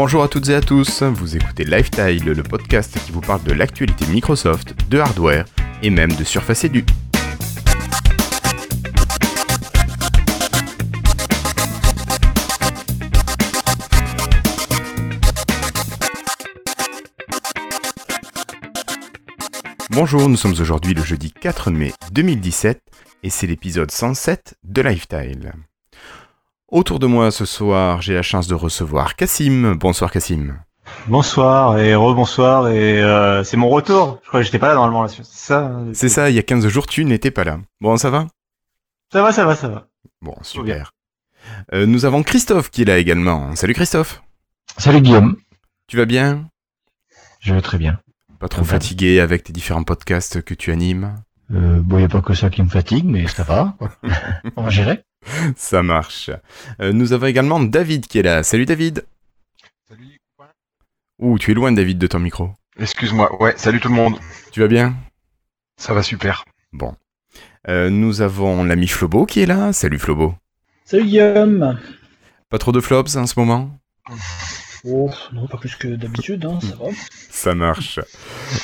Bonjour à toutes et à tous, vous écoutez Lifestyle, le podcast qui vous parle de l'actualité Microsoft, de hardware et même de Surface Edu. Bonjour, nous sommes aujourd'hui le jeudi 4 mai 2017 et c'est l'épisode 107 de Lifestyle. Autour de moi ce soir, j'ai la chance de recevoir Cassim. Bonsoir Cassim. Bonsoir et rebonsoir et euh, c'est mon retour. Je crois que j'étais pas là normalement là. C'est ça C'est ça, il y a 15 jours tu n'étais pas là. Bon, ça va? Ça va, ça va, ça va. Bon, super. Euh, nous avons Christophe qui est là également. Salut Christophe. Salut Guillaume. Tu vas bien? Je vais très bien. Pas trop fatigué avec tes différents podcasts que tu animes? Euh, Bon, il n'y a pas que ça qui me fatigue, mais ça va. On va gérer? Ça marche. Euh, nous avons également David qui est là. Salut David. Salut. Ouh, tu es loin David de ton micro. Excuse-moi. Ouais, salut tout le monde. Tu vas bien? Ça va super. Bon. Euh, nous avons l'ami Flobo qui est là. Salut Flobo. Salut Guillaume. Pas trop de flops en ce moment? Oh, non, pas plus que d'habitude, hein, ça va. Ça marche.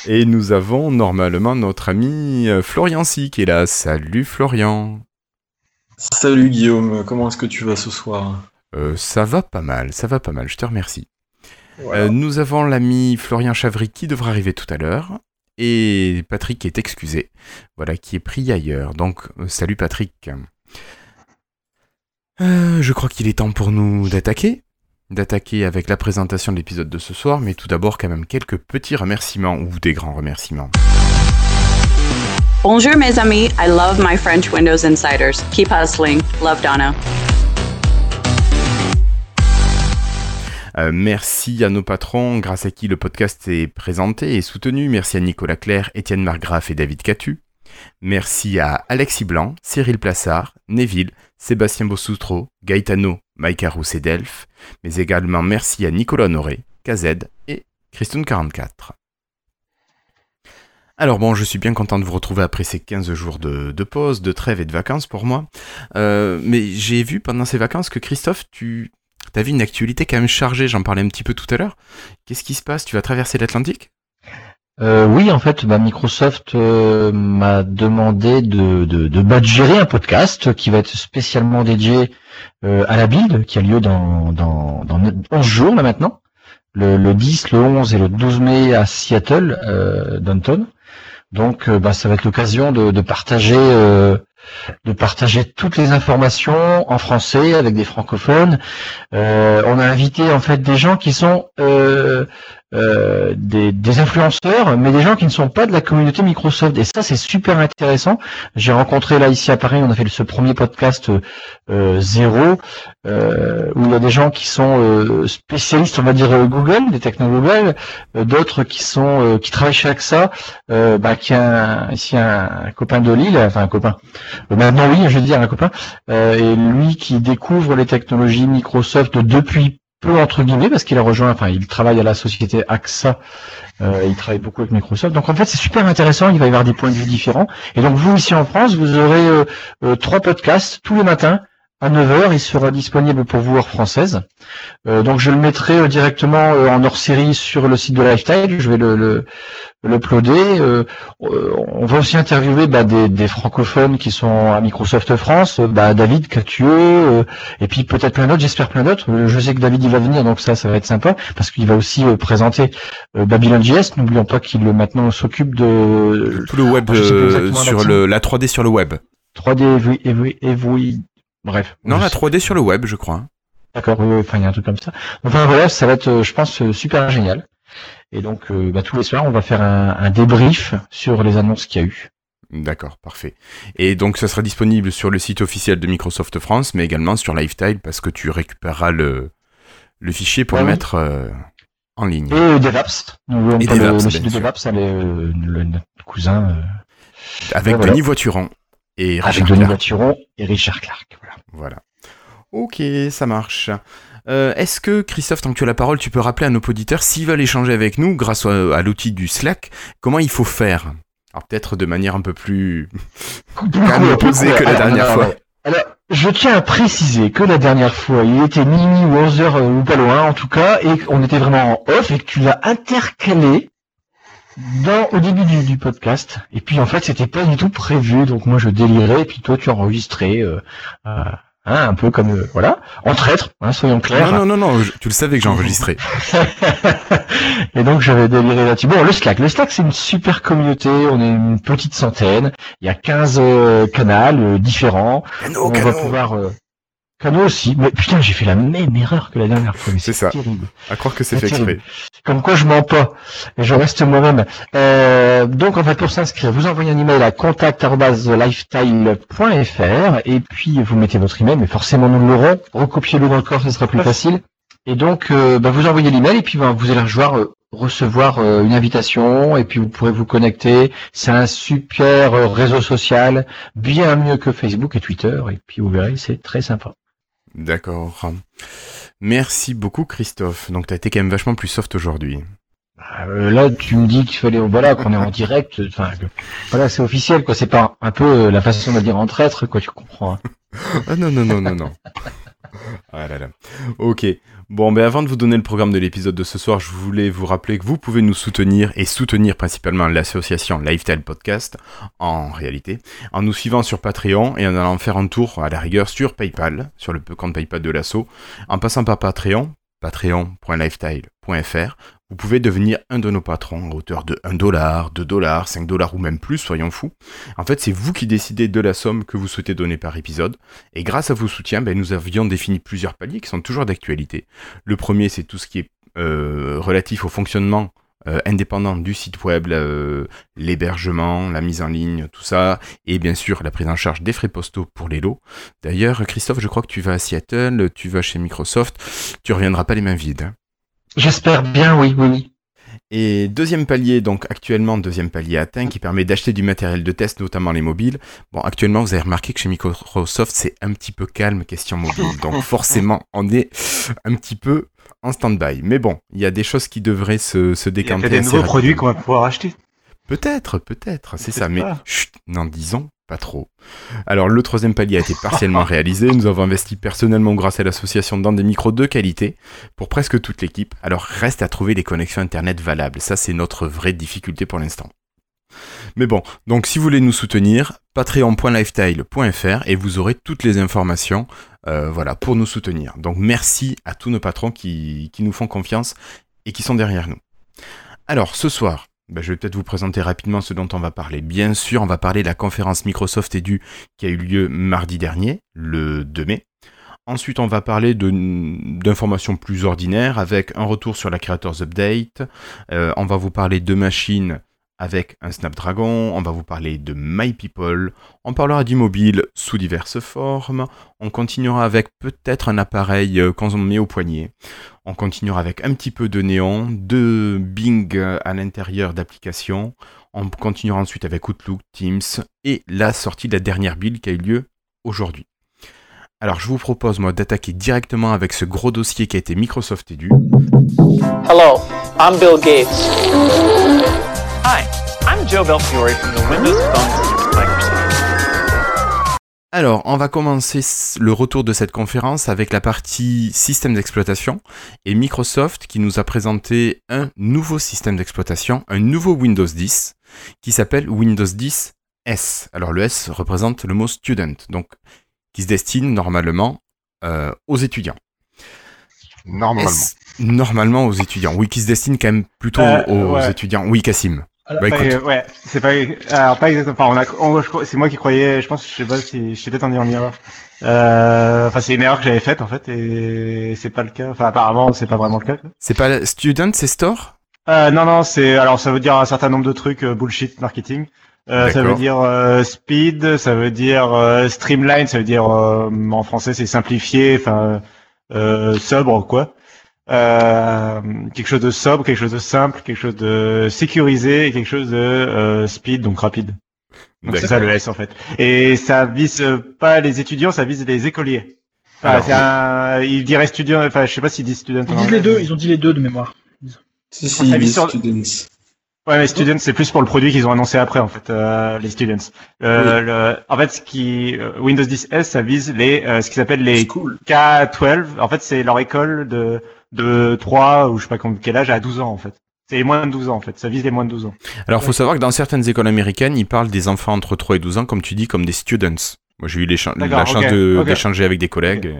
Et nous avons normalement notre ami euh, Florian Si qui est là. Salut Florian. Salut Guillaume, comment est-ce que tu vas ce soir? Euh, ça va pas mal, ça va pas mal, je te remercie. Euh, nous avons l'ami Florian Chavry qui devra arriver tout à l'heure. Et Patrick est excusé. Voilà, qui est pris ailleurs. Donc, euh, salut Patrick. Euh, je crois qu'il est temps pour nous d'attaquer. D'attaquer avec la présentation de l'épisode de ce soir, mais tout d'abord quand même quelques petits remerciements ou des grands remerciements. Bonjour mes amis, I love my French Windows Insiders. Keep hustling. Love Donna. Euh, merci à nos patrons, grâce à qui le podcast est présenté et soutenu. Merci à Nicolas Claire, Étienne Margraff et David Catu. Merci à Alexis Blanc, Cyril Plassard, Neville, Sébastien Bossoutro, Gaetano, Mike Rousse et Delph. Mais également merci à Nicolas Honoré, KZ et Christone44. Alors bon, je suis bien content de vous retrouver après ces 15 jours de, pause, de trêve et de vacances pour moi. Euh, mais j'ai vu pendant ces vacances que Christophe, tu as vu une actualité quand même chargée, j'en parlais un petit peu tout à l'heure. Qu'est-ce qui se passe? Tu vas traverser l'Atlantique? Euh, Oui, en fait, bah, Microsoft euh, m'a demandé de, de, de un podcast qui va être spécialement dédié à la build, qui a lieu dans, dans, dans 11 jours là maintenant. Le, le 10, le 11 et le 12 mai à Seattle, euh. Donc, euh, bah, ça va être l'occasion de, de partager, euh, de partager toutes les informations en français avec des francophones. Euh, on a invité en fait des gens qui sont euh, euh, des, des influenceurs, mais des gens qui ne sont pas de la communauté Microsoft. Et ça, c'est super intéressant. J'ai rencontré là ici à Paris, on a fait ce premier podcast euh, zéro, euh, où il y a des gens qui sont euh, spécialistes, on va dire euh, Google, des techno Google, euh, d'autres qui sont euh, qui travaillent chez AXA, euh, bah, qui a un, ici un, un copain de Lille, enfin un copain. Euh, maintenant oui, je veux dire un copain, euh, et lui qui découvre les technologies Microsoft depuis entre guillemets parce qu'il a rejoint, enfin il travaille à la société AXA, euh, il travaille beaucoup avec Microsoft. Donc en fait c'est super intéressant, il va y avoir des points de vue différents. Et donc vous ici en France, vous aurez euh, euh, trois podcasts tous les matins à 9h, il sera disponible pour vous heure française. Euh, donc je le mettrai euh, directement euh, en hors série sur le site de Lifestyle, je vais le, le l'uploader. Euh, euh, on va aussi interviewer bah, des, des francophones qui sont à Microsoft France, euh, bah, David Catueux, euh, et puis peut-être plein d'autres, j'espère plein d'autres. Euh, Je sais que David il va venir, donc ça, ça va être sympa, parce qu'il va aussi euh, présenter euh, Babylon.js. N'oublions pas qu'il maintenant s'occupe de Tout le web euh, exactement sur le, la 3D sur le web. 3D Evry, Evry, Evry- bref. Non, la sais 3D sur le web, je crois. hein. D'accord, enfin il y a un truc comme ça. Enfin voilà, ça va être, je pense, euh, super génial. Et donc, euh, bah, tous les soirs, on va faire un, un débrief sur les annonces qu'il y a eu. D'accord, parfait. Et donc ça sera disponible sur le site officiel de Microsoft France, mais également sur Lifestyle parce que tu récupéreras le, le fichier pour Ouais, le oui. mettre euh, en ligne. Et euh, DevApps. N'oublions Et le- DevApps, le, site de. DevApps, elle est, euh, le, notre cousin Avec voilà. Denis Voituron et avec Richard Denis Clark. Voituron et Richard Clark. Voilà. Voilà. Ok, ça marche. Euh, Est-ce que, Christophe, tant que tu as la parole, tu peux rappeler à nos auditeurs s'ils veulent échanger avec nous grâce à, à l'outil du Slack, comment il faut faire? Alors peut-être de manière un peu plus calme et posée que la dernière fois. alors, Je tiens à préciser que la dernière fois, il était minuit ou 11 heures euh, ou pas loin en tout cas, et qu'on était vraiment en off et que tu l'as intercalé dans au début du, du podcast. Et puis en fait, c'était pas du tout prévu, donc moi je délirais, et puis toi tu enregistrais, euh, euh, hein, un peu comme euh, voilà, en traître, hein, soyons clairs. Non, non, non, non, je- tu le savais que j'ai enregistré. et donc j'avais déliré là-dessus. Bon, le Slack, le Slack c'est une super communauté, on est une petite centaine, il y a 15 euh, canals euh, différents. On va pouvoir canaux aussi. Mais putain, j'ai fait la même erreur que la dernière fois. C'est ça. terrible. À croire que c'est fait exprès. Comme quoi je mens pas. Et je reste moi-même. Euh, donc en fait pour s'inscrire, vous envoyez un email à contact@lifestyle.fr et puis vous mettez votre email, mais forcément nous l'aurons. Recopiez-le dans le corps, ce sera plus facile. Et donc euh, bah, vous envoyez l'email et puis bah, vous allez recevoir, euh, recevoir euh, une invitation et puis vous pourrez vous connecter. C'est un super réseau social, bien mieux que Facebook et Twitter. Et puis vous verrez, c'est très sympa. D'accord. Merci beaucoup, Christophe. Donc, t'as été quand même vachement plus soft aujourd'hui. Euh, là, tu me dis qu'il fallait, voilà, qu'on est en direct. Enfin, voilà, c'est officiel, quoi. C'est pas un peu euh, la façon de dire en traître, quoi. Tu comprends. hein. Ah non, non, non, non, non. Ah là là. Ok. Bon, ben avant de vous donner le programme de l'épisode de ce soir, je voulais vous rappeler que vous pouvez nous soutenir et soutenir principalement l'association Lifestyle Podcast en réalité, en nous suivant sur Patreon et en allant faire un tour à la rigueur sur PayPal, sur le compte PayPal de l'asso, en passant par Patreon, patreon.lifestyle.fr. Vous pouvez devenir un de nos patrons à hauteur de 1 dollar, 2 dollars, 5 dollars ou même plus, soyons fous. En fait, c'est vous qui décidez de la somme que vous souhaitez donner par épisode. Et grâce à vos soutiens, ben, nous avions défini plusieurs paliers qui sont toujours d'actualité. Le premier, c'est tout ce qui est euh, relatif au fonctionnement euh, indépendant du site web, euh, l'hébergement, la mise en ligne, tout ça, et bien sûr la prise en charge des frais postaux pour les lots. D'ailleurs, Christophe, je crois que tu vas à Seattle, tu vas chez Microsoft, tu reviendras pas les mains vides. hein. J'espère bien, oui, oui, oui. Et deuxième palier, donc actuellement deuxième palier atteint, qui permet d'acheter du matériel de test, notamment les mobiles. Bon, actuellement, vous avez remarqué que chez Microsoft, c'est un petit peu calme question mobile. Donc forcément, on est un petit peu en stand-by. Mais bon, il y a des choses qui devraient se, se Il y a décanter. peut-être des nouveaux produits qu'on va pouvoir acheter. Peut-être, peut-être, c'est ça, mais chut, n'en disons pas trop. Alors, le troisième palier a été partiellement réalisé. Nous avons investi personnellement grâce à l'association dans des micros de qualité pour presque toute l'équipe. Alors, reste à trouver des connexions Internet valables. Ça, c'est notre vraie difficulté pour l'instant. Mais bon, donc si vous voulez nous soutenir, patreon.lifestyle.fr et vous aurez toutes les informations euh, voilà, pour nous soutenir. Donc merci à tous nos patrons qui, qui nous font confiance et qui sont derrière nous. Alors, ce soir, ben, je vais peut-être vous présenter rapidement ce dont on va parler. Bien sûr, on va parler de la conférence Microsoft Edu qui a eu lieu mardi dernier, le 2 mai. Ensuite, on va parler d'informations plus ordinaires avec un retour sur la Creators Update. Euh, on va vous parler de machines avec un Snapdragon. On va vous parler de My People. On parlera d'immobile sous diverses formes. On continuera avec peut-être un appareil euh, qu'on met au poignet. On continuera avec un petit peu de néon, de Bing à l'intérieur d'applications. On continuera ensuite avec Outlook, Teams et la sortie de la dernière build qui a eu lieu aujourd'hui. Alors je vous propose moi d'attaquer directement avec ce gros dossier qui a été Microsoft Edu. Hello, I'm Bill Gates. Hi, I'm Joe Belfiore from the Windows Phone Microsoft. Alors, on va commencer le retour de cette conférence avec la partie système d'exploitation et Microsoft qui nous a présenté un nouveau système d'exploitation, un nouveau Windows 10 qui s'appelle Windows 10 S. Alors le S représente le mot student, donc qui se destine normalement euh, aux étudiants. Normalement. S, normalement aux étudiants. Oui, qui se destine quand même plutôt Euh, aux ouais. étudiants. Oui, Cassim. Alors, Bah, écoute. euh, ouais, c'est pas, alors pas exactement. Enfin, on a, on- je crois- c'est moi qui croyais. Je pense, je sais pas si, je peut-être en en erreur. Euh, enfin, c'est une erreur que j'avais faite en fait, et c'est pas le cas. Enfin, apparemment, c'est pas vraiment le cas. quoi. C'est pas student, c'est store? Euh, non, non, c'est alors ça veut dire un certain nombre de trucs euh, bullshit marketing. Euh, ça veut dire euh, speed, ça veut dire euh, streamline, ça veut dire euh, en français c'est simplifié, enfin euh, sobre quoi. Euh, quelque chose de sobre, quelque chose de simple, quelque chose de sécurisé et quelque chose de euh, speed, donc rapide. Donc c'est ça le S en fait. Et ça vise pas les étudiants, ça vise les écoliers. Enfin, Alors, c'est un, il dirait étudiant, enfin je sais pas s'il dit student. en Ils disent les deux, ils ont dit les deux de mémoire. Si, Ça si, vise les sur- students. Ouais, mais Students, c'est plus pour le produit qu'ils ont annoncé après, en fait, euh, les Students. Euh, le, en fait, ce qui, euh, Windows 10 S, ça vise les, euh, ce qu'ils appellent les K12. En fait, c'est leur école de, de 3 ou je sais pas quel âge à 12 ans, en fait. C'est les moins de 12 ans, en fait. Ça vise les moins de 12 ans. Alors, faut savoir que dans certaines écoles américaines, ils parlent des enfants entre 3 et 12 ans, comme tu dis, comme des students. Moi, j'ai eu la chance de- d'échanger avec des collègues.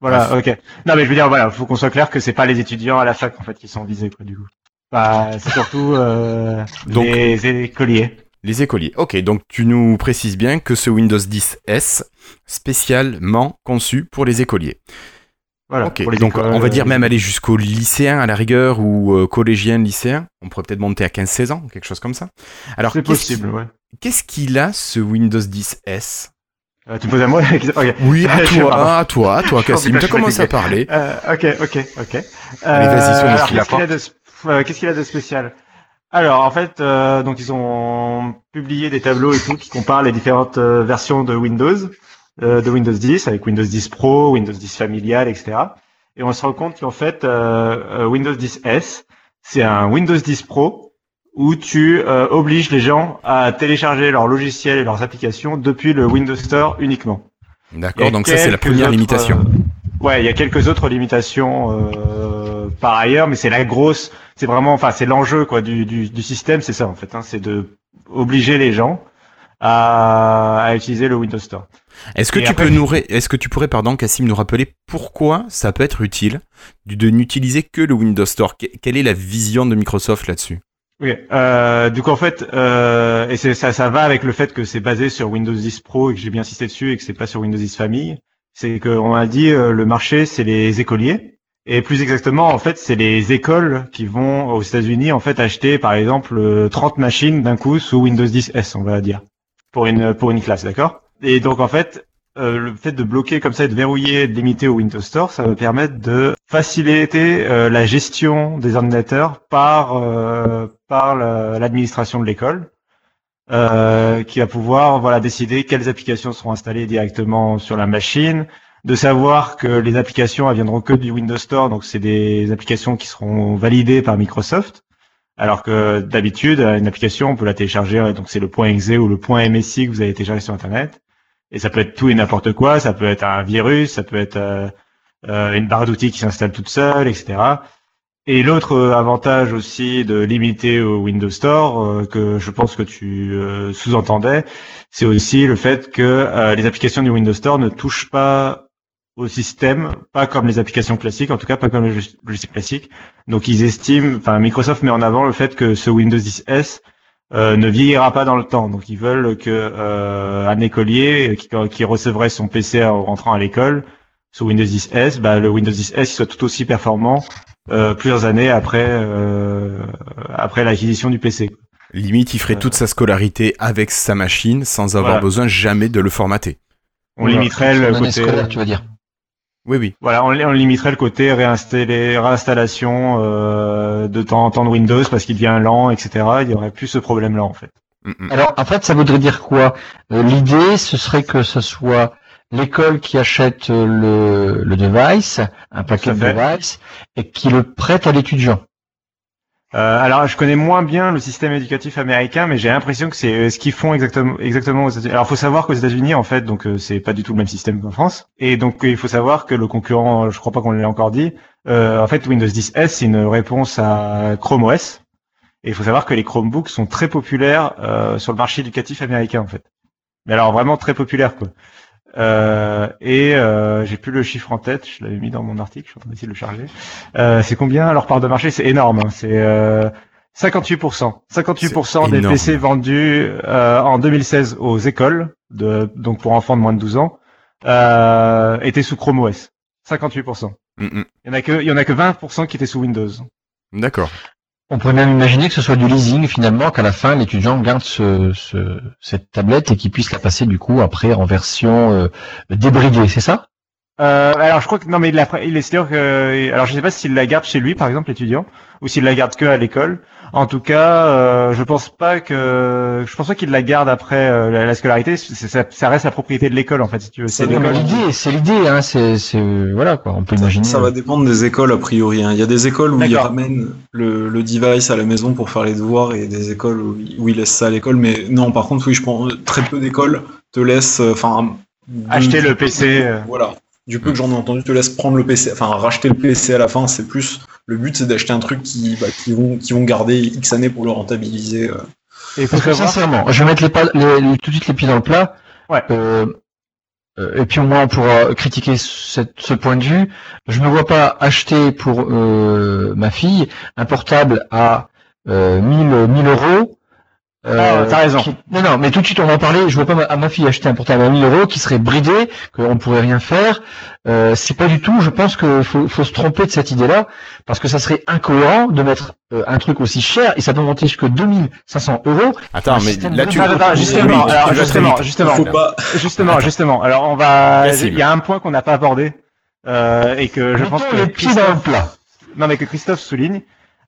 Voilà, ok. Non, mais je veux dire, voilà, faut qu'on soit clair que c'est pas les étudiants à la fac, en fait, qui sont visés, quoi, du coup. Bah, c'est surtout, euh, Donc- les écoliers. Les écoliers. Ok, donc tu nous précises bien que ce Windows 10 S, spécialement conçu pour les écoliers. Voilà. Donc on va dire euh, même aller jusqu'au lycéen à la rigueur ou euh, collégien, lycéen. On pourrait peut-être monter à 15-16 ans, quelque chose comme ça. Alors, C'est qu'est-ce possible, qu'il- ouais. Qu'est-ce qu'il a ce Windows 10 S? Euh, tu me poses à moi? Ok. Oui, à toi, à toi, à toi, Cassim. Tu commences à parler. Euh, ok, ok, ok. Qu'est-ce qu'il a de, sp- euh, qu'est-ce qu'il a de spécial? Alors, en fait, euh, donc ils ont publié des tableaux et tout qui comparent les différentes euh, versions de Windows, euh, de Windows 10 avec Windows 10 Pro, Windows 10 familial, etc. Et on se rend compte qu'en fait, euh, euh, Windows 10 S, c'est un Windows 10 Pro où tu euh, obliges les gens à télécharger leurs logiciels et leurs applications depuis le Windows Store uniquement. D'accord, donc ça c'est la première autres, limitation. euh, ouais, il y a quelques autres limitations euh, par ailleurs, mais c'est la grosse, c'est vraiment, enfin c'est l'enjeu quoi du, du, du système, c'est ça en fait, hein, c'est de obliger les gens à, à utiliser le Windows Store. Est-ce que Et tu après- peux nous, est-ce que tu pourrais, pardon, Cassim, nous rappeler pourquoi ça peut être utile de, n'utiliser que le Windows Store? Que- Quelle est la vision de Microsoft là-dessus? Oui, euh, du coup en fait, euh, et c'est ça, ça va avec le fait que c'est basé sur Windows 10 Pro et que j'ai bien insisté dessus et que c'est pas sur Windows 10 Famille. C'est qu'on a dit euh, le marché c'est les écoliers et plus exactement en fait c'est les écoles qui vont aux États-Unis en fait acheter par exemple euh, 30 machines d'un coup sous Windows 10 S on va dire pour une pour une classe, d'accord? Et donc en fait euh, le fait de bloquer comme ça et de verrouiller, de limiter au Windows Store, ça va permettre de faciliter euh, la gestion des ordinateurs par euh, par la- l'administration de l'école, euh, qui va pouvoir voilà décider quelles applications seront installées directement sur la machine, de savoir que les applications elles viendront que du Windows Store, donc c'est des applications qui seront validées par Microsoft. Alors que d'habitude, une application, on peut la télécharger, donc c'est le point .exe ou le point .msi que vous avez téléchargé sur Internet. Et ça peut être tout et n'importe quoi, ça peut être un virus, ça peut être euh, euh, une barre d'outils qui s'installe toute seule, etc. Et l'autre euh, avantage aussi de limiter au Windows Store, euh, que je pense que tu euh, sous-entendais, c'est aussi le fait que euh, les applications du Windows Store ne touchent pas au système, pas comme les applications classiques, en tout cas pas comme les logiciels classiques. Donc ils estiment, enfin Microsoft met en avant le fait que ce Windows 10 S euh, ne vieillira pas dans le temps. Donc ils veulent que euh, un écolier qui, qui recevrait son PC en rentrant à l'école sous Windows 10 S, bah, le Windows 10 S il soit tout aussi performant euh, plusieurs années après euh, après l'acquisition du PC. Limite, il ferait toute sa scolarité avec sa machine sans avoir Voilà. besoin jamais de le formater. On limiterait le côté scolaire, tu vas dire. Oui, oui. voilà, on, on limiterait le côté réinstaller, réinstallation euh, de temps en temps de Windows parce qu'il devient lent, etc. Il y aurait plus ce problème-là en fait. Mm, mm. Alors, en fait, ça voudrait dire quoi? Euh, L'idée, ce serait que ce soit l'école qui achète euh, le, le device, un paquet de device, et qui le prête à l'étudiant. Euh, alors, je connais moins bien le système éducatif américain, mais j'ai l'impression que c'est euh, ce qu'ils font exactement, exactement aux États-Unis. Alors, faut savoir qu'aux États-Unis, en fait, donc euh, c'est pas du tout le même système qu'en France. Et donc, il faut savoir que le concurrent, je crois pas qu'on l'ait encore dit, euh, en fait, Windows 10 S, c'est une réponse à Chrome OS. Et il faut savoir que les Chromebooks sont très populaires sur le marché éducatif américain, en fait. Mais alors, vraiment très populaires, quoi. Euh, et euh, j'ai plus le chiffre en tête, je l'avais mis dans mon article, je suis en train d'essayer de le charger. Euh, c'est combien leur part de marché? C'est énorme, hein, c'est euh, 58%. 58% des énorme. PC vendus euh, en 2016 aux écoles, de, donc pour enfants de moins de 12 ans, euh, étaient sous Chrome OS. 58%. Mm, mm. Il y en a que, il y en a que 20% qui étaient sous Windows. D'accord. On pourrait même imaginer que ce soit du leasing finalement, qu'à la fin l'étudiant garde ce, ce- cette tablette et qu'il puisse la passer du coup après en version euh, débridée, c'est ça? Euh, alors je crois que non mais il, est sûr que alors je sais pas s'il la garde chez lui par exemple étudiant ou s'il la garde que à l'école. En tout cas, euh, je pense pas que je pense pas qu'il la garde après euh, la, la scolarité. C'est- Ça, ça reste la propriété de l'école en fait si tu veux. C'est l'idée, c'est l'idée, hein, c'est, c'est, voilà, quoi, on peut imaginer. Ça va dépendre des écoles a priori. hein. Il y a des écoles où ils ramènent le, le device à la maison pour faire les devoirs et des écoles où, ils- où ils laissent ça à l'école. Mais non, par contre, oui, je pense très peu d'écoles te laissent, euh, enfin, Acheter du- le PC. euh. Voilà. Du peu que j'en ai entendu, te laisse prendre le PC, enfin racheter le PC à la fin. C'est plus le but, c'est d'acheter un truc qui, bah, qui vont, qui vont garder X années pour le rentabiliser. euh. Et faut Parce que savoir. sincèrement, je vais mettre les pas, les- les- tout de suite les pieds dans le plat. Ouais. Euh, euh, et puis au moins pour critiquer cette- ce point de vue, je ne vois pas acheter pour euh, ma fille un portable à euh, 1000, 1000 euros. Ah, t'as raison. qui- Non, non, mais tout de suite on va en parler. Je vois pas ma, à ma fille acheter un portable à 1000 euros qui serait bridé, qu'on ne pourrait rien faire. Euh, c'est pas du tout. Je pense qu'il faut, faut se tromper de cette idée-là parce que ça serait incohérent de mettre euh, un truc aussi cher et ça peut monter jusqu'à 2500 euros. Attends, Un mais là de tu. justement, Oui, alors, justement, justement. Faut pas, Justement, justement. Alors on va. Il y a un point qu'on n'a pas abordé euh, et que je pense que les pieds dans le plat. non mais que Christophe souligne,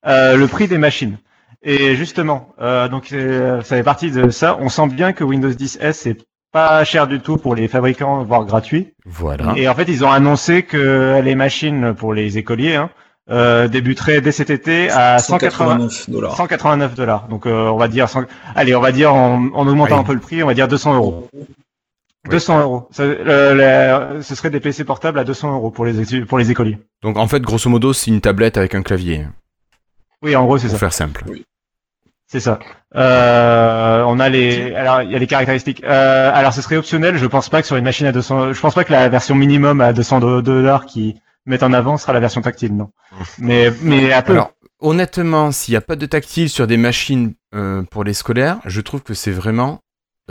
euh, le prix des machines. Et justement, euh, donc euh, ça fait partie de ça. On sent bien que Windows 10 S est pas cher du tout pour les fabricants, voire gratuit. Voilà. Et en fait, ils ont annoncé que les machines pour les écoliers hein, euh, débuteraient dès cet été à 180, 189 dollars. 189 dollars. Donc euh, on va dire, 100 allez, on va dire en, en augmentant Oui. un peu le prix, on va dire 200 euros. 200 euros. Ça, le- le- ce serait des PC portables à 200 euros pour les pour les écoliers. Donc en fait, grosso modo, c'est une tablette avec un clavier, Oui, en gros, c'est pour ça. faire simple. C'est ça. Euh, on a les, alors il y a les caractéristiques. Euh, alors ce serait optionnel. Je pense pas que sur une machine à 200, je pense pas que la version minimum à 200 do- dollars qui mettent en avant sera la version tactile, non. Mais mais à peu. Alors, honnêtement, s'il n'y a pas de tactile sur des machines euh, pour les scolaires, je trouve que c'est vraiment,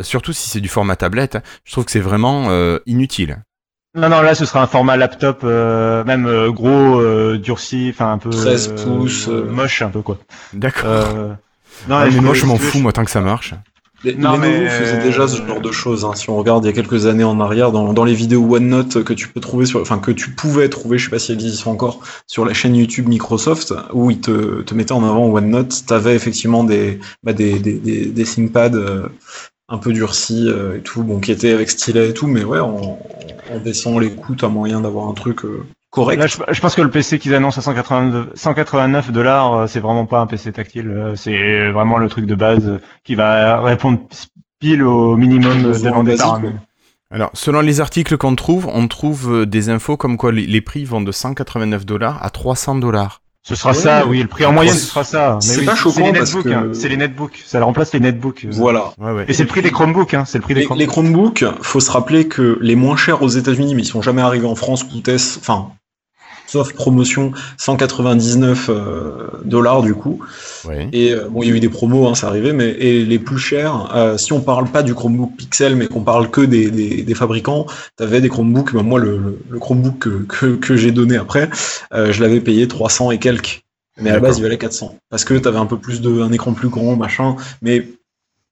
surtout si c'est du format tablette, je trouve que c'est vraiment euh, inutile. Non non, là ce sera un format laptop, euh, même euh, gros, euh, durci, enfin un peu 13 pouces, euh. moche un peu quoi. D'accord. Euh, non, Ah, mais moi, je m'en fous, moi, tant que ça marche. Les, Non, mais- faisait déjà ce genre de choses. hein. Si on regarde il y a quelques années en arrière, dans, dans les vidéos OneNote que tu peux trouver sur, enfin que tu pouvais trouver, je sais pas si elles existent encore, sur la chaîne YouTube Microsoft, où ils te, te mettaient en avant OneNote, t'avais effectivement des, bah, des, des, des, des ThinkPad euh, un peu durcis euh, et tout, bon, qui étaient avec stylet et tout, mais ouais, en, en baissant les coûts, t'as moyen d'avoir un truc euh, correct. Là, je, je pense que le PC qu'ils annoncent à 189, 189 dollars, euh, c'est vraiment pas un PC tactile. euh, C'est vraiment le truc de base qui va répondre pile au minimum demandé par. Alors, selon les articles qu'on trouve, on trouve euh, des infos comme quoi les, les prix vont de 189 dollars à 300 dollars. Ce sera Ouais, ça, mais- oui. Le prix en moyenne, ce sera ça. c'est oui, pas choquant c'est les parce netbooks. que- hein, C'est les netbooks. Ça remplace les netbooks. Voilà. Ouais, ouais. Et c'est le prix des Chromebooks. Hein. C'est le prix des Les, les Chromebooks. Chromebooks, faut se rappeler que les moins chers aux États-Unis, mais ils sont jamais arrivés en France, coûtaient, enfin, sauf promotion, 199 euh, dollars du coup. Et euh, bon, il y a eu des promos, hein, c'est arrivé, mais et les plus chers, euh, si on parle pas du Chromebook Pixel, mais qu'on parle que des, des, des fabricants, t'avais des Chromebooks. bah, moi, le, Chromebook que, que, que j'ai donné après, euh, je l'avais payé 300 et quelques. Mais à la base, il valait 400. Parce que t'avais un peu plus de, un écran plus grand, machin. Mais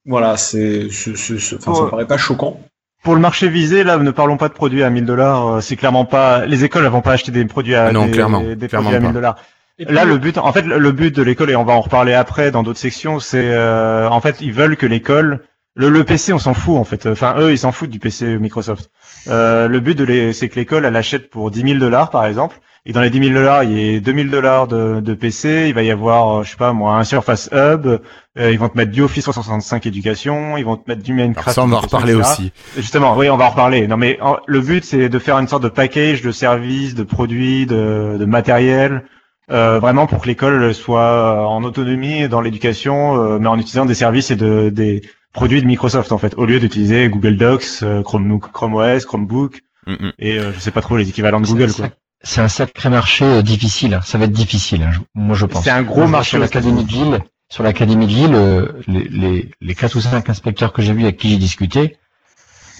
voilà, c'est, c'est- c'est- c'est- enfin, ça me Ouais. paraît pas choquant. Pour le marché visé, là, ne parlons pas de produits à 1000 dollars. C'est clairement pas. Les écoles, elles vont pas acheter des produits à non, des, clairement, des clairement produits à 1000 pas. dollars. Là, le but, en fait, le le but de l'école, et on va en reparler après dans d'autres sections, c'est, euh, en fait, ils veulent que l'école, le, le PC, on s'en fout, en fait. Enfin, eux, ils s'en foutent du PC Microsoft. Euh, le but de les, c'est que l'école, elle achète pour 10 000 dollars, par exemple. Et dans les 10 000 dollars, il y a 2 000 dollars de, de PC. Il va y avoir, euh, je sais pas, moi, un Surface Hub. Euh, ils vont te mettre du Office 365 éducation. Ils vont te mettre du Alors Minecraft. ça, on va en reparler etc. aussi. Justement, oui, on va en reparler. Non, mais en- le but, c'est de faire une sorte de package de services, de produits, de, de matériel, euh, vraiment pour que l'école soit euh, en autonomie dans l'éducation, euh, mais en utilisant des services et de, des produits de Microsoft, en fait, au lieu d'utiliser Google Docs, euh, Chrome, Chrome OS, Chromebook, Mm, mm. et euh, je sais pas trop les équivalents de Google, quoi. C'est un sacré marché euh, difficile. hein. Ça va être difficile, hein, je- moi je pense. C'est un gros marché Sur l'académie de Lille, sur l'académie de Lille, euh, les, les, les 4 ou 5 inspecteurs que j'ai vus avec qui j'ai discuté,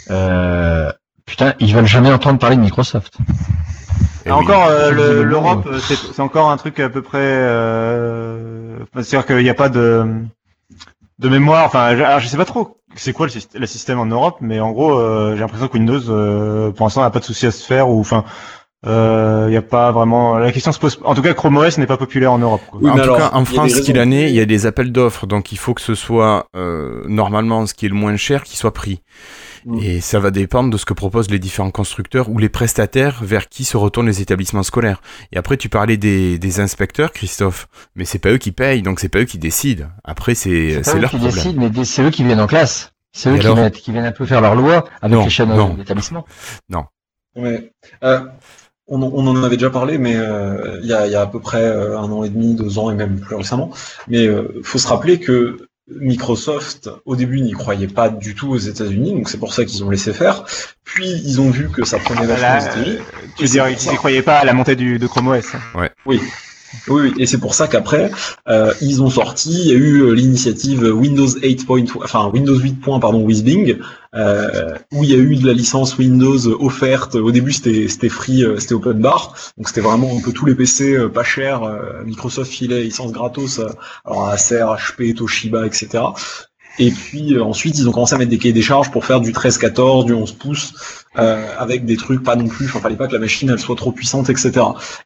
euh, putain, ils veulent jamais entendre parler de Microsoft. Eh Et oui. encore, euh, l'Europe, c'est encore un truc à peu près. Euh... C'est-à-dire qu'il n'y a pas de de mémoire, enfin, je, alors, je sais pas trop c'est quoi le, syst- le système en Europe, mais en gros, euh, j'ai l'impression que Windows, euh, pour l'instant, n'a pas de souci à se faire, ou enfin, il y a pas vraiment. La question se pose. En tout cas, Chrome OS n'est pas populaire en Europe. Quoi. Oui, en tout alors, cas, en France, ce qu'il en est, il y a des appels d'offres, donc il faut que ce soit euh, normalement ce qui est le moins cher qui soit pris. Mm. Et ça va dépendre de ce que proposent les différents constructeurs ou les prestataires vers qui se retournent les établissements scolaires. Et après, tu parlais des, des inspecteurs, Christophe, mais c'est pas eux qui payent, donc c'est pas eux qui décident. Après, c'est C'est c'est pas eux leur qui problème. décident, mais c'est eux qui viennent en classe. C'est eux qui, alors viennent, qui viennent un peu faire leur loi avec Non, les chaînes non. d'établissement. Ouais. Euh, on, en- on en avait déjà parlé, mais euh, il y, a, il y a à peu près euh, un an et demi, deux ans et même plus récemment. Mais euh, faut se rappeler que Microsoft, au début, n'y croyait pas du tout aux États-Unis, donc c'est pour ça qu'ils ont laissé faire. Puis ils ont vu que ça prenait vachement Là, aux États-Unis. Tu veux dire, ils ne croyaient pas à la montée du, de Chrome OS. hein? Oui, oui, et c'est pour ça qu'après, euh, ils ont sorti, il y a eu euh, l'initiative Windows 8. point- enfin Windows 8. point, pardon, with euh, où il y a eu de la licence Windows offerte. Au début, c'était free, c'était open bar, donc c'était vraiment un peu tous les PC pas chers. Microsoft filait licence gratos, alors Acer, HP, Toshiba, etc. Et puis euh, ensuite, ils ont commencé à mettre des cahiers des charges pour faire du 13-14, du 11 pouces, euh, avec des trucs pas non plus. Enfin, fallait pas que la machine elle soit trop puissante, etc.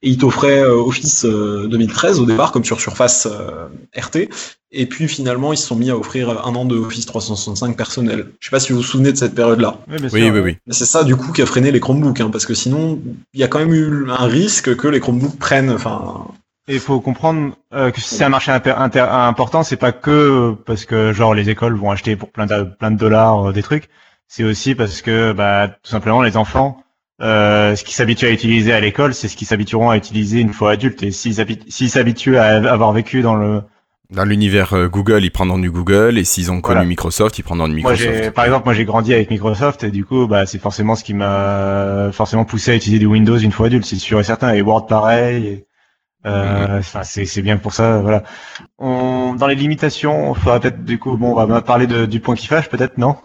Et ils t'offraient euh, Office euh, 2013 au départ, comme sur Surface euh, RT. Et puis finalement, ils se sont mis à offrir un an de Office 365 personnel. Je sais pas si vous vous souvenez de cette période-là. Oui, bien Oui, sûr. oui, oui. Mais c'est ça du coup qui a freiné les Chromebooks, hein, parce que sinon, il y a quand même eu un risque que les Chromebooks prennent. Enfin, Et il faut comprendre euh, que si c'est un marché important, c'est pas que parce que genre les écoles vont acheter pour plein de, plein de dollars euh, des trucs. C'est aussi parce que bah, tout simplement les enfants, euh, ce qu'ils s'habituent à utiliser à l'école, c'est ce qu'ils s'habitueront à utiliser une fois adultes. Et s'ils habi- s'ils s'habituent à avoir vécu dans le Dans l'univers euh, Google, ils prendront du Google, et s'ils ont connu Voilà. Microsoft, ils prendront du Moi, Microsoft. j'ai, par exemple, moi j'ai grandi avec Microsoft et du coup, bah, c'est forcément ce qui m'a forcément poussé à utiliser du Windows une fois adulte, c'est sûr et certain. Et Word pareil. et, euh, enfin, c'est, bien pour ça, voilà. On, dans les limitations, on faudra peut-être du coup, bon, on va parler de, du point qui fâche, peut-être, non?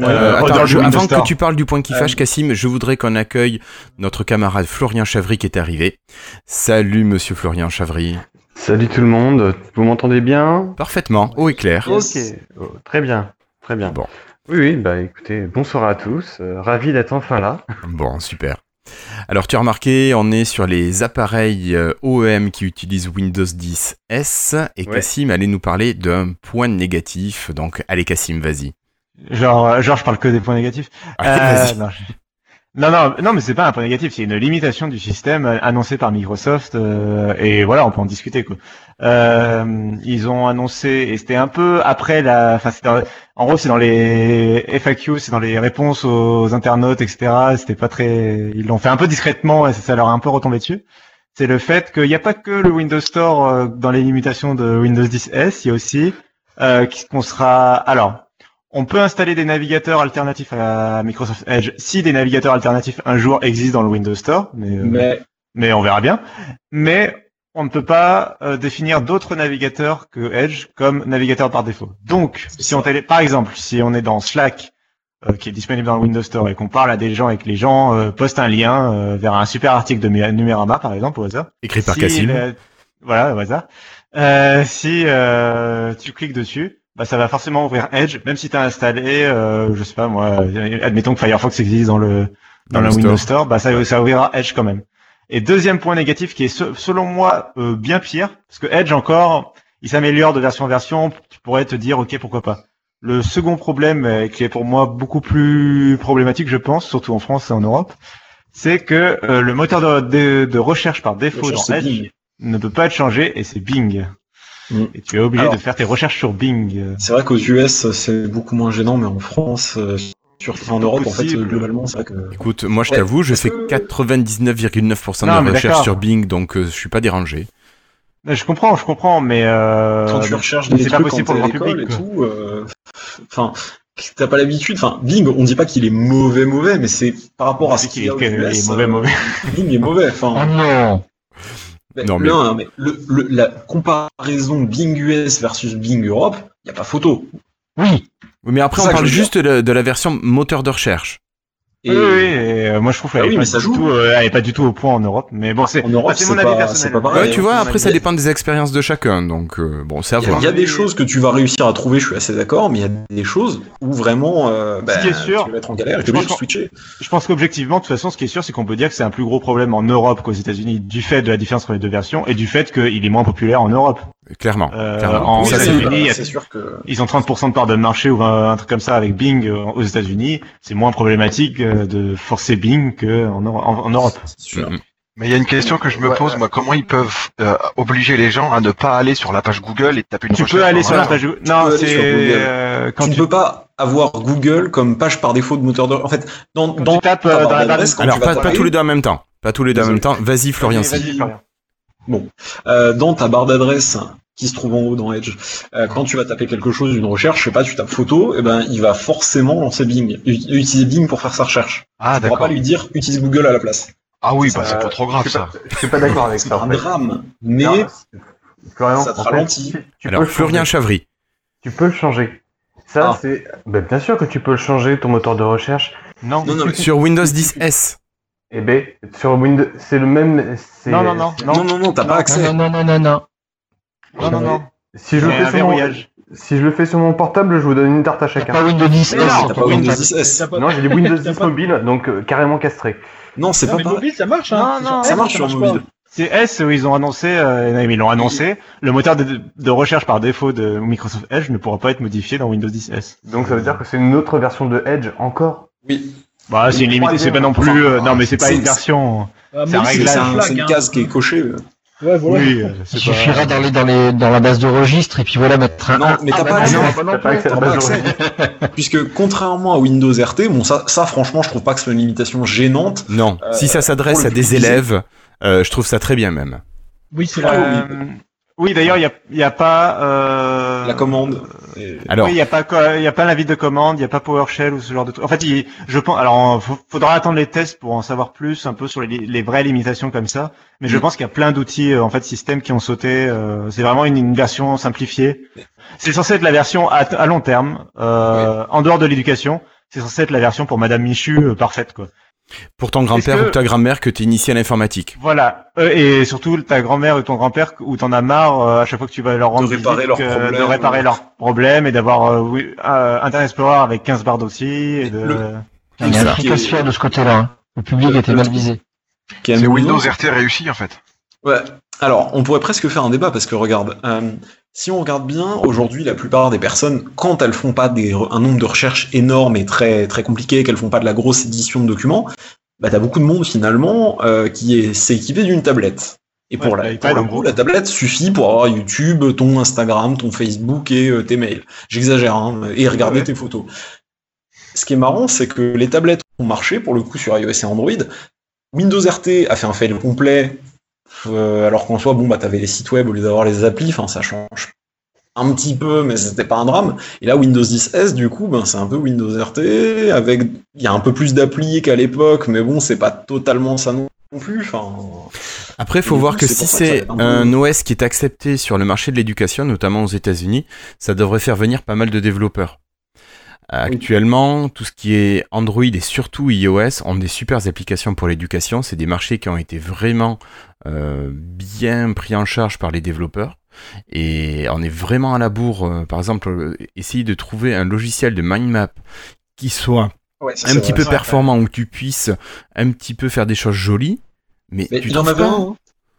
Euh, Euh, attends, je- avant que tu parles du point qui Euh, fâche, Cassim, je voudrais qu'on accueille notre camarade Florian Chavry qui est arrivé. Salut, monsieur Florian Chavry. Salut tout le monde, vous m'entendez bien? Parfaitement, haut et clair. Yes. Ok, Oh, très bien, très bien. Bon. Oui, oui, bah écoutez, bonsoir à tous, euh, ravi d'être enfin là. Bon, super. Alors, tu as remarqué, on est sur les appareils euh, OEM qui utilisent Windows 10 S, et Ouais. Cassim allait nous parler d'un point négatif. Donc, allez, Cassim, vas-y. Genre, euh, genre, je parle que des points négatifs. Allez, Euh, vas-y. non, je- non, non, non, mais c'est pas un point négatif, c'est une limitation du système euh, annoncée par Microsoft, euh, et voilà, on peut en discuter quoi. Euh, ils ont annoncé, et c'était un peu après la, enfin, en gros, c'est dans les FAQ, c'est dans les réponses aux internautes, etc. C'était pas très, ils l'ont fait un peu discrètement, et ça, leur a un peu retombé dessus. C'est le fait qu'il n'y a pas que le Windows Store euh, dans les limitations de Windows 10 S, il y a aussi euh, qu'on sera, alors. On peut installer des navigateurs alternatifs à Microsoft Edge si des navigateurs alternatifs un jour existent dans le Windows Store, mais, euh, mais mais on verra bien. Mais on ne peut pas euh, définir d'autres navigateurs que Edge comme navigateur par défaut. Donc, si on télé, par exemple, si on est dans Slack, euh, qui est disponible dans le Windows Store et qu'on parle à des gens et que les gens euh, postent un lien euh, vers un super article de Mé- Numérama, par exemple, au hasard. Écrit par Si Cassim. Voilà, au hasard. Euh, si euh, tu cliques dessus, bah, ça va forcément ouvrir Edge, même si tu as installé, euh, je sais pas moi, admettons que Firefox existe dans le dans, Dans Windows store. Store, bah, ça, ça ouvrira Edge quand même. Et deuxième point négatif qui est se- selon moi euh, bien pire, parce que Edge encore, il s'améliore de version en version, tu pourrais te dire ok pourquoi pas. Le second problème, euh, qui est pour moi beaucoup plus problématique, je pense, surtout en France et en Europe, c'est que euh, le moteur de, de- de recherche par défaut Recherche, dans Edge ne peut pas être changé et c'est Bing. Mm. Et tu es obligé Alors- de faire tes recherches sur Bing. c'est vrai qu'aux US c'est beaucoup moins gênant, mais en France, euh, sur, en Europe, en fait, globalement, c'est vrai que. Écoute, moi je Ouais, t'avoue, je fais que- 99,9% Non, de mais recherche d'accord. sur Bing, donc euh, je suis pas dérangé. Je comprends, je comprends, mais euh, quand tu recherches des c'est pas trucs possible quand pour le public. et tout, euh, enfin, t'as pas l'habitude. Enfin, Bing, on dit pas qu'il est mauvais, mauvais, mais c'est par rapport à ce qu'il est, il est US, mauvais, euh, mauvais. Bing est mauvais. Oh Enfin, non mais- Non, mais- non, mais le, le- la comparaison Bing US versus Bing Europe, y a pas photo. Oui, Oui, mais après on parle juste de la version moteur de recherche. Et Oui, oui, et euh, moi, je trouve qu'elle Ah est oui, pas mais ça du joue. tout, euh, elle est pas du tout au point en Europe. Mais bon, c'est En Europe, ah, c'est c'est mon avis pas- personnel. c'est pas pareil. Ouais, tu vois, mon après ça dépend des expériences de chacun, donc euh, bon, c'est à Il y, a, voir. il y a des choses que tu vas réussir à trouver, je suis assez d'accord, mais il y a des choses où vraiment euh, bah, qui est sûr, tu vas être en galère et tu switcher. Je pense qu'objectivement, de toute façon, ce qui est sûr, c'est qu'on peut dire que c'est un plus gros problème en Europe qu'aux États-Unis du fait de la différence entre les deux versions et du fait qu'il est moins populaire en Europe. Clairement. Euh, clairement. en Ça, Oui, c'est sûr que Ils ont 30% de part de marché ou un, un truc comme ça avec Bing euh, aux États-Unis. C'est moins problématique euh, de forcer Bing qu'en en, en Europe. Mhm. Mais il y a une question que je me Ouais, pose, moi, comment ils peuvent euh, obliger les gens à ne pas aller sur la page Google et taper une Tu recherche peux aller sur la page. Non, c'est quand tu ne tu, peux pas avoir Google comme page par défaut de moteur de. En fait, dans, Quand dans tu tapes, dans la quand Alors tu vas pas, tous les deux en même temps. Pas tous les deux en même temps. Vas-y, Florian. Vas-y. Florian. Euh, dans ta barre d'adresse qui se trouve en haut dans Edge, euh, quand tu vas taper quelque chose, une recherche, je sais pas, tu tapes photo, et ben il va forcément lancer Bing, ut- utiliser Bing pour faire sa recherche. Ah, Tu pourras pas d'accord. lui dire utilise Google à la place. Ah oui, bah c'est pas trop grave, ça. Je suis pas d'accord avec C'est ça. en un fait. drame, mais Non, ça te fait, ralentit. tu- tu peux Alors le Florian changer. Chavry. Tu peux le changer. Ça, Ah. c'est. Ben, bien sûr que tu peux le changer, ton moteur de recherche. Non. Non, non, mais- Sur Windows 10 S. Eh ben, sur Windows, c'est le même. Non, non, non, non, non, non, t'as pas accès. Non, non, non, non, non. Non, non, non. Si je, fais sur mon, si je le fais sur mon portable, je vous donne une tarte à chacun. pas Windows 10 Non, S, t'as pas Windows 10 S. T'as pas- Non, j'ai des Windows t'as 10 pas- mobile, donc euh, carrément castré. Non, c'est pas mais mobile, ça marche, hein. Non, non, Ça marche sur mobile. C'est S où ils ont annoncé, euh, ils l'ont annoncé, le moteur de, de recherche par défaut de Microsoft Edge ne pourra pas être modifié dans Windows 10 S. Donc ça veut dire que c'est une autre version de Edge encore? Oui. Bah, c'est une limite, c'est pas non plus, euh, non, mais c'est pas une version. C'est un réglage, c'est une hein. case qui est cochée. euh. Ouais, voilà. Oui, Il suffirait d'aller dans les dans la base de registre et puis voilà mettre un. Non, mais t'as ah, pas bah, accès. non. T'as pas pas base de accès. registre. Puisque contrairement à Windows RT, bon ça, ça franchement je trouve pas que c'est une limitation gênante. Non. Euh, si ça s'adresse à des élèves, euh, je trouve ça très bien même. Oui, c'est. Euh, oui, d'ailleurs, il y a, il y a pas. La commande. Alors, Oui, il y a pas, il y a pas l'invite de commande, il y a pas PowerShell ou ce genre de truc. En fait, il, je pense. Alors, faut- faudra attendre les tests pour en savoir plus, un peu sur les, les vraies limitations comme ça. Mais je Mm. pense qu'il y a plein d'outils, euh, en fait, systèmes qui ont sauté. euh, c'est vraiment une, une version simplifiée. C'est censé être la version à, à long terme, euh, en dehors de l'éducation. C'est censé être la version pour Madame Michu euh, parfaite, quoi. Pour ton grand-père que- ou ta grand-mère que t'es initié à l'informatique. Voilà. Euh, et surtout ta grand-mère ou ton grand-père où t'en as marre euh, à chaque fois que tu vas leur rendre réparer visite, leurs que- problèmes. de réparer leurs problèmes et d'avoir euh, oui, euh, Internet Explorer avec 15 barres d'aussi et de Le- Il y a un truc à se faire de ce côté-là. hein. Le public Le- était le mal visé. C'est. Windows RT réussi, en fait. Ouais. Alors, on pourrait presque faire un débat parce que regarde, euh, si on regarde bien, aujourd'hui, la plupart des personnes, quand elles font pas des, un nombre de recherches énormes et très très compliqué, qu'elles font pas de la grosse édition de documents, bah t'as beaucoup de monde finalement euh, qui est s'est équipé d'une tablette. Et pour, Ouais, la, l'iPad, pour le coup, la tablette suffit pour avoir YouTube, ton Instagram, ton Facebook et euh, tes mails. J'exagère, hein, et regarder Ouais. tes photos. Ce qui est marrant, c'est que les tablettes ont marché pour le coup sur iOS et Android. Windows RT a fait un fail complet, euh, alors qu'en soi, bon, bah, t'avais les sites web au lieu d'avoir les applis, enfin, ça change un petit peu, mais c'était pas un drame. Et là, Windows 10S, du coup, ben, c'est un peu Windows RT, avec, il y a un peu plus d'applis qu'à l'époque, mais bon, c'est pas totalement ça non plus, enfin. Après, il faut voir coup, que si c'est peu- un OS qui est accepté sur le marché de l'éducation, notamment aux États-Unis, ça devrait faire venir pas mal de développeurs. Actuellement, tout ce qui est Android et surtout iOS ont des super applications pour l'éducation. C'est des marchés qui ont été vraiment euh, bien pris en charge par les développeurs. Et on est vraiment à la bourre. euh, par exemple, euh, essayer de trouver un logiciel de mind map qui soit Ouais, ça, un petit vrai. peu performant, où tu puisses un petit peu faire des choses jolies. Mais, Mais tu il y en avait pas un. hein.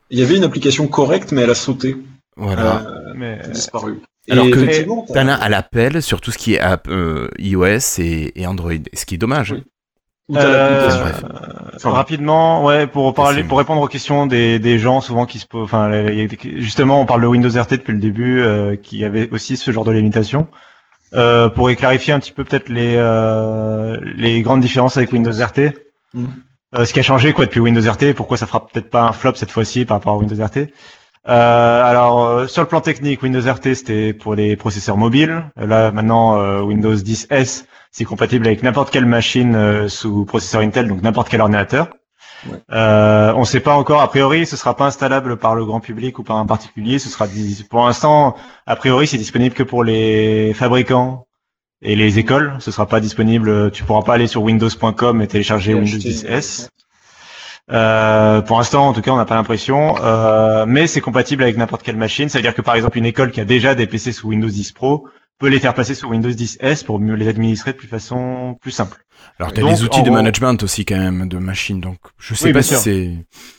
Il y avait une application correcte, mais elle a sauté, Voilà. euh, Mais elle a disparu. Alors Et que T'en as à l'appel sur tout ce qui est app, euh, iOS et, et Android. Ce qui est dommage. Oui. Ou Euh, euh, rapidement, ouais, pour parler, pour répondre aux questions des, des gens souvent qui se posent, enfin, justement, on parle de Windows RT depuis le début, euh, qui avait aussi ce genre de limitation. Euh, pour clarifier un petit peu peut-être les euh, les grandes différences avec Windows RT. Euh, ce qui a changé quoi depuis Windows RT, pourquoi ça fera peut-être pas un flop cette fois-ci par rapport à Windows RT. Euh, alors euh, sur le plan technique, Windows RT c'était pour les processeurs mobiles. Là maintenant euh, Windows 10S c'est compatible avec n'importe quelle machine euh, sous processeur Intel, donc n'importe quel ordinateur. Ouais. Euh, on ne sait pas encore. A priori, ce sera pas installable par le grand public ou par un particulier. Ce sera pour l'instant, a priori, c'est disponible que pour les fabricants et les écoles. Ce sera pas disponible. Tu pourras pas aller sur windows.com et télécharger Et Windows acheter, 10 S. Euh, pour l'instant, en tout cas, on n'a pas l'impression. Euh, mais c'est compatible avec n'importe quelle machine. Ça veut dire que par exemple, une école qui a déjà des PC sous Windows 10 Pro peut les faire passer sous Windows 10 S pour mieux les administrer de plus façon plus simple. Alors, t'as des outils de gros- management aussi quand même, de machines, donc je sais Oui, pas si c'est...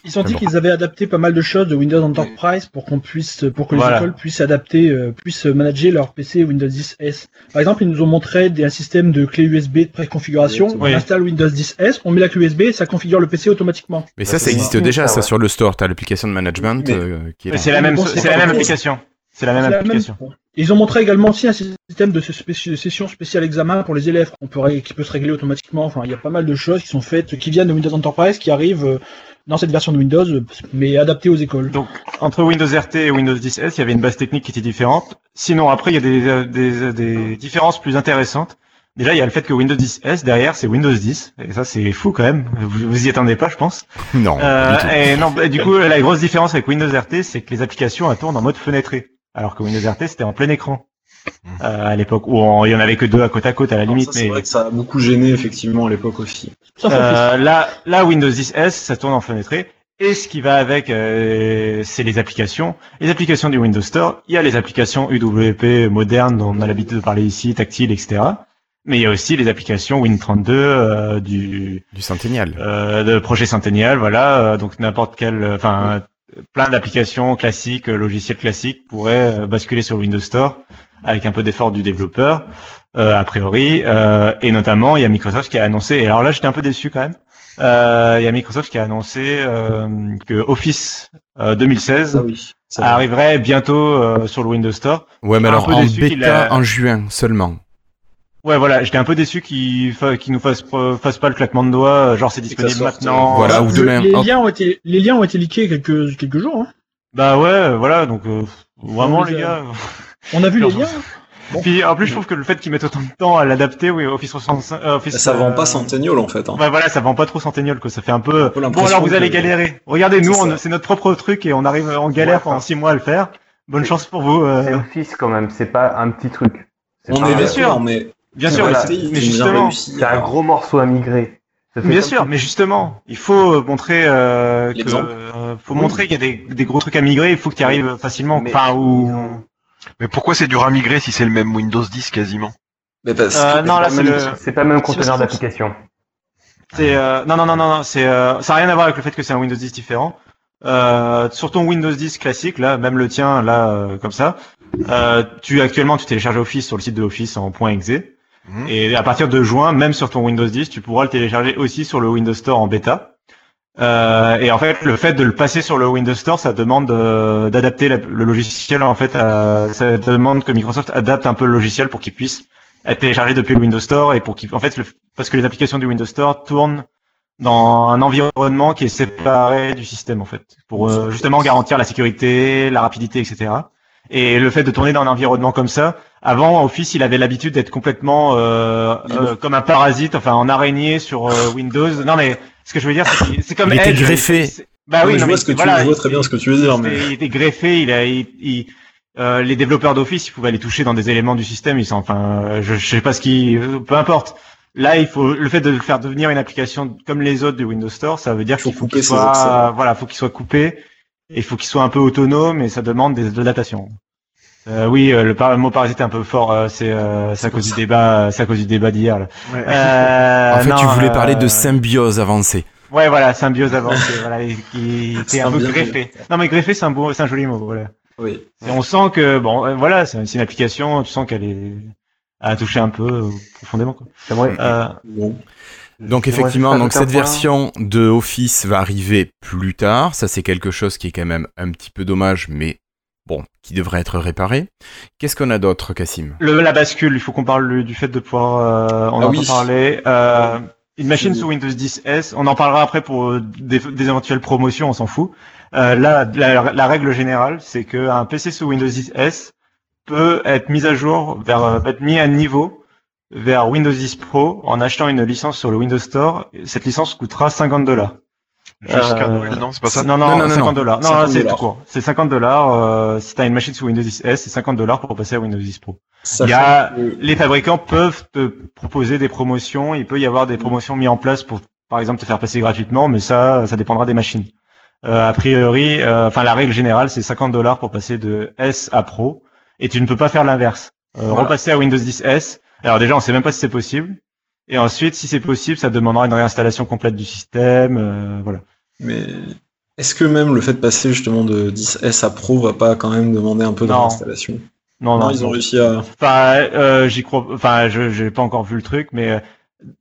Ils ont dit Bon. qu'ils avaient adapté pas mal de choses de Windows Enterprise pour qu'on puisse, pour que les Voilà. écoles puissent adapter, euh, puissent manager leur PC Windows 10 S. Par exemple, ils nous ont montré des, un système de clé USB de préconfiguration. Oui. On installe Windows 10 S, on met la clé USB, et ça configure le PC automatiquement. Mais ça, ça existe déjà, ça, ouais. sur le store. T'as l'application de management Mais- euh, qui est c'est la même, c'est la même application. C'est la même la application. même- Ils ont montré également aussi un système de session spéciale examen pour les élèves qu'on peut ré- qui peut se régler automatiquement. Enfin, il y a pas mal de choses qui sont faites, qui viennent de Windows Enterprise, qui arrivent euh, dans cette version de Windows, euh, mais adaptées aux écoles. Donc, entre Windows RT et Windows 10 S, il y avait une base technique qui était différente. Sinon, après, il y a des, euh, des, des différences plus intéressantes. Déjà, il y a le fait que Windows 10 S, derrière, c'est Windows 10. Et ça, c'est fou quand même. Vous, vous y attendez pas, je pense. Non, Euh, du et non, bah, du coup, la grosse différence avec Windows RT, c'est que les applications, elles tournent en mode fenêtré. Alors que Windows RT, c'était en plein écran. Euh, à l'époque, où on- il y en avait que deux à côte à côte à la limite. ça, c'est mais vrai que ça a beaucoup gêné effectivement à l'époque aussi. Euh, là, là, Windows 10 S, ça tourne en fenêtré. Et ce qui va avec, euh, c'est les applications. Les applications du Windows Store. Il y a les applications UWP modernes dont on a l'habitude de parler ici, tactiles, etc. Mais il y a aussi les applications Win32 euh, du Du Centennial. euh, de projet Centennial, voilà. euh, donc n'importe quel, euh, enfin, plein d'applications classiques, euh, logiciels classiques pourraient euh, basculer sur Windows Store avec un peu d'effort du développeur, euh, a priori. euh, et notamment, il y a Microsoft qui a annoncé. Et alors là, j'étais un peu déçu quand même. Euh, il y a Microsoft qui a annoncé euh, que Office euh, 2016 Ah oui. arriverait bientôt euh, sur le Windows Store. Ouais, mais alors en bêta a- en juin seulement. Ouais, voilà, j'étais un peu déçu qu'il fa... nous fasse fasse pas le claquement de doigts, euh, genre c'est que disponible maintenant. euh, Voilà, euh, ou Le- demain. les, liens ont été, les liens ont été leakés quelques, quelques jours. Hein. Bah ouais, euh, voilà, donc euh, vraiment les gars. On a vu les liens. Bon. Puis en plus, je trouve que le fait qu'ils mettent autant de temps à l'adapter, oui, Office 65, euh, Office. Ça vend euh, pas Centennial en fait. Hein. Ouais, voilà, ça vend pas trop Centennial, quoi. Ça fait un peu. Bon, alors vous allez que- galérer. Regardez, nous, C'est notre propre truc et on arrive en galère Ouais, pendant enfin. six mois à le faire. Bonne chance pour vous. euh, C'est Office quand même, c'est pas un petit truc. On pas est bien sûr, mais Bien sûr, Voilà, mais, mais justement. C'est un gros morceau à migrer. Bien sûr, mais justement, il faut euh, montrer euh, que, euh, faut montrer qu'il y a des, des gros trucs à migrer. Il faut que tu y arrives facilement. Mais Enfin, Mais pourquoi c'est dur à migrer si c'est le même Windows 10 quasiment Mais parce Euh, que non, là, c'est le- même- C'est pas le même conteneur d'application. C'est euh, non non non non non c'est euh, ça a rien à voir avec le fait que c'est un Windows 10 différent. Euh, sur ton Windows 10 classique là, même le tien là euh, comme ça, euh, tu actuellement tu télécharges Office sur le site de Office en .exe Mhm. et à partir de juin, même sur ton Windows 10, tu pourras le télécharger aussi sur le Windows Store en bêta. Euh, et en fait, le fait de le passer sur le Windows Store, ça demande euh, d'adapter le logiciel. En fait, ça demande que Microsoft adapte un peu le logiciel pour qu'il puisse être téléchargé depuis le Windows Store et pour qu'il, en fait, parce que les applications du Windows Store tournent dans un environnement qui est séparé du système, en fait, pour euh, justement garantir la sécurité, la rapidité, etc. Et le fait de tourner dans un environnement comme ça, avant Office, il avait l'habitude d'être complètement euh, euh, comme un parasite, enfin en araignée sur euh, Windows. Non mais ce que je veux dire, c'est comme Il était Edge, greffé. Bah Non, oui, mais je non, vois mais ce que tu voilà, je vois il- très bien ce que tu veux dire, mais il était greffé, il a, il, il- euh, les développeurs d'Office, ils pouvaient aller toucher dans des éléments du système. Ils sont, enfin, je, je sais pas ce qui, peu importe. Là, il faut le fait de le faire devenir une application comme les autres du Windows Store, ça veut dire qu'il faut qu'il soit, voilà, faut qu'il soit coupé. Et il faut qu'il soit un peu autonome, et ça demande des de datation. Euh, oui, euh, le, par- le mot parasite est un peu fort. euh, c'est euh, c'est à cause du débat, à cause du débat d'hier. là. Euh, En fait, non, tu voulais parler de euh, symbiose avancée. Ouais, voilà, symbiose avancée, voilà, qui était un peu greffé. Non, mais greffé, c'est un beau, c'est un joli mot, voilà. oui. Et on sent que, bon, euh, voilà, c'est une application, tu sens qu'elle est, à toucher un peu euh, profondément, quoi. Euh, Bon. Donc effectivement, donc cette point. version de Office va arriver plus tard. Ça c'est quelque chose qui est quand même un petit peu dommage, mais bon, qui devrait être réparé. Qu'est-ce qu'on a d'autre, Cassim? Le, la bascule, il faut qu'on parle le- du fait de pouvoir, euh, on Ah en oui. parler, euh, une machine sous Windows 10 S, on en parlera après pour euh, des, des éventuelles promotions, on s'en fout. Euh, là, la, la règle générale, c'est qu'un PC sous Windows 10 S peut être mis à jour, vers, euh, être mis à niveau vers Windows 10 Pro en achetant une licence sur le Windows Store. Cette licence coûtera 50 dollars. Jusqu'à Euh, Noël, non, c'est pas ça Non, non, Non, non, non, 50 non. dollars. Non, 50 c'est tout court. C'est 50 dollars. Euh, si t'as une machine sous Windows 10 S, c'est 50 dollars pour passer à Windows 10 Pro. Il y a, les fabricants peuvent te proposer des promotions. Il peut y avoir des promotions mises en place pour, par exemple, te faire passer gratuitement, mais ça, ça dépendra des machines. Euh, a priori, euh, enfin, la règle générale, c'est 50 dollars pour passer de S à Pro, et tu ne peux pas faire l'inverse. Euh, Voilà. Repasser à Windows 10 S. Alors déjà, on sait même pas si c'est possible. Et ensuite, si c'est possible, ça demandera une réinstallation complète du système. euh, voilà. Mais est-ce que même le fait de passer justement de 10S à Pro va pas quand même demander un peu de Non. réinstallation? Non, Non, ils ont réussi à. Enfin, euh, j'y crois. Enfin, je j'ai pas encore vu le truc, mais euh,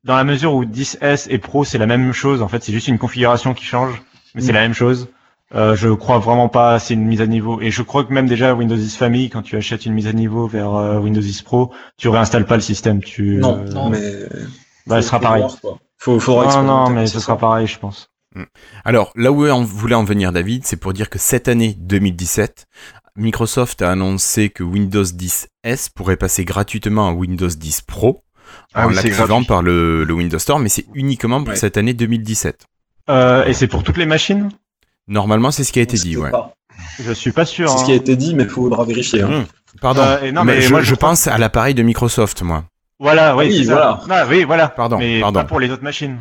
dans la mesure où 10S et Pro c'est la même chose, en fait, c'est juste une configuration qui change, mais c'est Mm. la même chose. Euh, je crois vraiment pas. C'est une mise à niveau, et je crois que même déjà Windows 10 Family, quand tu achètes une mise à niveau vers euh, Windows 10 Pro, tu réinstalles pas le système. Tu Non, euh, non. mais. bah, ce sera pareil. Faut, faudra Non, non, mais ce sera pareil, je pense. Alors, là où on voulait en venir, David, c'est pour dire que cette année 2017, Microsoft a annoncé que Windows 10 S pourrait passer gratuitement à Windows 10 Pro Ah en oui, l'activant par le, le Windows Store, mais c'est uniquement pour Ouais. cette année 2017. Euh, et c'est pour toutes les machines? Normalement, c'est ce qui a été dit, ouais. pas. Je suis pas sûr. C'est ce hein. qui a été dit, mais il faudra vérifier. hein. Hum, Pardon. Euh, et non, mais mais je, moi, je je crois- pense à l'appareil de Microsoft, moi. Voilà, oui, Oui, c'est ça. voilà. Ah, oui, voilà. Pardon, mais pardon. pas pour les autres machines. Non,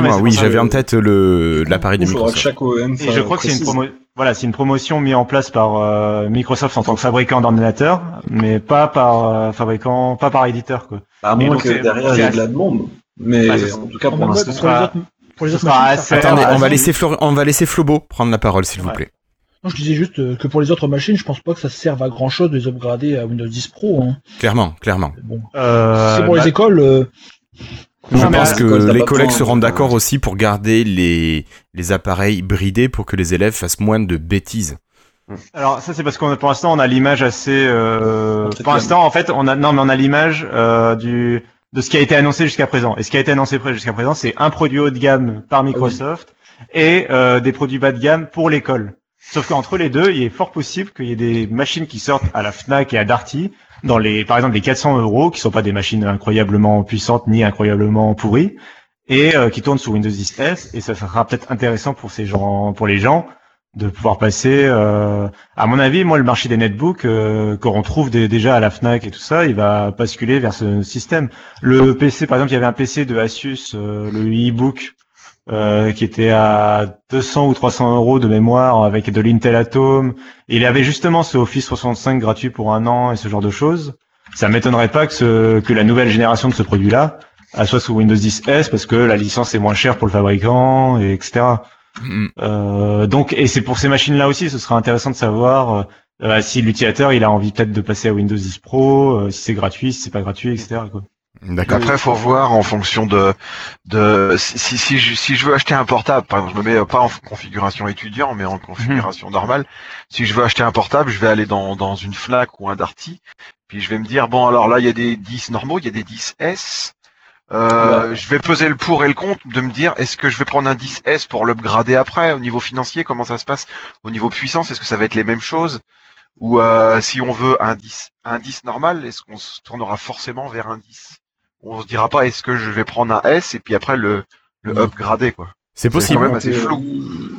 mais Excuse-moi, oui, j'avais en tête le l'appareil de Microsoft. chaque OEM Et je crois que c'est une promo... voilà, c'est une promotion mise en place par euh, Microsoft en tant que fabricant d'ordinateurs, mais pas par euh, fabricant, pas par éditeur quoi. À Et moins donc, que c'est- derrière il y c'est ait de la demande. Mais Ah, en tout cas, pour l'instant, ce pour, les sera- autres, pour les ce autres sera machines, ça- assez- Attendez, Ah, on va laisser Flor- on va laisser Flobo prendre la parole, s'il vous plaît. Non, je disais juste euh, que pour les autres machines, je pense pas que ça serve à grand chose de les upgrader à Windows 10 Pro. Hein. Clairement, clairement. Bon. Euh, c'est pour bah, les écoles. euh, Je Non, pense que les collègues besoin se rendent de- d'accord aussi pour garder les, les appareils bridés pour que les élèves fassent moins de bêtises. Alors ça c'est parce qu'on a pour l'instant on a l'image assez. Euh... Pour l'instant en fait on a non mais on a l'image euh, du de ce qui a été annoncé jusqu'à présent. Et ce qui a été annoncé jusqu'à présent c'est un produit haut de gamme par Microsoft et euh, des produits bas de gamme pour l'école. Sauf qu'entre les deux il est fort possible qu'il y ait des machines qui sortent à la Fnac et à Darty dans les par exemple les 400 euros qui sont pas des machines incroyablement puissantes ni incroyablement pourries et euh, qui tournent sous Windows 10 S et ça sera peut-être intéressant pour ces gens pour les gens de pouvoir passer euh, à mon avis, moi, le marché des netbooks, euh, qu'on trouve dé- déjà à la Fnac et tout ça, il va basculer vers ce système. Le PC, par exemple, il y avait un PC de Asus, euh, le e-book, euh, qui était à 200 ou 300 euros de mémoire avec de l'Intel Atom. Et il avait justement ce Office 65 gratuit pour un an et ce genre de choses. Ça m'étonnerait pas que, ce, que la nouvelle génération de ce produit-là soit sous Windows 10 S parce que la licence est moins chère pour le fabricant, et etc. Mm. Euh, donc, et c'est pour ces machines-là aussi, ce sera intéressant de savoir euh, si l'utilisateur il a envie peut-être de passer à Windows 10 Pro, euh, si c'est gratuit, si c'est pas gratuit, etc. Quoi. D'accord. Après, faut voir en fonction de de si si, si je, si je veux acheter un portable, par exemple, je me mets euh, pas en configuration étudiant, mais en configuration normale. Si je veux acheter un portable, je vais aller dans dans une Fnac ou un Darty, puis je vais me dire bon alors là il y a des 10 normaux, il y a des 10S. Euh, Je vais peser le pour et le contre de me dire est-ce que je vais prendre un 10S pour l'upgrader après au niveau financier? Comment ça se passe au niveau puissance? Est-ce que ça va être les mêmes choses? Ou euh, si on veut un 10 un 10 normal est-ce qu'on se tournera forcément vers un 10 on se dira pas est-ce que je vais prendre un S et puis après le le Mm. upgrader quoi C'est c'est possible. quand même assez flou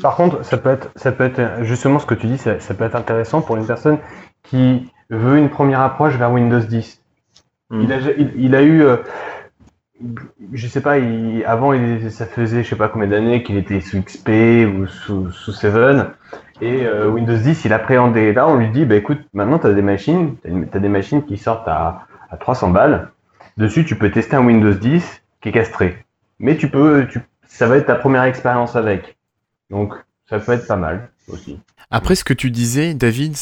Par contre, ça peut être, ça peut être justement ce que tu dis, ça, ça peut être intéressant pour une personne qui veut une première approche vers Windows 10. Hmm. Il, a, il, il a eu, euh, je sais pas, il, avant, il, ça faisait je sais pas combien d'années qu'il était sous XP ou sous, sous 7 et euh, Windows 10, il appréhendait. Là, on lui dit, bah écoute, maintenant tu as des machines, tu as des machines qui sortent à, à 300 balles. Dessus, tu peux tester un Windows 10 qui est castré. Mais tu peux, tu, ça va être ta première expérience avec. Donc, ça peut être pas mal aussi. Après ce que tu disais, David,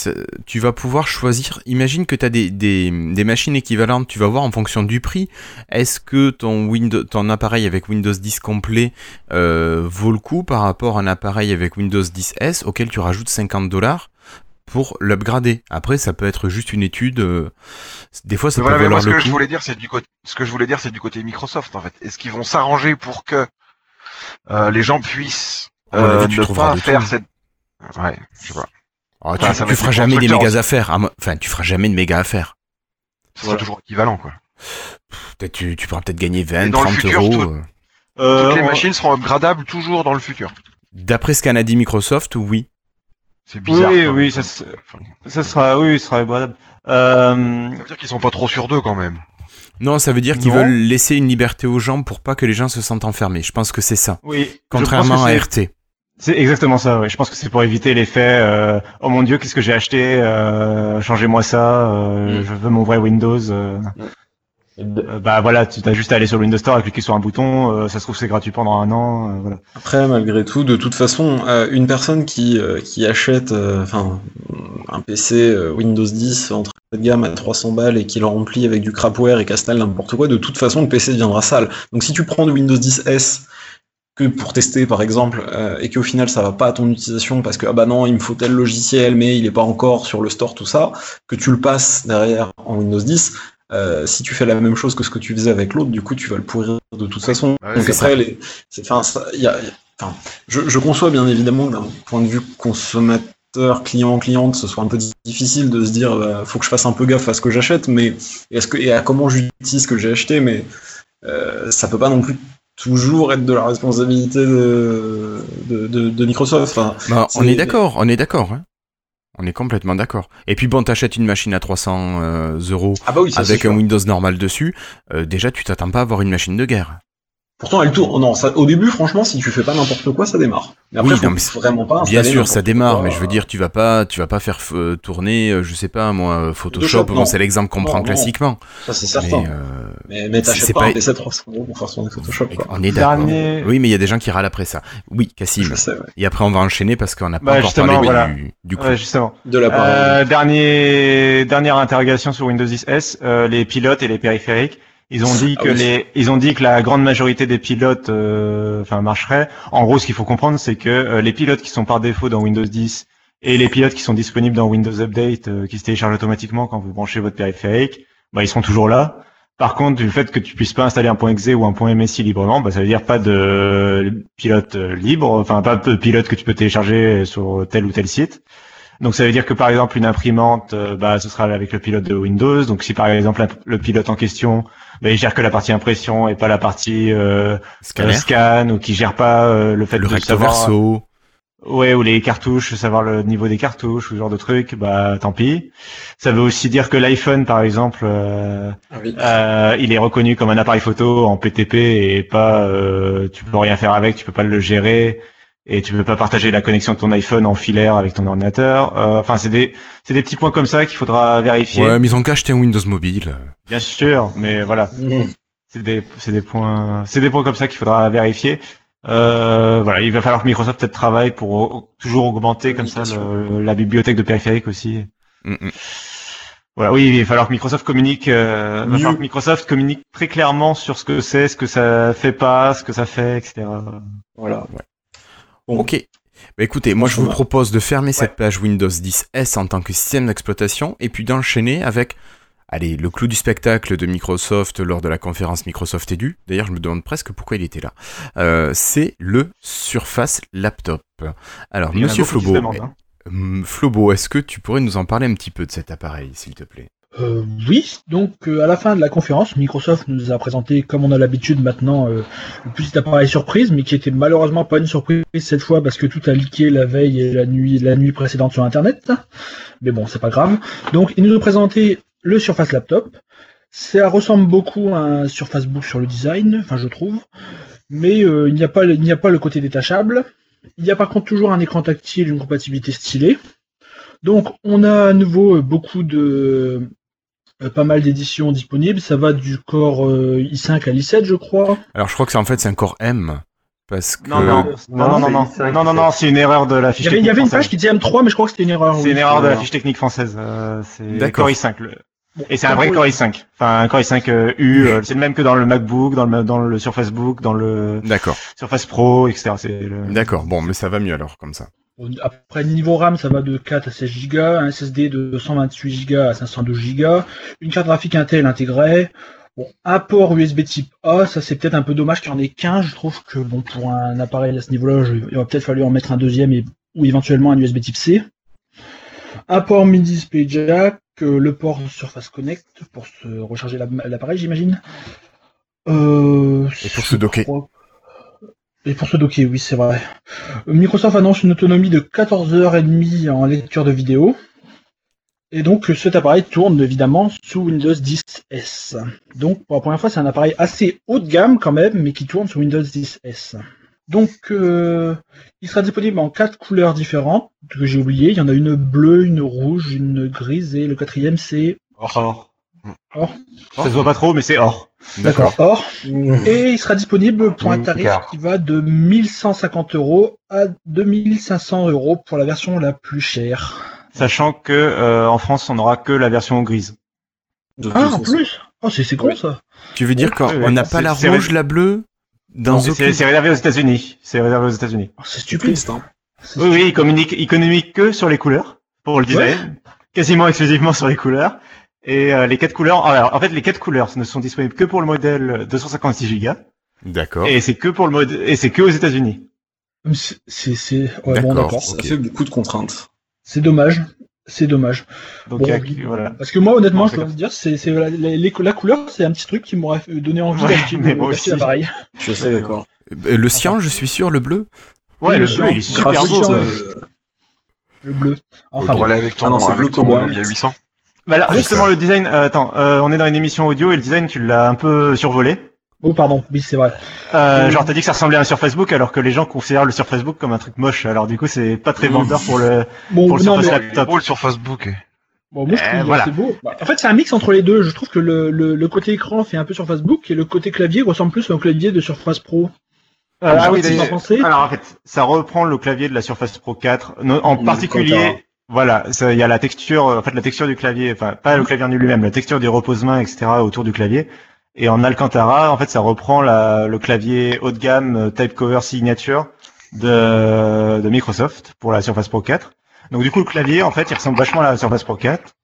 tu vas pouvoir choisir. Imagine que tu as des, des, machines équivalentes, tu vas voir en fonction du prix. Est-ce que ton, Windows, ton appareil avec Windows 10 complet euh, vaut le coup par rapport à un appareil avec Windows 10 S auquel tu rajoutes 50 dollars? Pour l'upgrader Après, ça peut être juste une étude. euh, des fois, ça Mais peut voilà, mais moi, valoir ce le que coup. je voulais dire, c'est du côté, ce que je voulais dire, c'est du côté Microsoft, en fait. Est-ce qu'ils vont s'arranger pour que euh, les gens puissent avis, euh, tu ne pas faire tout. cette, ouais, je sais pas. Ah, tu, ça tu feras jamais des méga affaires. à mo- Enfin, tu feras jamais de méga affaires. Ce sera toujours équivalent, quoi. Peut-être tu, tu pourras peut-être gagner 20, Et dans le 30 futur, euros. tout- euh. Euh, Toutes les on- machines seront upgradables toujours dans le futur. D'après ce qu'a dit Microsoft, oui. C'est bizarre. Oui, oui, ça, ça sera, oui, ça sera abordable. Euh, Ça veut dire qu'ils sont pas trop sur deux quand même. Non, ça veut dire qu'ils veulent laisser une liberté aux gens pour pas que les gens se sentent enfermés. Je pense que c'est ça. oui. Contrairement à RT. c'est- C'est exactement ça, oui. Je pense que c'est pour éviter l'effet, euh, oh mon dieu, qu'est-ce que j'ai acheté, euh, changez-moi ça, euh, Mm. je veux mon vrai Windows. euh. Bah voilà, tu as juste à aller sur le Windows Store et cliquer sur un bouton, euh, ça se trouve c'est gratuit pendant un an, euh, voilà. Après, malgré tout, de toute façon, euh, une personne qui, euh, qui achète enfin, un PC Windows 10 entrée de gamme à 300 balles et qui le remplit avec du crapware et castalle n'importe quoi, de toute façon, le PC deviendra sale. Donc si tu prends du Windows 10 S que pour tester par exemple euh, et qu'au final ça va pas à ton utilisation parce que ah bah non il me faut tel logiciel mais il est pas encore sur le store tout ça que tu le passes derrière en Windows 10 euh, si tu fais la même chose que ce que tu faisais avec l'autre du coup tu vas le pourrir de toute façon Ouais, donc après les c'est enfin ça- il y a, il y a- enfin je, je conçois bien évidemment que d'un point de vue consommateur client cliente ce soit un peu difficile de se dire bah, faut que je fasse un peu gaffe à ce que j'achète mais est-ce que et à comment j'utilise ce que j'ai acheté mais euh, ça peut pas non plus toujours être de la responsabilité de, de, de, de Microsoft. Enfin, Bah, on est d'accord, on est d'accord. hein. On est complètement d'accord. Et puis bon, t'achètes une machine à 300 euh, euros ah bah oui, ça, avec un. Windows normal dessus. euh, déjà, tu t'attends pas à avoir une machine de guerre. Pourtant, elle tourne. Non, ça, au début, franchement, si tu fais pas n'importe quoi, ça démarre. Mais après, Oui, non, mais c'est- vraiment pas. Bien installer sûr, ça démarre, quoi. mais je veux dire, tu vas pas, tu vas pas faire euh, tourner, euh, je sais pas moi, euh, Photoshop. Bon, non. c'est l'exemple qu'on prend non. classiquement. ça c'est certain. Mais, euh, Mais, mais t'achètes pas, pas- un PC 300 euros pour faire tourner Photoshop. Quoi. on est d'accord. Dernier- Oui, mais il y a des gens qui râlent après ça. Oui, Cassim. Je sais, ouais. Et après, on va enchaîner parce qu'on n'a pas Bah, encore parlé voilà. du, du coup. Ouais, justement. De la part. Euh, dernier, dernière interrogation sur Windows 10 S, euh, les pilotes et les périphériques. Ils ont dit Ah que oui. les, ils ont dit que la grande majorité des pilotes, euh, enfin, marcheraient. En gros, ce qu'il faut comprendre, c'est que euh, les pilotes qui sont par défaut dans Windows 10 et les pilotes qui sont disponibles dans Windows Update, euh, qui se téléchargent automatiquement quand vous branchez votre périphérique, bah, ils seront toujours là. Par contre, du fait que tu puisses pas installer un point .exe ou un point .msi librement, bah, ça veut dire pas de pilote euh, libre, enfin pas de pilote que tu peux télécharger sur tel ou tel site. Donc ça veut dire que par exemple une imprimante, euh, bah, ce sera avec le pilote de Windows. Donc si par exemple le pilote en question, bah, il gère que la partie impression et pas la partie euh, euh, scan, ou qui gère pas euh, le fait le de recto savoir, verso. ouais, ou les cartouches, savoir le niveau des cartouches, ou ce genre de trucs, bah tant pis. Ça veut aussi dire que l'iPhone par exemple, euh, Ah oui. euh, il est reconnu comme un appareil photo en PTP et pas, euh, tu peux rien faire avec, tu peux pas le gérer et tu peux pas partager la connexion de ton iPhone en filaire avec ton ordinateur. Euh, Enfin, c'est des, c'est des petits points comme ça qu'il faudra vérifier. Ouais, ont qu'à acheter un Windows mobile. Bien sûr, mais voilà, c'est des, c'est des points, c'est des points comme ça qu'il faudra vérifier. Euh, voilà, il va falloir que Microsoft peut-être travaille pour toujours augmenter comme ça le- la bibliothèque de périphériques aussi. Mm, mm. Voilà, oui, il va falloir que Microsoft communique, euh, il va falloir que Microsoft communique très clairement sur ce que c'est, ce que ça fait pas, ce que ça fait, etc. Voilà. Bon. Ok. Bah écoutez, moi je vous propose de fermer cette page Windows 10 S en tant que système d'exploitation et puis d'enchaîner avec, allez, le clou du spectacle de Microsoft lors de la conférence Microsoft Edu. D'ailleurs, je me demande presque pourquoi il était là. Euh, c'est le Surface Laptop. Alors, Il Monsieur Flobo, hein. hum, Flobo, est-ce que tu pourrais nous en parler un petit peu de cet appareil, s'il te plaît? Euh, oui, donc euh, à la fin de la conférence, Microsoft nous a présenté, comme on a l'habitude maintenant, euh, le petit appareil surprise, mais qui était malheureusement pas une surprise cette fois parce que tout a leaké la veille et la nuit, la nuit précédente sur Internet. Mais bon, c'est pas grave. Donc, ils nous ont présenté le Surface Laptop. Ça ressemble beaucoup à un Surface Book sur le design, enfin je trouve, mais euh, il n'y a pas, il n'y a pas le côté détachable. Il y a par contre toujours un écran tactile, une compatibilité stylée. Donc, on a à nouveau euh, beaucoup de pas mal d'éditions disponibles. Ça va du Core euh, i5 à l'i7, je crois. Alors, je crois que c'est en fait c'est un Core M. Parce que... Non, non, non, non, non, non, c'est i5, non, non, non, c'est une erreur de la fiche avait, il y technique avait une page qui disait M3, mais je crois que c'était une erreur. C'est oui. une erreur de la Euh, fiche technique française. euh, c'est D'accord. Core i5. le- bon, Et c'est un vrai Core Core i5. Enfin, un Core i5 euh, U. euh, c'est le même que dans le MacBook, dans le dans le Surface Book, dans le Surface Pro, etc. D'accord. Bon, mais ça va mieux alors, comme ça. Après, niveau RAM, ça va de 4 à 16 Go, un SSD de 128 Go à 512 Go, une carte graphique Intel intégrée. Bon, un port USB type A, ça c'est peut-être un peu dommage qu'il y en ait qu'un. Je trouve que bon, pour un appareil à ce niveau-là, il aurait peut-être fallu en mettre un deuxième et, ou éventuellement un USB type C. Un port mini display jack, euh, le port Surface Connect pour se recharger la- l'appareil, j'imagine. Euh, Et pour se docker. crois- Et pour se docker, oui, c'est vrai. Microsoft annonce une autonomie de 14h30 en lecture de vidéo. Et donc cet appareil tourne évidemment sous Windows 10S. Donc pour la première fois, c'est un appareil assez haut de gamme quand même, mais qui tourne sous Windows 10S. Donc euh, il sera disponible en quatre couleurs différentes que j'ai oublié. Il y en a une bleue, une rouge, une grise et le quatrième c'est Or. or. Ça se voit pas trop, mais c'est or. D'accord, or. Et il sera disponible pour un tarif car. qui va de 1150 euros à 2500 euros pour la version la plus chère. Sachant que euh, en France, on n'aura que la version grise. De Ah, en plus Oh, c'est c'est con ça Tu veux dire qu'on n'a pas la rouge, la bleue dans C'est- aucune... C'est c'est réservé aux États-Unis. C'est réservé aux États-Unis. Oh, C'est stupide. hein. Oui, oui, ils communiquent, ils communiquent que sur les couleurs pour le design, quasiment exclusivement sur les couleurs. Et euh, les quatre couleurs, alors en fait, les quatre couleurs ne sont disponibles que pour le modèle 256 Go D'accord. et c'est que pour le mode et c'est que aux États-Unis. C'est, c'est, c'est- ouais, bon, D'accord. Ça fait beaucoup de contraintes. C'est dommage. C'est dommage. Donc Bon, a- oui. voilà. Parce que moi, honnêtement, Non, je c'est dois comme- te dire, c'est, c'est la, la- la couleur, c'est un petit truc qui m'aurait donné envie Ouais, d'acheter d'acheter aussi. l'appareil. Je assez d'accord. Euh, Le cyan, je suis sûr, le bleu Ouais, Oui, le le bleu, il est super beau. Le bleu. Enfin, avec ton, Ah non, c'est bleu cobalt. il y a 800. Bah là, Ah, justement, le design. euh, attends, euh, on est dans une émission audio et le design, tu l'as un peu survolé. Oh, pardon. Oui, c'est vrai. Euh, Oui. Genre, t'as dit que ça ressemblait à un sur Facebook, alors que les gens considèrent le sur Facebook comme un truc moche. Alors du coup, c'est pas très vendeur pour le Bon, pour le non, Surface mais, Laptop. Beau le sur Facebook. bon, moi, je Eh, trouve que voilà. c'est beau. Bah, En fait, c'est un mix entre les deux. Je trouve que le, le, le côté écran fait un peu sur Facebook et le côté clavier ressemble plus au clavier de Surface Pro. Euh, ah oui, alors en fait, ça reprend le clavier de la Surface Pro 4, no- en particulier. Voilà, il y a la texture, euh, en fait la texture du clavier, enfin pas le clavier en lui-même, la texture des repose-mains, etc. autour du clavier. Et en Alcantara, en fait, ça reprend la, le clavier haut de gamme euh, Type Cover Signature de, de Microsoft pour la Surface Pro 4. Donc du coup, le clavier, en fait, il ressemble vachement à la Surface Pro 4.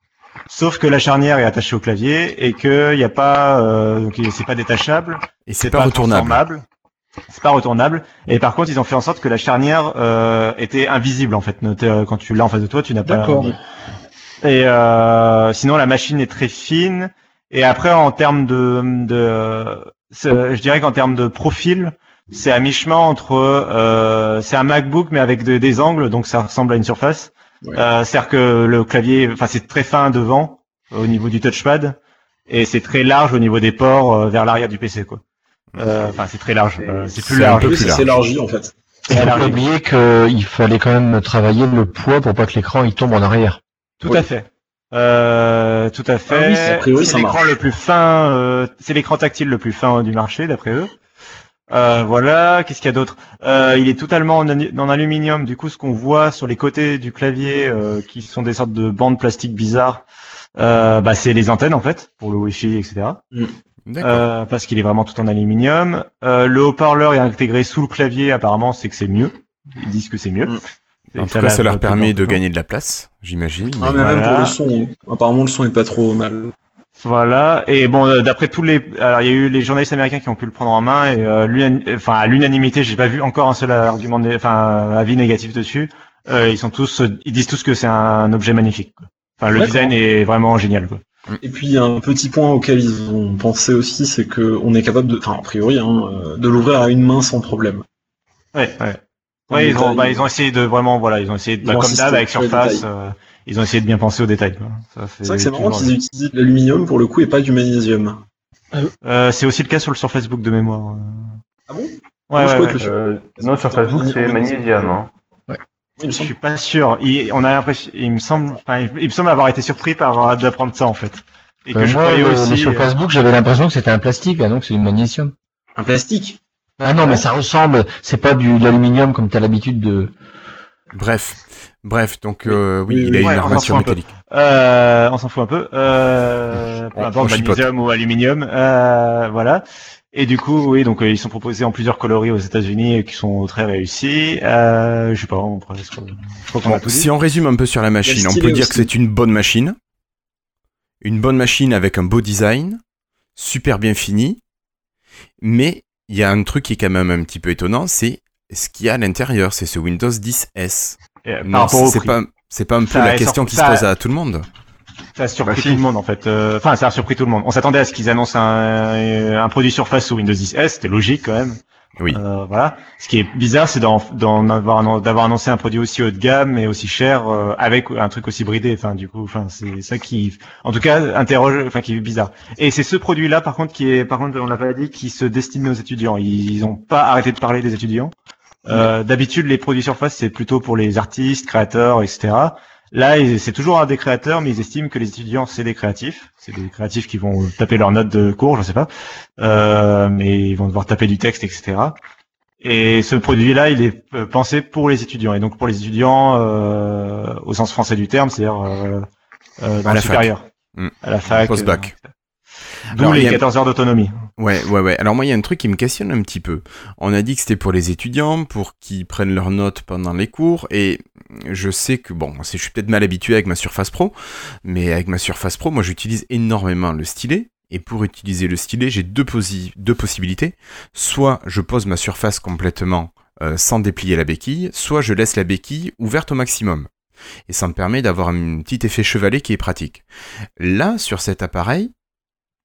Sauf que la charnière est attachée au clavier et que il y a pas, euh, donc c'est pas détachable, Et c'est pas retournable. C'est pas retournable. Et par contre, ils ont fait en sorte que la charnière euh, était invisible en fait. Quand tu l'as en face de toi, tu n'as pas. D'accord. Et euh, sinon, la machine est très fine. Et après, en termes de, de je dirais qu'en termes de profil, c'est à mi-chemin entre, euh, c'est un MacBook mais avec de- des angles, donc ça ressemble à une surface. Ouais. Euh, C'est-à-dire que le clavier, enfin, c'est très fin devant au niveau du touchpad et c'est très large au niveau des ports euh, vers l'arrière du PC, quoi. Euh, Enfin, c'est très large. euh, c'est plus c'est un large. plus large. s'élargit en fait. Ah, Il faut pas élargi. oublier qu'il fallait quand même travailler le poids pour pas que l'écran il tombe en arrière. Tout Oui. à fait. Euh, tout à fait. Ah oui, c'est- c'est l'écran le plus fin, euh, c'est l'écran tactile le plus fin du marché d'après eux. Euh, voilà, qu'est-ce qu'il y a d'autre? Euh, Il est totalement en, aluminium. Du coup, ce qu'on voit sur les côtés du clavier, euh, qui sont des sortes de bandes plastiques bizarres, euh, bah, c'est les antennes en fait pour le Wi-Fi, etc. Euh, parce qu'il est vraiment tout en aluminium. Euh, le haut-parleur est intégré sous le clavier. Apparemment, c'est que c'est mieux. Ils disent que c'est mieux. Mm. En tout cas, ça leur permet de gagner de la place, j'imagine. Ah, mais- même pour le son, hein. apparemment le son est pas trop mal. Voilà. Et bon, euh, d'après tous les, alors il y a eu les journalistes américains qui ont pu le prendre en main et euh, enfin à l'unanimité, j'ai pas vu encore un seul argument, né- enfin avis négatif dessus. Euh, ils sont tous, ils disent tous que c'est un objet magnifique. quoi. Enfin, le design est vraiment génial. Quoi. Et puis il y a un petit point auquel ils ont pensé aussi, c'est que on est capable de, enfin a priori, hein, euh, de l'ouvrir à une main sans problème. Ouais, ouais. Ouais, ils ont, bah, ils ont essayé de vraiment, voilà, ils ont essayé de, bah, ont comme d'hab avec Surface, euh, ils ont essayé de bien penser aux détails. quoi. Ça fait C'est vrai que c'est marrant qu'ils utilisé de l'aluminium pour le coup et pas du magnésium. Euh, c'est aussi le cas sur le sur Facebook de mémoire. Ah bon? Ouais, Moi, je ouais, crois ouais. que Euh, non, sur Facebook, c'est magnésium. Hein. Il me Je semble. suis pas sûr. Il, on a l'impression, il me semble, enfin, il, me semble avoir été surpris par euh, d'apprendre ça en fait. Et que Euh, je moi, croyais le- aussi. sur euh, Facebook, j'avais l'impression que c'était un plastique, ah non, que c'est du magnésium. Un plastique. Ah non, mais ça ressemble, c'est pas du de l'aluminium comme t'as l'habitude de. Bref, bref, donc euh, oui, Oui, il a une armature s'en fout un peu. métallique. Euh, on s'en fout un peu. Euh, peu importe, magnésium ou aluminium. Euh, voilà. Et du coup, oui, donc euh, ils sont proposés en plusieurs coloris aux États-Unis et qui sont très réussis. Euh, je sais pas, on pourrait- je crois qu'on a tout dit. Si on résume un peu sur la machine, on peut dire aussi. que c'est une bonne machine. Une bonne machine avec un beau design, super bien fini. Mais il y a un truc qui est quand même un petit peu étonnant, c'est ce qu'il y a à l'intérieur, c'est ce Windows 10S. Et, euh, Non, c'est pas, c'est pas un peu Ça la est question qui se pose à tout le monde. Ça a surpris Bah, si. tout le monde en fait. Euh, Enfin, ça a surpris tout le monde. On s'attendait à ce qu'ils annoncent un, un produit Surface sous Windows 10S, c'était logique quand même. Oui. Euh, voilà. Ce qui est bizarre, c'est d'en, d'en avoir, d'avoir annoncé un produit aussi haut de gamme et aussi cher euh, avec un truc aussi bridé. Enfin, du coup, enfin, c'est ça qui, en tout cas, interroge, enfin, qui est bizarre. Et c'est ce produit-là, par contre, qui est, par contre, on l'a pas dit, qui se destine aux étudiants. Ils ont pas arrêté de parler des étudiants. Euh, D'habitude, les produits Surface, c'est plutôt pour les artistes, créateurs, etc. Là, c'est toujours un des créateurs, mais ils estiment que les étudiants, c'est des créatifs. C'est des créatifs qui vont taper leurs notes de cours, je sais pas. Euh, mais ils vont devoir taper du texte, etc. Et ce produit-là, il est euh, pensé pour les étudiants. Et donc pour les étudiants euh, au sens français du terme, c'est-à-dire euh, euh, dans À la fac. supérieur. Mm. À la fac. Post-bac. D'où les a- 14 heures d'autonomie. Ouais, ouais, ouais. Alors moi, il y a un truc qui me questionne un petit peu. On a dit que c'était pour les étudiants, pour qu'ils prennent leurs notes pendant les cours, et je sais que, bon, c'est- je suis peut-être mal habitué avec ma Surface Pro, mais avec ma Surface Pro, moi, j'utilise énormément le stylet, et pour utiliser le stylet, j'ai deux, posi- deux possibilités. Soit je pose ma surface complètement euh, sans déplier la béquille, soit je laisse la béquille ouverte au maximum. Et ça me permet d'avoir un petit effet chevalet qui est pratique. Là, sur cet appareil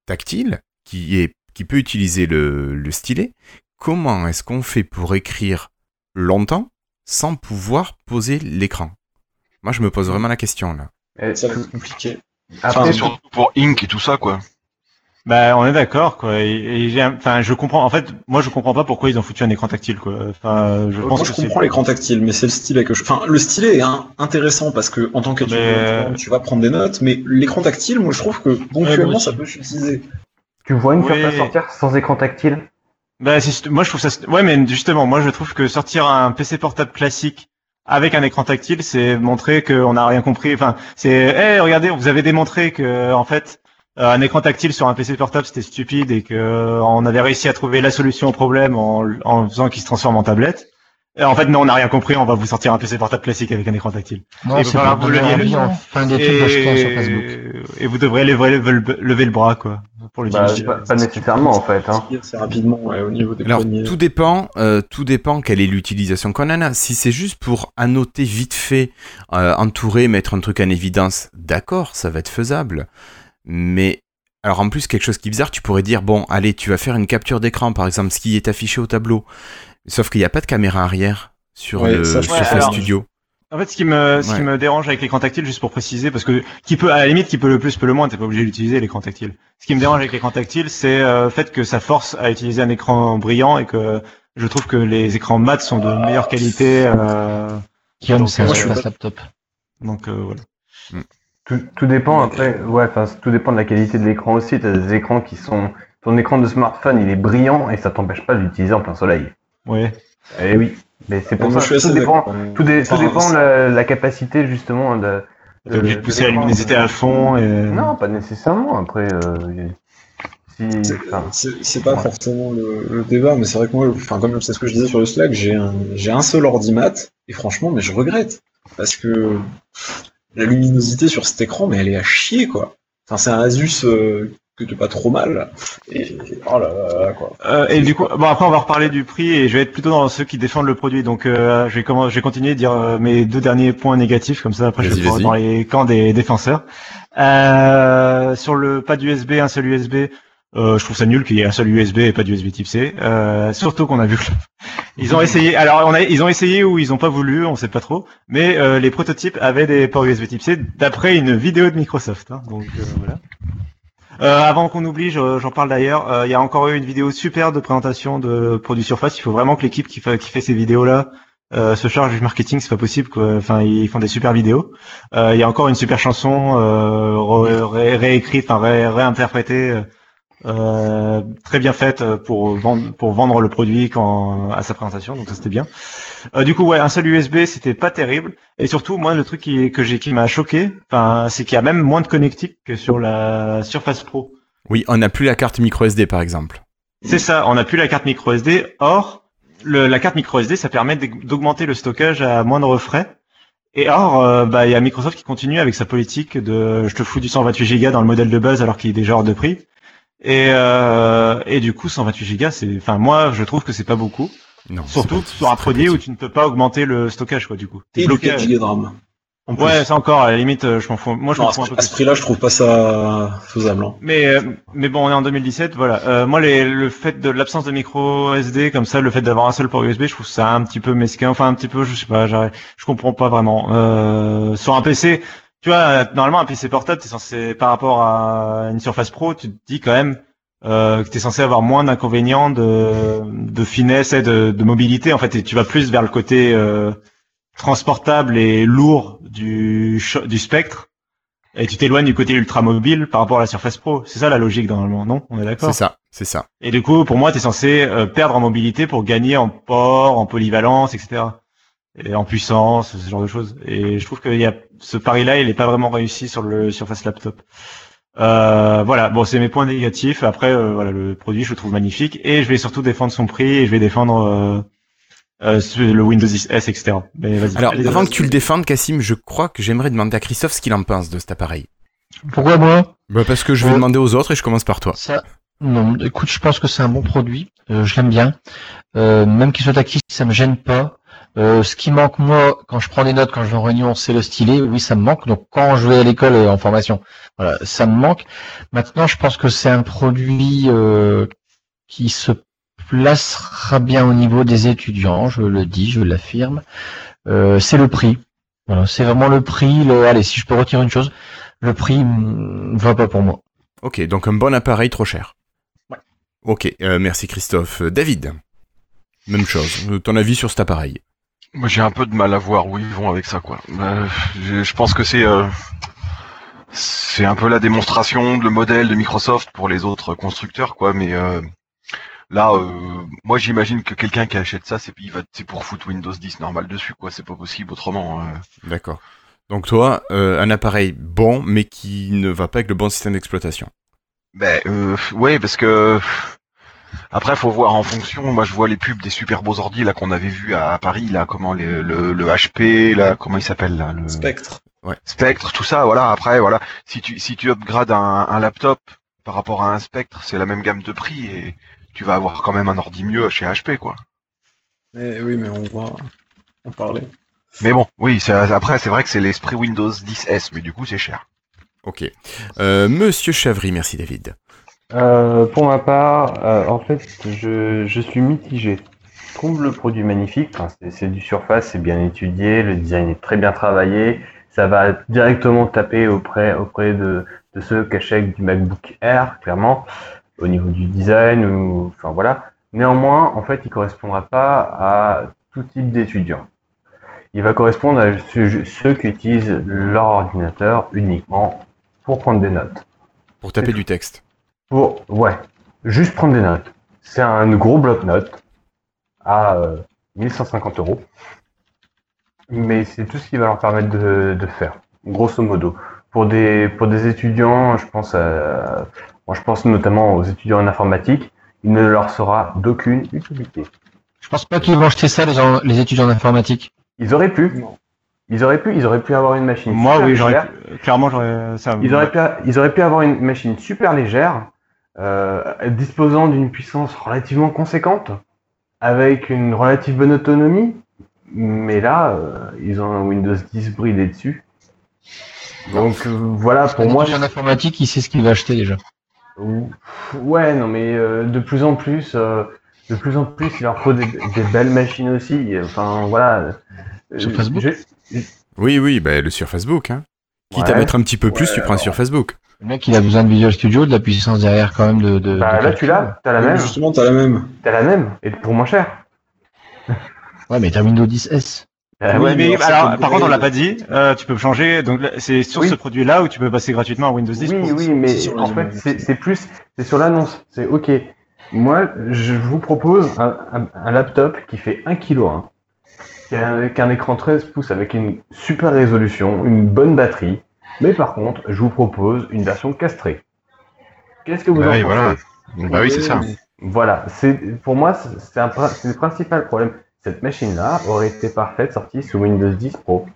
tactile, qui, est, qui peut utiliser le, le stylet, comment est-ce qu'on fait pour écrire longtemps sans pouvoir poser l'écran? Moi, je me pose vraiment la question là. Et Ça va tout- être compliqué. Après, Enfin, Surtout pour Ink et tout ça, quoi. Bah, on est d'accord, quoi. Et, et j'ai, un- enfin, je comprends. En fait, moi, je comprends pas pourquoi ils ont foutu un écran tactile, quoi. Enfin, je Moi, pense je que comprends l'écran tactile, mais c'est le stylet que je. Enfin, le stylet est hein, intéressant parce que en tant qu'étudiant, Mais- tu vas prendre des notes, mais l'écran tactile, moi, je trouve que ponctuellement, moi ça peut s'utiliser. tu vois une Oui. surface sortir sans écran tactile? Bah, c'est- moi, je trouve ça. Ouais, mais justement, moi, je trouve que sortir un PC portable classique avec un écran tactile, c'est montrer qu'on n'a rien compris. Enfin, c'est, hey, regardez, vous avez démontré que, en fait, euh, un écran tactile sur un PC portable, c'était stupide et que euh, on avait réussi à trouver la solution au problème en, en faisant qu'il se transforme en tablette. Et en fait, non, on n'a rien compris. On va vous sortir un PC portable classique avec un écran tactile. Vous en fin d'études d'acheter sur Facebook. Et, vous devrez lever, lever- lever le bras, quoi, pour le bah, pas, pas nécessairement en fait. Hein. C'est rapidement ouais, au niveau des Alors, tout dépend, euh, tout dépend quelle est l'utilisation qu'on en a. Si c'est juste pour annoter vite fait, euh, entourer, mettre un truc en évidence, d'accord, ça va être faisable. Mais alors en plus quelque chose qui est bizarre, tu pourrais dire bon, allez, tu vas faire une capture d'écran, par exemple, ce qui est affiché au tableau. Sauf qu'il n'y a pas de caméra arrière sur Ouais, le ça, pense. alors- Studio. En fait, ce qui me, ce qui Ouais. me dérange avec l'écran tactile, juste pour préciser, parce que qui peut, à la limite, qui peut le plus peut le moins, t'es pas obligé d'utiliser l'écran tactile. Ce qui me dérange avec l'écran tactile, c'est euh, le fait que ça force à utiliser un écran brillant et que je trouve que les écrans mat sont de meilleure qualité. Euh, Guillaume, Donc, c'est un moi, je suis Surface pas- laptop. donc euh, voilà. Tout, tout dépend après, ouais, enfin tout dépend de la qualité de l'écran aussi. T'as des écrans qui sont, ton écran de smartphone il est brillant et ça t'empêche pas de l'utiliser en plein soleil. Ouais. Eh oui, mais c'est pour ça que tout dépend, tout, dé- tout dépend la, la capacité justement de. T'es obligé de pousser la luminosité à fond. Et... Non, pas nécessairement. Après, euh, si, C'est- pas Ouais. forcément le, le débat, mais c'est vrai que moi, enfin, comme c'est ce que je disais sur le Slack, j'ai un, j'ai un seul ordi mat, et franchement, mais je regrette. Parce que la luminosité sur cet écran, mais elle est à chier, quoi. Enfin, c'est un Asus euh, que t'es pas trop mal. Et, oh là là, là, quoi. Euh, et du coup, bon après on va reparler du prix et je vais être plutôt dans ceux qui défendent le produit. Donc euh, je vais comment, je vais continuer de dire euh, mes deux derniers points négatifs comme ça. Après je vais dans les camps des défenseurs. Euh, sur le pas d'USB, un seul USB. Euh, je trouve ça nul qu'il y ait un seul USB et pas d'USB Type C. Euh, surtout qu'on a vu que ils ont essayé. Alors on a, ils ont essayé ou ils ont pas voulu, on sait pas trop. Mais euh, les prototypes avaient des ports USB Type C d'après une vidéo de Microsoft. hein. donc euh, voilà. Euh, avant qu'on oublie, je- j'en parle d'ailleurs. euh, Il y a encore eu une vidéo super de présentation de produits Surface. Il faut vraiment que l'équipe qui fait, qui fait ces vidéos-là euh, se charge du marketing. C'est pas possible. Quoi. Enfin, ils font des super vidéos. Il y a encore une super chanson euh, ré- ré- réécrite, enfin ré- réinterprétée, euh, euh, très bien faite pour vendre pour vendre le produit quand à sa présentation. Donc ça c'était bien. Euh, du coup, ouais, un seul USB, c'était pas terrible. Et surtout, moi, le truc qui, que j'ai qui m'a choqué, enfin, c'est qu'il y a même moins de connectiques que sur la Surface Pro. Oui, on n'a plus la carte micro SD par exemple. C'est ça, on n'a plus la carte micro SD. Or, le- la carte micro SD, ça permet d'aug- d'augmenter le stockage à moindre frais. Et or, euh, bah, il y a Microsoft qui continue avec sa politique de je te fous du 128 Go dans le modèle de base alors qu'il est déjà hors de prix. Et, euh, et du coup, 128 Go, c'est, enfin, moi, je trouve que c'est pas beaucoup. Non. Surtout pas- sur un produit où tu ne peux pas augmenter le stockage, quoi, du coup. T'es bloqué. 4 Go de RAM. Ouais, ça encore, à la limite, euh, je m'en fous. Moi, je Non, m'en à fous un ce, peu à ce prix-là, je trouve pas ça faisable. hein. Mais, euh, mais bon, on est en 2017, voilà. Euh, moi, les, le fait de l'absence de micro SD, comme ça, le fait d'avoir un seul port USB, je trouve ça un petit peu mesquin. Enfin, un petit peu, je sais pas, j'arrive- je comprends pas vraiment. Euh, sur un PC, tu vois, normalement, un PC portable, t'es censé, par rapport à une Surface Pro, tu te dis quand même euh, que t'es censé avoir moins d'inconvénients de, de finesse et de, de mobilité, en fait, et tu vas plus vers le côté euh, transportable et lourd du, du spectre. Et tu t'éloignes du côté ultra mobile par rapport à la Surface Pro. C'est ça la logique normalement, non? On est C'est d'accord ça, c'est ça. Et du coup, pour moi, tu es censé euh, perdre en mobilité pour gagner en port, en polyvalence, etc. Et en puissance, ce genre de choses. Et je trouve que y a ce pari-là, il est pas vraiment réussi sur le Surface Laptop. Euh, voilà, bon, c'est mes points négatifs. Après, euh, voilà, le produit, je le trouve magnifique. Et je vais surtout défendre son prix et je vais défendre euh, euh, le Windows 10 S, etc. Mais vas-y. Alors, Allez, avant vas-y. que tu le défendes, Cassim, je crois que j'aimerais demander à Christophe ce qu'il en pense de cet appareil. Pourquoi moi? Bah, parce que je vais Euh, demander aux autres et je commence par toi. Ça, non, écoute, je pense que c'est un bon produit. Euh, je l'aime bien. Euh, même qu'il soit tactile, ça me gêne pas. Euh, ce qui manque moi, quand je prends des notes, quand je vais en réunion, c'est le stylet. Oui, ça me manque. Donc quand je vais à l'école et en formation, voilà, ça me manque. Maintenant, je pense que c'est un produit euh, qui se placera bien au niveau des étudiants. Je le dis, je l'affirme. Euh, c'est le prix. Voilà, c'est vraiment le prix. Le, allez, si je peux retirer une chose, le prix ne va pas pour moi. Ok, donc un bon appareil trop cher. Ok, euh, merci Christophe. Euh, David, même chose. Euh, Ton avis sur cet appareil? Moi, j'ai un peu de mal à voir où ils vont avec ça, quoi. Euh, je, je pense que c'est euh, c'est un peu la démonstration de le modèle de Microsoft pour les autres constructeurs, quoi. Mais euh, là, moi, j'imagine que quelqu'un qui achète ça, c'est il va c'est pour foutre Windows 10 normal dessus, quoi. C'est pas possible autrement. euh. D'accord. Donc toi, un appareil bon, mais qui ne va pas avec le bon système d'exploitation. Ben ouais, parce que après faut voir en fonction. Moi je vois les pubs des super beaux ordi là qu'on avait vu à, Paris là, comment les- le, le HP là, comment il s'appelle là, le Spectre. Spectre, tout ça. Voilà. Après voilà, si tu si tu upgrades un, un laptop par rapport à un Spectre, c'est la même gamme de prix et tu vas avoir quand même un ordi mieux chez HP quoi. Mais oui, mais on va en parler. Mais bon, oui, c'est- après c'est vrai que c'est l'esprit Windows 10S, mais du coup c'est cher. Ok. Euh, Monsieur Chavry, merci David. Euh, pour ma part, euh, en fait, je, je suis mitigé. Je trouve le produit magnifique. Enfin, c'est- c'est du surface, c'est bien étudié, le design est très bien travaillé. Ça va directement taper auprès, auprès de, de ceux qui achètent du MacBook Air, clairement, au niveau du design, ou, enfin voilà. Néanmoins, en fait, il correspondra pas à tout type d'étudiants. Il va correspondre à ceux, ceux qui utilisent leur ordinateur uniquement pour prendre des notes. Pour taper du texte. Pour, ouais, juste prendre des notes. C'est un gros bloc-notes à euh, 1150 euros. Mais c'est tout ce qui va leur permettre de, de faire, grosso modo. Pour des, pour des étudiants, je pense à, moi, je pense notamment aux étudiants en informatique, il ne leur sera d'aucune utilité. Je pense pas qu'ils vont acheter ça, les, gens- les étudiants d'informatique. Ils auraient pu. Non. Ils auraient pu, ils auraient pu avoir une machine. Moi, super oui, j'aurais légère. pu- clairement, j'aurais ça. Ils auraient pu, ils auraient pu avoir une machine super légère, euh, disposant d'une puissance relativement conséquente, avec une relative bonne autonomie. Mais là, euh, ils ont un Windows 10 bridé dessus. Donc euh, voilà, pour Un moi, étudiant d'informatique, il sait ce qu'il va acheter déjà. Ou- Ouais, non, mais euh, de plus en plus, euh, de plus en plus, il leur faut des, des belles machines aussi. Enfin, voilà. Sur Euh, Facebook je- Oui, oui, bah, le sur Facebook. Hein. Quitte à mettre un petit peu plus, tu prends un sur Facebook. Le mec, il a besoin de Visual Studio, de la puissance derrière quand même de. de Bah, de là, tu l'as, t'as la Oui, même, Justement, t'as la même. t'as la même, et pour moins cher. Ouais, mais t'as Windows 10S. Euh, Oui, ouais, mais mais alors, par contre, on l'a pas dit. euh, tu peux changer. Donc, c'est sur Oui. ce produit-là où tu peux passer gratuitement à Windows 10. Oui, pour- oui, mais en fait, c'est plus, c'est sur l'annonce. C'est ok. Moi, je vous propose un, un- un laptop qui fait 1 kg, qui a, un- qui a un écran 13 pouces avec une super résolution, une bonne batterie. Mais par contre, je vous propose une version castrée. Qu'est-ce que vous Bah en oui, pensez voilà. Bah oui, c'est ça. Voilà, c'est pour moi un c'est le principal problème. Cette machine-là aurait été parfaite sortie sous Windows 10 Pro.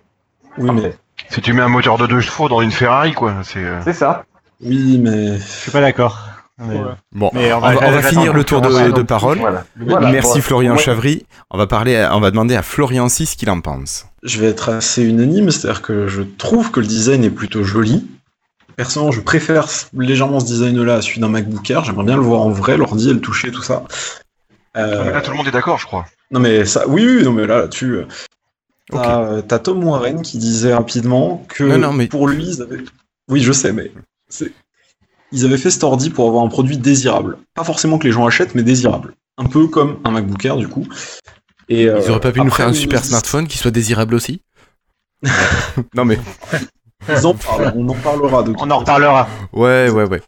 Oui, mais, Si tu mets un moteur de deux chevaux dans une Ferrari, quoi, c'est. euh, C'est ça. oui, mais Je suis pas d'accord. Mais. Bon, mais on va, on va j'attends finir le tour de, parole. Voilà. Voilà. Merci Florian Chavry. On va parler, à- on va demander à Florian 6 ce qu'il en pense. Je vais être assez unanime, c'est-à-dire que je trouve que le design est plutôt joli. Personnellement, je préfère légèrement ce design-là à celui d'un MacBook Air. J'aimerais bien le voir en vrai, l'ordi et le toucher, tout ça. Euh, Là, tout le monde est d'accord, je crois. non mais ça, oui, oui, non mais là, là-dessus, euh, t'as euh, t'as Tom Warren qui disait rapidement que Non, non, mais- pour lui, ils avaient... oui, je sais, mais c'est- ils avaient fait cet ordi pour avoir un produit désirable. Pas forcément que les gens achètent, mais désirable. Un peu comme un MacBook Air du coup. Et, euh, Ils auraient pas pu nous après faire un super 10, smartphone qui soit désirable aussi Non mais ils en parlent, on en parlera de On en reparlera. ouais ouais ouais.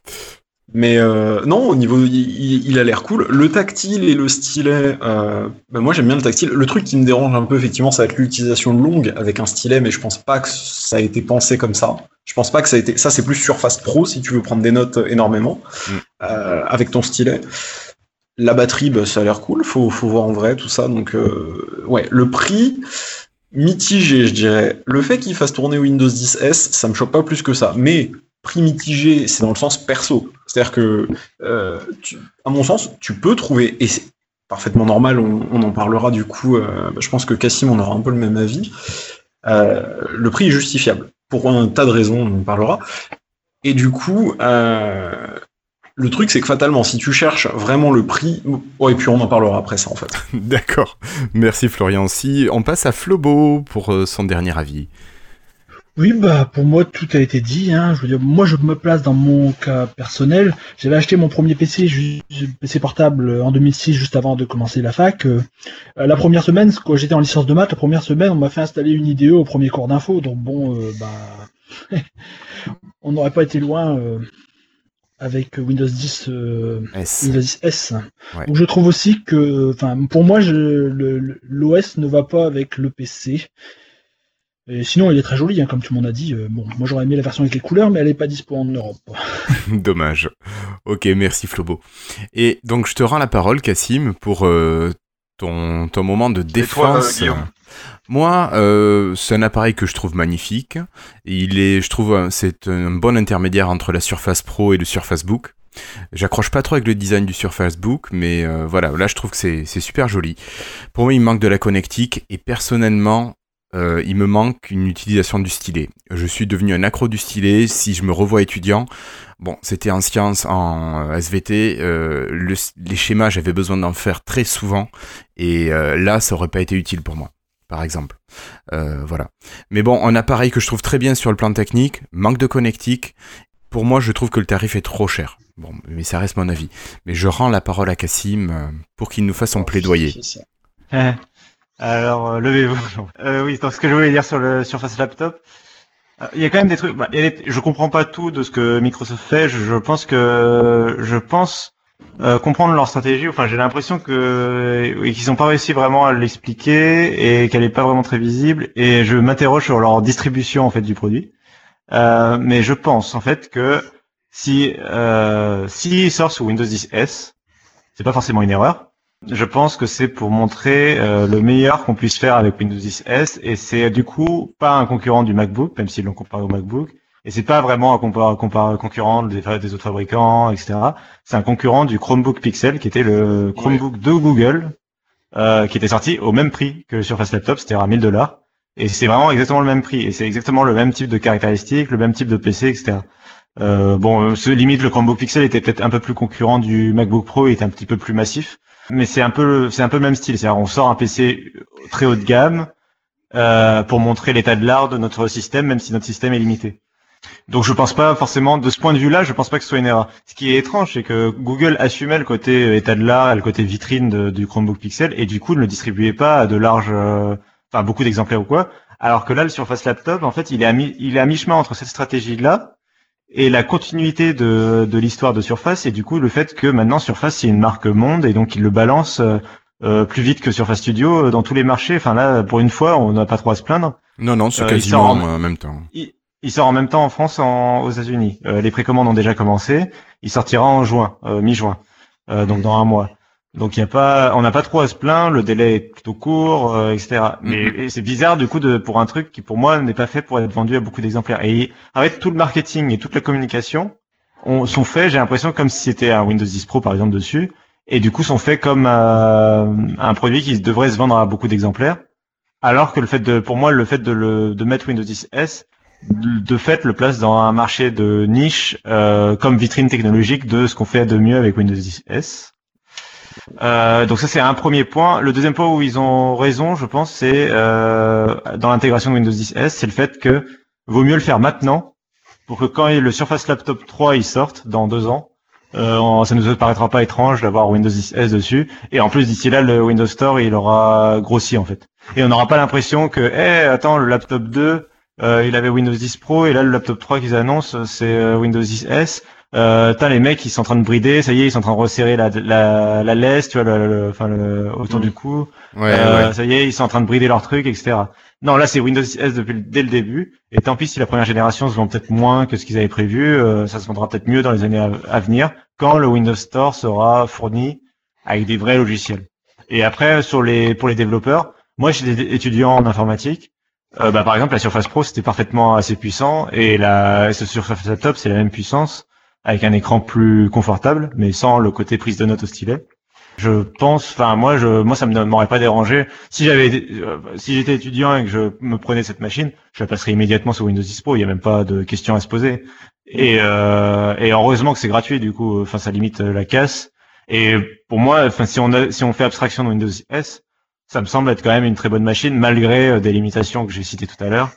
Mais euh, non, au niveau, il, a l'air cool. Le tactile et le stylet, euh, bah, moi j'aime bien le tactile. Le truc qui me dérange un peu, effectivement, ça va être l'utilisation longue avec un stylet, mais je pense pas que ça a été pensé comme ça. Je pense pas que ça a été. Ça, c'est plus Surface Pro si tu veux prendre des notes euh, énormément Mm. euh, avec ton stylet. La batterie, bah, ça a l'air cool. Faut, faut voir en vrai tout ça. Donc ouais, le prix mitigé, je dirais. Le fait qu'il fasse tourner Windows 10 S, ça me choque pas plus que ça. Mais prix mitigé, c'est dans le sens perso. C'est-à-dire que, euh, à mon sens, tu peux trouver, et c'est parfaitement normal, on, en parlera du coup, euh, je pense que Cassim, on aura un peu le même avis, euh, le prix est justifiable. Pour un tas de raisons, on en parlera. Et du coup, le truc, c'est que fatalement, si tu cherches vraiment le prix, ouais, et puis on en parlera après ça, en fait. D'accord. Merci Florian 6 On passe à Flobo pour son dernier avis. Oui, bah pour moi tout a été dit. Hein. Je veux dire, moi je me place dans mon cas personnel. J'avais acheté mon premier PC, PC portable euh, en 2006, juste avant de commencer la fac. Euh, euh, la première semaine, quand j'étais en licence de maths, la première semaine, on m'a fait installer une IDE au premier cours d'info. Donc bon, euh, bah, on n'aurait pas été loin euh, avec Windows 10. euh, S. Windows 10 S. Ouais. Donc je trouve aussi que, enfin, pour moi, je- le- le- l'OS ne va pas avec le PC. Et sinon, il est très joli, hein, comme tout le monde a dit. Euh, bon, moi j'aurais aimé la version avec les couleurs, mais elle n'est pas dispo en Europe. Dommage. Ok, merci Flobo. Et donc je te rends la parole, Cassim, pour euh, ton, ton moment de toi, euh, défense. Moi, euh, c'est un appareil que je trouve magnifique. Il est, je trouve, c'est un bon intermédiaire entre la Surface Pro et le Surface Book. J'accroche pas trop avec le design du Surface Book, mais euh, voilà, là je trouve que c'est c'est super joli. Pour moi, il me manque de la connectique et personnellement, euh, il me manque une utilisation du stylet. Je suis devenu un accro du stylet. Si je me revois étudiant, bon, c'était en sciences, en euh, SVT, euh, le- les schémas, j'avais besoin d'en faire très souvent et euh, là, ça aurait pas été utile pour moi, par exemple. Euh, voilà. Mais bon, un appareil que je trouve très bien sur le plan technique, manque de connectique. Pour moi, je trouve que le tarif est trop cher. Bon, mais ça reste mon avis. Mais je rends la parole à Cassim euh, pour qu'il nous fasse son plaidoyer. Alors, euh, levez-vous. Euh, oui, donc ce que je voulais dire sur le Surface Laptop, euh, il y a quand même des trucs. bah, je comprends pas tout de ce que Microsoft fait. Je, je pense que je pense euh, comprendre leur stratégie. Enfin, j'ai l'impression que qu'ils n'ont pas réussi vraiment à l'expliquer et qu'elle est pas vraiment très visible. Et je m'interroge sur leur distribution en fait du produit. Euh, mais je pense en fait que si euh, s'il sort sous Windows 10 S, c'est pas forcément une erreur. Je pense que c'est pour montrer euh, le meilleur qu'on puisse faire avec Windows 10 S et c'est du coup pas un concurrent du MacBook, même s'ils l'ont comparé au MacBook. Et c'est pas vraiment un compar- compar- concurrent des autres fabricants, etc. C'est un concurrent du Chromebook Pixel qui était le Chromebook de Google, euh, qui était sorti au même prix que le Surface Laptop, c'était à 1000 dollars. Et c'est vraiment exactement le même prix. Et c'est exactement le même type de caractéristiques, le même type de PC, etc. Euh, bon, euh, ce limite, le Chromebook Pixel était peut-être un peu plus concurrent du MacBook Pro, il était un petit peu plus massif. Mais c'est un peu, le- c'est un peu le même style. C'est-à-dire, on sort un PC très haut de gamme euh, pour montrer l'état de l'art de notre système, même si notre système est limité. Donc, je pense pas forcément de ce point de vue-là, je pense pas que ce soit une erreur. Ce qui est étrange, c'est que Google assumait le côté euh, état de l'art, le côté vitrine du Chromebook Pixel, et du coup ne le distribuait pas à de larges, euh, enfin beaucoup d'exemplaires ou quoi. Alors que là, le Surface Laptop, en fait, il est à mi, il est à mi-chemin entre cette stratégie-là et la continuité de, de l'histoire de Surface et du coup le fait que maintenant Surface c'est une marque monde et donc il le balance euh, euh, plus vite que Surface Studio euh, dans tous les marchés. Enfin là, pour une fois, on n'a pas trop à se plaindre. Non, non, c'est Euh, quasiment en- en même temps. Il, il sort en même temps en France, en, aux États-Unis. Euh, les précommandes ont déjà commencé. Il sortira en juin, euh, mi-juin, euh, donc dans un mois. Donc il y a pas, on n'a pas trop à se plaindre. Le délai est plutôt court, euh, etc. Mais Mhm. et c'est bizarre du coup de pour un truc qui pour moi n'est pas fait pour être vendu à beaucoup d'exemplaires. Et en fait tout le marketing et toute la communication on, sont faits, j'ai l'impression, comme si c'était un Windows 10 Pro par exemple dessus, et du coup sont faits comme euh, un produit qui devrait se vendre à beaucoup d'exemplaires. Alors que le fait de, pour moi, le fait de, le, de mettre Windows 10 S, de fait, le place dans un marché de niche euh, comme vitrine technologique de ce qu'on fait de mieux avec Windows 10 S. Euh, donc ça c'est un premier point. Le deuxième point où ils ont raison, je pense, c'est euh, dans l'intégration de Windows 10 S, c'est le fait que vaut mieux le faire maintenant pour que quand le Surface Laptop 3 il sorte dans deux ans, euh, ça nous paraîtra pas étrange d'avoir Windows 10 S dessus. Et en plus d'ici là, le Windows Store il aura grossi en fait. Et on n'aura pas l'impression que, eh, attends, le laptop 2, euh, il avait Windows 10 Pro et là le laptop 3 qu'ils annoncent, c'est euh, Windows 10 S euh, les mecs ils sont en train de brider, ça y est ils sont en train de resserrer la la, la laisse, tu vois, le, enfin le, autour du cou. Ouais, Euh, ouais. Ça y est ils sont en train de brider leur truc, etc. Non là c'est Windows 10 S depuis le- dès le début. Et tant pis si la première génération se vend peut-être moins que ce qu'ils avaient prévu, euh, ça se vendra peut-être mieux dans les années à, à venir quand le Windows Store sera fourni avec des vrais logiciels. Et après sur les pour les développeurs, moi j'étais étudiant en informatique. Euh, bah, par exemple, la Surface Pro c'était parfaitement assez puissant et la ce Surface Laptop c'est la même puissance avec un écran plus confortable, mais sans le côté prise de notes au stylet. Je pense, enfin moi, je, moi ça ne m'aurait pas dérangé. Si j'avais, euh, si j'étais étudiant et que je me prenais cette machine, je la passerais immédiatement sur Windows 10 Pro. Il n'y a même pas de question à se poser. Et, euh, et heureusement que c'est gratuit, du coup, enfin ça limite la casse. Et pour moi, enfin si on si on fait abstraction de Windows S, ça me semble être quand même une très bonne machine malgré euh, des limitations que j'ai citées tout à l'heure.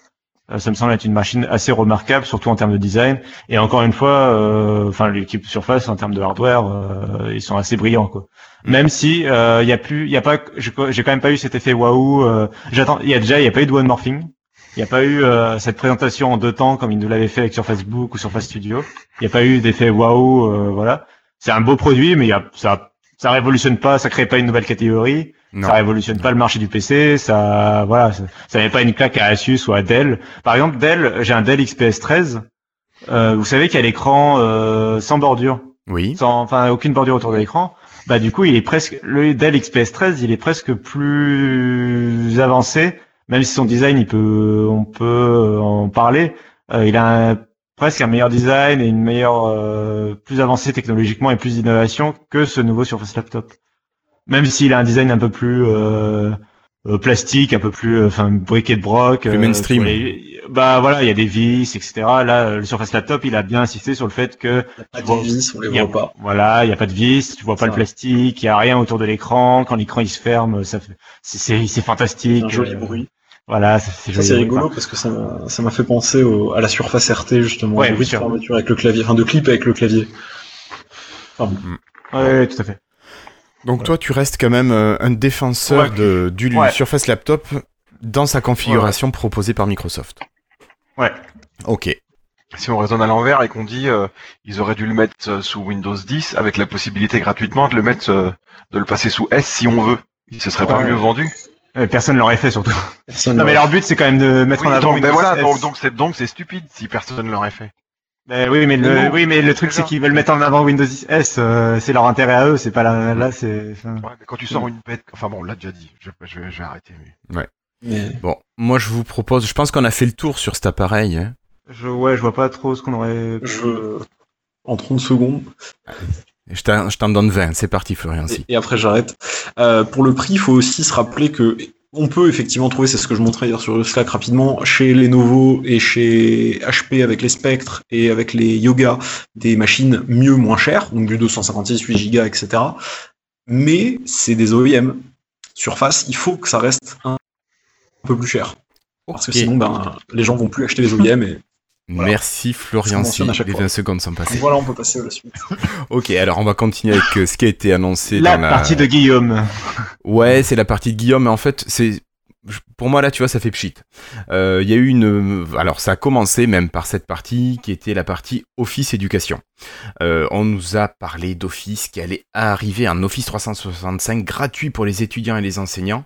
Euh, Ça me semble être une machine assez remarquable, surtout en termes de design. Et encore une fois, euh, enfin l'équipe Surface en termes de hardware, euh, ils sont assez brillants quoi. Même si euh, il y a plus, il y a pas, j'ai quand même pas eu cet effet waouh. euh, J'attends, il y a déjà, il y a pas eu de one morphing. Il n'y a pas eu euh, cette présentation en deux temps comme ils nous l'avaient fait avec Surface Book ou Surface Studio. Il n'y a pas eu d'effet waouh, euh, voilà. C'est un beau produit, mais y a, ça, ça révolutionne pas, ça crée pas une nouvelle catégorie. Non. Ça révolutionne pas le marché du PC, ça, voilà, ça, ça n'est pas une claque à Asus ou à Dell. Par exemple, Dell, j'ai un Dell XPS 13. Euh, vous savez qu'il y a l'écran euh, sans bordure, Oui. sans, enfin aucune bordure autour de l'écran. Bah du coup, il est presque le Dell XPS 13, il est presque plus avancé, même si son design, il peut, on peut en parler. Euh, il a un- presque un meilleur design et une meilleure, euh, plus avancé technologiquement et plus d'innovation que ce nouveau Surface Laptop même s'il a un design un peu plus euh, euh, plastique, un peu plus, euh, enfin briquet de broc, Plus mainstream. sur les- bah voilà, il y a des vis, etc. Là, euh, le Surface Laptop, il a bien insisté sur le fait que Pas Bon, de vis, on les il a- voit pas. voilà, il y a pas de vis, tu vois pas le plastique, il y a rien autour de l'écran. Quand l'écran il se ferme, ça fait, c'est c'est c'est fantastique. Un joli euh, bruit. Voilà, c'est c'est joli. rigolo parce que ça m'a fait penser au- à la surface RT justement, Ouais, de sûr. fermeture avec le clavier, enfin de clip avec le clavier. Ouais, ouais, tout à fait. Donc toi, tu restes quand même euh, un défenseur Ouais. de, du Ouais. Surface Laptop dans sa configuration proposée par Microsoft. Ouais. Ok. Si on raisonne à l'envers et qu'on dit euh, ils auraient dû le mettre euh, sous Windows 10 avec la possibilité gratuitement de le mettre euh, de le passer sous S si on veut. Il se serait pas mieux vendu. Euh, Personne l'aurait fait surtout. Personne Non mais leur but c'est quand même de mettre Oui, en avant donc, ben Windows voilà, S. donc donc c'est donc c'est stupide si personne l'aurait fait. Ben oui, mais le, oui, mais le truc c'est qu'ils veulent mettre en avant Windows 10 S, euh, c'est leur intérêt à eux, c'est pas là, là c'est. Ouais, mais quand tu sors une bête, enfin bon, on l'a déjà dit, je, je, vais- je vais arrêter. Mais... Mais- Bon, moi je vous propose, je pense qu'on a fait le tour sur cet appareil. hein. Je, ouais, je vois pas trop ce qu'on aurait. Je... En 30 secondes. Je t'en je t'en donne 20. C'est parti, Florian. Si. Et, et après j'arrête. Euh, pour le prix, il faut aussi se rappeler que on peut effectivement trouver, c'est ce que je montrais hier sur le Slack rapidement, chez Lenovo et chez HP avec les Spectres et avec les Yoga, des machines mieux, moins chères, donc du 256, 8 Go, etc. Mais c'est des OEM. Surface, il faut que ça reste un, un peu plus cher. Parce que sinon, ben, les gens vont plus acheter les OEM et voilà. Merci Florian. Si. Les fois. 20 secondes sont passées. voilà, on peut passer à la suite. Ok, alors on va continuer avec euh, ce qui a été annoncé La dans la partie de Guillaume. Ouais, c'est la partie de Guillaume, mais en fait, c'est pour moi là, tu vois, ça fait pchit. Euh, Il y a eu une, alors ça a commencé même par cette partie qui était la partie Office éducation. Euh, on nous a parlé d'Office qui allait arriver un Office 365 gratuit pour les étudiants et les enseignants.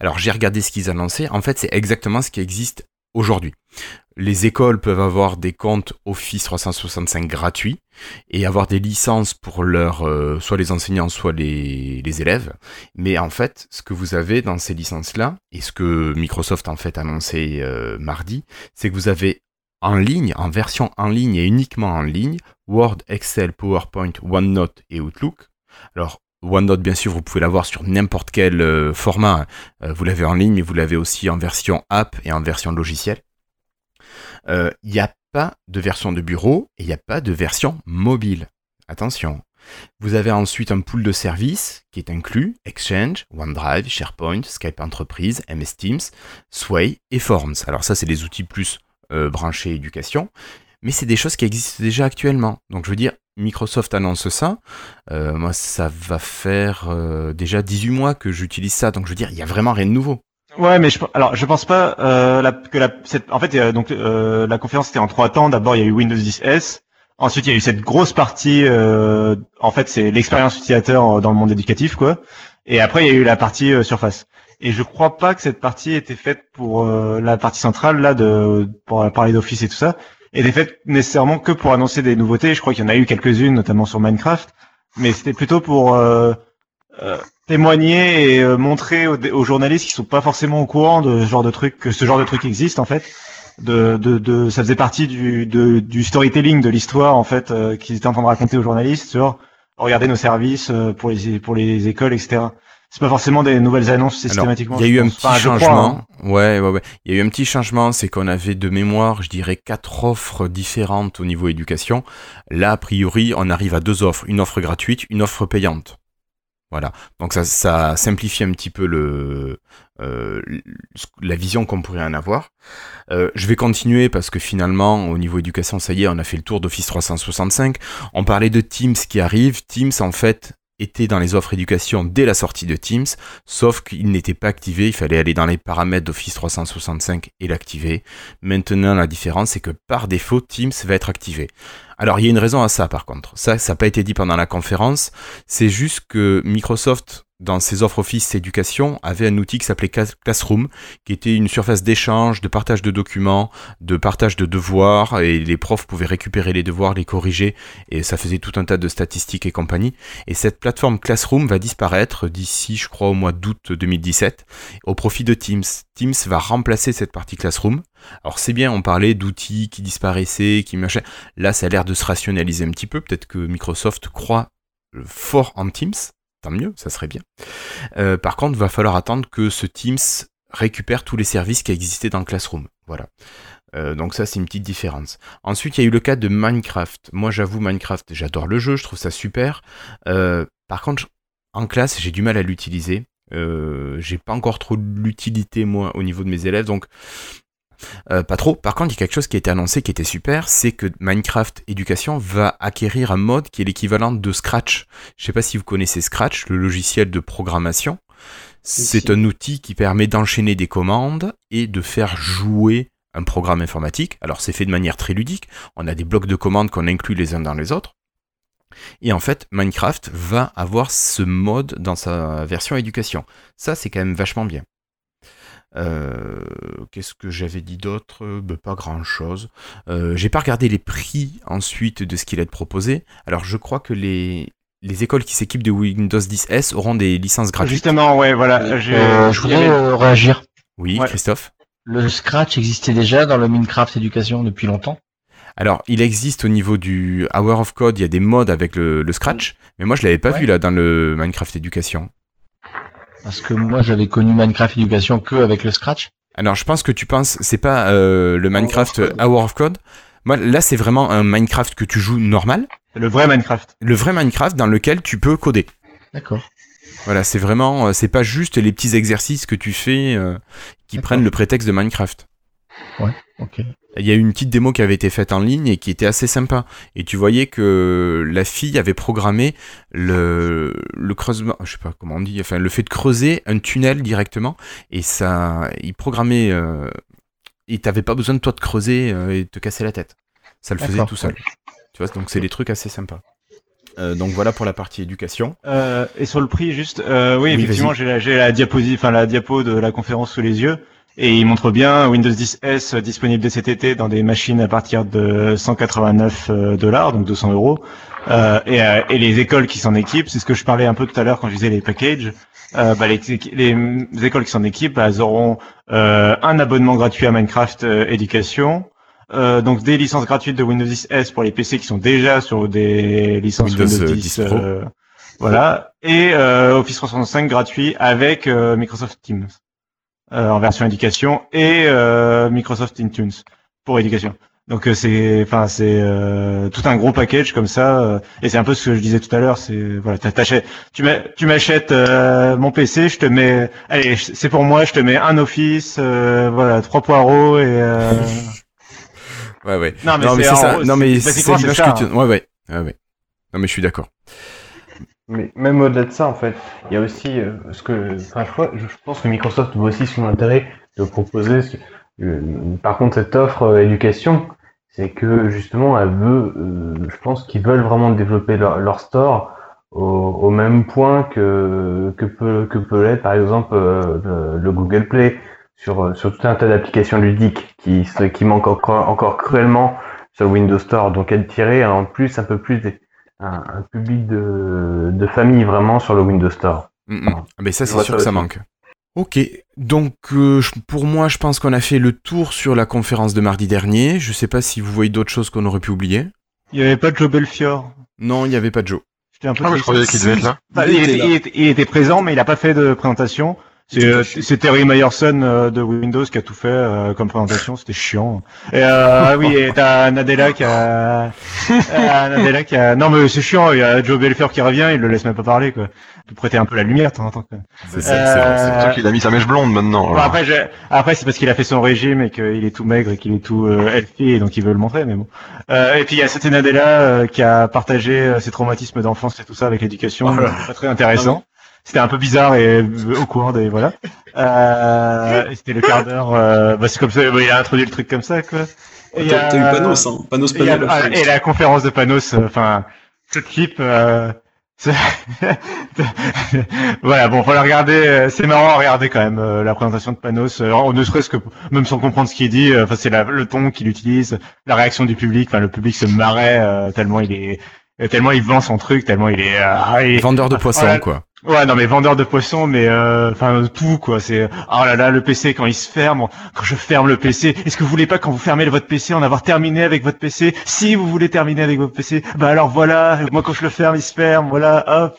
Alors j'ai regardé ce qu'ils annonçaient. En fait, c'est exactement ce qui existe aujourd'hui. Les écoles peuvent avoir des comptes Office 365 gratuits et avoir des licences pour leurs, euh, soit les enseignants, soit les, élèves. Mais en fait, ce que vous avez dans ces licences-là, et ce que Microsoft en fait annoncé euh, mardi, c'est que vous avez en ligne, en version en ligne et uniquement en ligne, Word, Excel, PowerPoint, OneNote et Outlook. Alors, OneNote, bien sûr, vous pouvez l'avoir sur n'importe quel euh, format. Euh, vous l'avez en ligne, mais vous l'avez aussi en version app et en version logiciel. Il n'y a pas de version de bureau et il n'y a pas de version mobile. Attention. Vous avez ensuite un pool de services qui est inclus Exchange, OneDrive, SharePoint, Skype Entreprise, MS Teams, Sway et Forms. Alors ça, c'est les outils plus branchés éducation mais c'est des choses qui existent déjà actuellement. Donc je veux dire, Microsoft annonce ça, euh, moi ça va faire euh, déjà 18 mois que j'utilise ça, donc je veux dire, il y a vraiment rien de nouveau. Ouais, mais je, alors je pense pas euh, la, que la, cette, en fait, donc la conférence était en trois temps. D'abord, il y a eu Windows 10 S. Ensuite, il y a eu cette grosse partie. en fait, c'est l'expérience utilisateur dans le monde éducatif, quoi. Et après, il y a eu la partie Surface. Et je crois pas que cette partie était faite pour la partie centrale là de pour parler d'Office et tout ça était faite nécessairement que pour annoncer des nouveautés. Je crois qu'il y en a eu quelques-unes, notamment sur Minecraft, mais c'était plutôt pour euh, euh, témoigner et euh, montrer aux, journalistes qui sont pas forcément au courant de ce genre de truc que ce genre de truc existe en fait. De, de, de ça faisait partie du, de, du storytelling de l'histoire en fait qu'ils étaient en train de raconter aux journalistes sur regarder nos services pour les pour les écoles etc c'est pas forcément des nouvelles annonces systématiquement. Il y a eu un petit changement. Hein. Ouais, ouais, ouais. Il y a eu un petit changement, c'est qu'on avait de mémoire, je dirais, quatre offres différentes au niveau éducation. Là, a priori, on arrive à deux offres, une offre gratuite, une offre payante. Voilà. Donc ça, simplifie un petit peu euh, la vision qu'on pourrait en avoir. Euh, je vais continuer parce que finalement, au niveau éducation, ça y est, on a fait le tour d'Office 365. On parlait de Teams qui arrive. Teams, en fait, était dans les offres éducation dès la sortie de Teams, sauf qu'il n'était pas activé, il fallait aller dans les paramètres d'Office 365 et l'activer. Maintenant, la différence, c'est que par défaut, Teams va être activé. Alors, il y a une raison à ça, par contre. Ça, ça n'a pas été dit pendant la conférence. C'est juste que Microsoft dans ses offres Office éducation, avait un outil qui s'appelait Classroom, qui était une surface d'échange, de partage de documents, de partage de devoirs, et les profs pouvaient récupérer les devoirs, les corriger, et ça faisait tout un tas de statistiques et compagnie. Et cette plateforme Classroom va disparaître d'ici, je crois, au mois d'août 2017, au profit de Teams. Teams va remplacer cette partie Classroom. Alors c'est bien, on parlait d'outils qui disparaissaient, qui marchaient. Là, ça a l'air de se rationaliser un petit peu. Peut-être que Microsoft croit fort en Teams tant mieux, ça serait bien. Euh, par contre, va falloir attendre que ce Teams récupère tous les services qui existaient dans Classroom. Voilà. Euh, donc ça, c'est une petite différence. Ensuite, il y a eu le cas de Minecraft. Moi, j'avoue, Minecraft, j'adore le jeu, je trouve ça super. Euh, par contre, en classe, j'ai du mal à l'utiliser. j'ai pas encore trop l'utilité moi au niveau de mes élèves donc euh, pas trop. Par contre, il y a quelque chose qui a été annoncé qui était super, c'est que Minecraft Éducation va acquérir un mode qui est l'équivalent de Scratch. Je sais pas si vous connaissez Scratch, le logiciel de programmation. C'est un outil qui permet d'enchaîner des commandes et de faire jouer un programme informatique. Alors c'est fait de manière très ludique. On a des blocs de commandes qu'on inclut les uns dans les autres. Et en fait, Minecraft va avoir ce mode dans sa version éducation. Ça, c'est quand même vachement bien. Euh, qu'est-ce que j'avais dit d'autre? Ben, Pas grand-chose. Euh, j'ai pas regardé les prix ensuite de ce qu'il est proposé. Alors je crois que les, les écoles qui s'équipent de Windows 10 S auront des licences gratuites. Justement, ouais, voilà. Euh, je voudrais réagir. Oui, Christophe. Le Scratch existait déjà dans le Minecraft Éducation depuis longtemps. Alors, il existe au niveau du Hour of Code, il y a des modes avec le, Scratch, mais moi je l'avais pas vu là dans le Minecraft Éducation. Parce que moi, j'avais connu Minecraft Éducation que avec le Scratch. Alors, je pense que tu penses, c'est pas euh, le Minecraft Hour of Code. Moi, là, c'est vraiment un Minecraft que tu joues normal. Le vrai Minecraft. Le vrai Minecraft dans lequel tu peux coder. D'accord. Voilà, c'est vraiment, euh, c'est pas juste les petits exercices que tu fais euh, qui prennent le prétexte de Minecraft. Ouais, ok il y a eu une petite démo qui avait été faite en ligne et qui était assez sympa. Et tu voyais que la fille avait programmé le, le creusement, je sais pas comment on dit, enfin le fait de creuser un tunnel directement. Et ça, il programmait, euh, il t'avait pas besoin de toi de creuser euh, et de te casser la tête. Ça le faisait tout seul. Tu vois, donc c'est des trucs assez sympas. Euh, donc voilà pour la partie éducation. Euh, et sur le prix, juste, euh, oui, effectivement, j'ai la, la diapositive, enfin la diapo de la conférence sous les yeux. Et il montre bien Windows 10 S disponible dès cet été dans des machines à partir de 189 euh, dollars, donc 200 euros. Euh, et, euh, et, les écoles qui s'en équipent, c'est ce que je parlais un peu tout à l'heure quand je disais les packages. Euh, bah, les, les, écoles qui s'en équipent, elles auront un abonnement gratuit à Minecraft Éducation, euh, donc des licences gratuites de Windows 10 S pour les PC qui sont déjà sur des licences Windows, Windows, euh, 10, 10 Pro. euh, voilà, et euh, Office 365 gratuit avec euh, Microsoft Teams euh, en version éducation et euh, Microsoft Intunes pour éducation. Donc euh, c'est, enfin c'est euh, tout un gros package comme ça, euh, et c'est un peu ce que je disais tout à l'heure. C'est voilà, tu tu m'achètes euh, mon PC, je te mets, allez, c'est pour moi, je te mets un Office, euh, voilà, trois poireaux et. Euh... Ouais, ouais. Non, mais non, mais c'est ça. gros, Non, mais c'est l'image que tu. hein. Ouais, ouais. Ouais, ouais. Non, mais je suis d'accord. Mais même au-delà de ça, en fait, il y a aussi euh, ce que, enfin, je, je pense que Microsoft voit aussi son intérêt de proposer. ce- euh, par contre, cette offre euh, éducation, c'est que justement, elle veut, euh, je pense qu'ils veulent vraiment développer leur, leur store au, au même point que que peut que peut l'être, par exemple, euh, le, le Google Play sur euh, sur tout un tas d'applications ludiques qui qui manquent encore encore cruellement sur Windows Store. Donc, elle tirait en plus un peu plus des un, un public de, de famille vraiment sur le Windows Store. Mm, mm. Ah, Mais ça, c'est sûr ça que ça manque. Ok, donc euh, pour moi, je pense qu'on a fait le tour sur la conférence de mardi dernier. Je sais pas si vous voyez d'autres choses qu'on aurait pu oublier. Il y avait pas de Joe Belfior. Non, il n'y avait pas de Joe. J'étais un peu Ah, mais je croyais qu'il devait être là. Enfin, Il il, était était, là. il était- il était présent, mais il a pas fait de présentation. C'est, Tout euh, c'est Terry Myerson euh, de Windows qui a tout fait euh, comme présentation. C'était chiant. Et euh, oui, et t'as Nadella qui a, Nadella qui a. Non mais c'est chiant. Il y a Joe Belfior qui revient, il le laisse même pas parler quoi. Peut prêter un peu la lumière, quoi. C'est ça, c'est sûr qu'il a mis sa mèche blonde maintenant. Bon, après, après c'est parce qu'il a fait son régime et qu'il est tout maigre et qu'il est tout euh, et donc il veut le montrer, mais bon. Euh, et puis il y a cette Nadella euh, qui a partagé ses traumatismes d'enfance et tout ça avec l'éducation. Oh pas très intéressant. C'était un peu bizarre et euh, au courant des voilà. Euh, et c'était le quart d'heure. Euh, bah, c'est comme ça. bah, il a introduit le truc comme ça quoi. Et il y a- T'as eu Panos, hein. Panos et, y a- Panel. ah, et la conférence de Panos, euh, enfin, ce clip, euh, c'est- voilà, bon, faut la regarder, euh, c'est marrant à regarder quand même, euh, la présentation de Panos, euh, ne serait-ce que, même sans comprendre ce qu'il dit, euh, enfin, c'est la- le ton qu'il utilise, la réaction du public, enfin, le public se marrait, euh, tellement il est, euh, tellement il vend son truc, tellement il est, euh, ah, il est- Vendeur de poissons, Voilà. quoi. Ouais, non, mais vendeur de poissons, mais euh, enfin tout quoi. C'est oh là là, le PC quand il se ferme, quand je ferme le PC. Est-ce que vous voulez pas quand vous fermez votre PC en avoir terminé avec votre PC Si vous voulez terminer avec votre PC, bah alors voilà. Moi quand je le ferme, il se ferme. Voilà, hop.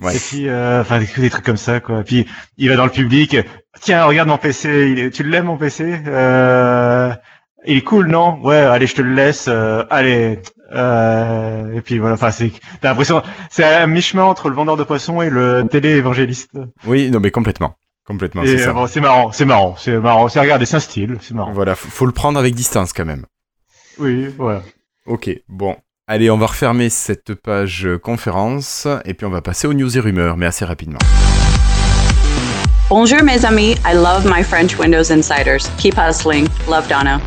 Ouais. Et puis, euh, enfin des, des trucs comme ça quoi. Puis il va dans le public. Tiens, regarde mon PC. Il est... Tu l'aimes mon PC euh... Il est cool, non? Ouais, allez, je te le laisse. euh, allez. Euh... Et puis voilà. Enfin, c'est. T'as l'impression. C'est à mi-chemin entre le vendeur de poissons et le télé-évangéliste. Oui, non, mais complètement. Complètement, c'est euh, ça. bon, c'est marrant, c'est marrant, c'est marrant. C'est regarder, c'est un style, c'est marrant. Voilà, faut faut le prendre avec distance quand même. Oui, voilà. Ok, bon. Allez, on va refermer cette page euh, conférence et puis on va passer aux news et rumeurs, mais assez rapidement. Bonjour, mes amis. I love my French Windows Insiders. Keep hustling. Love Donna.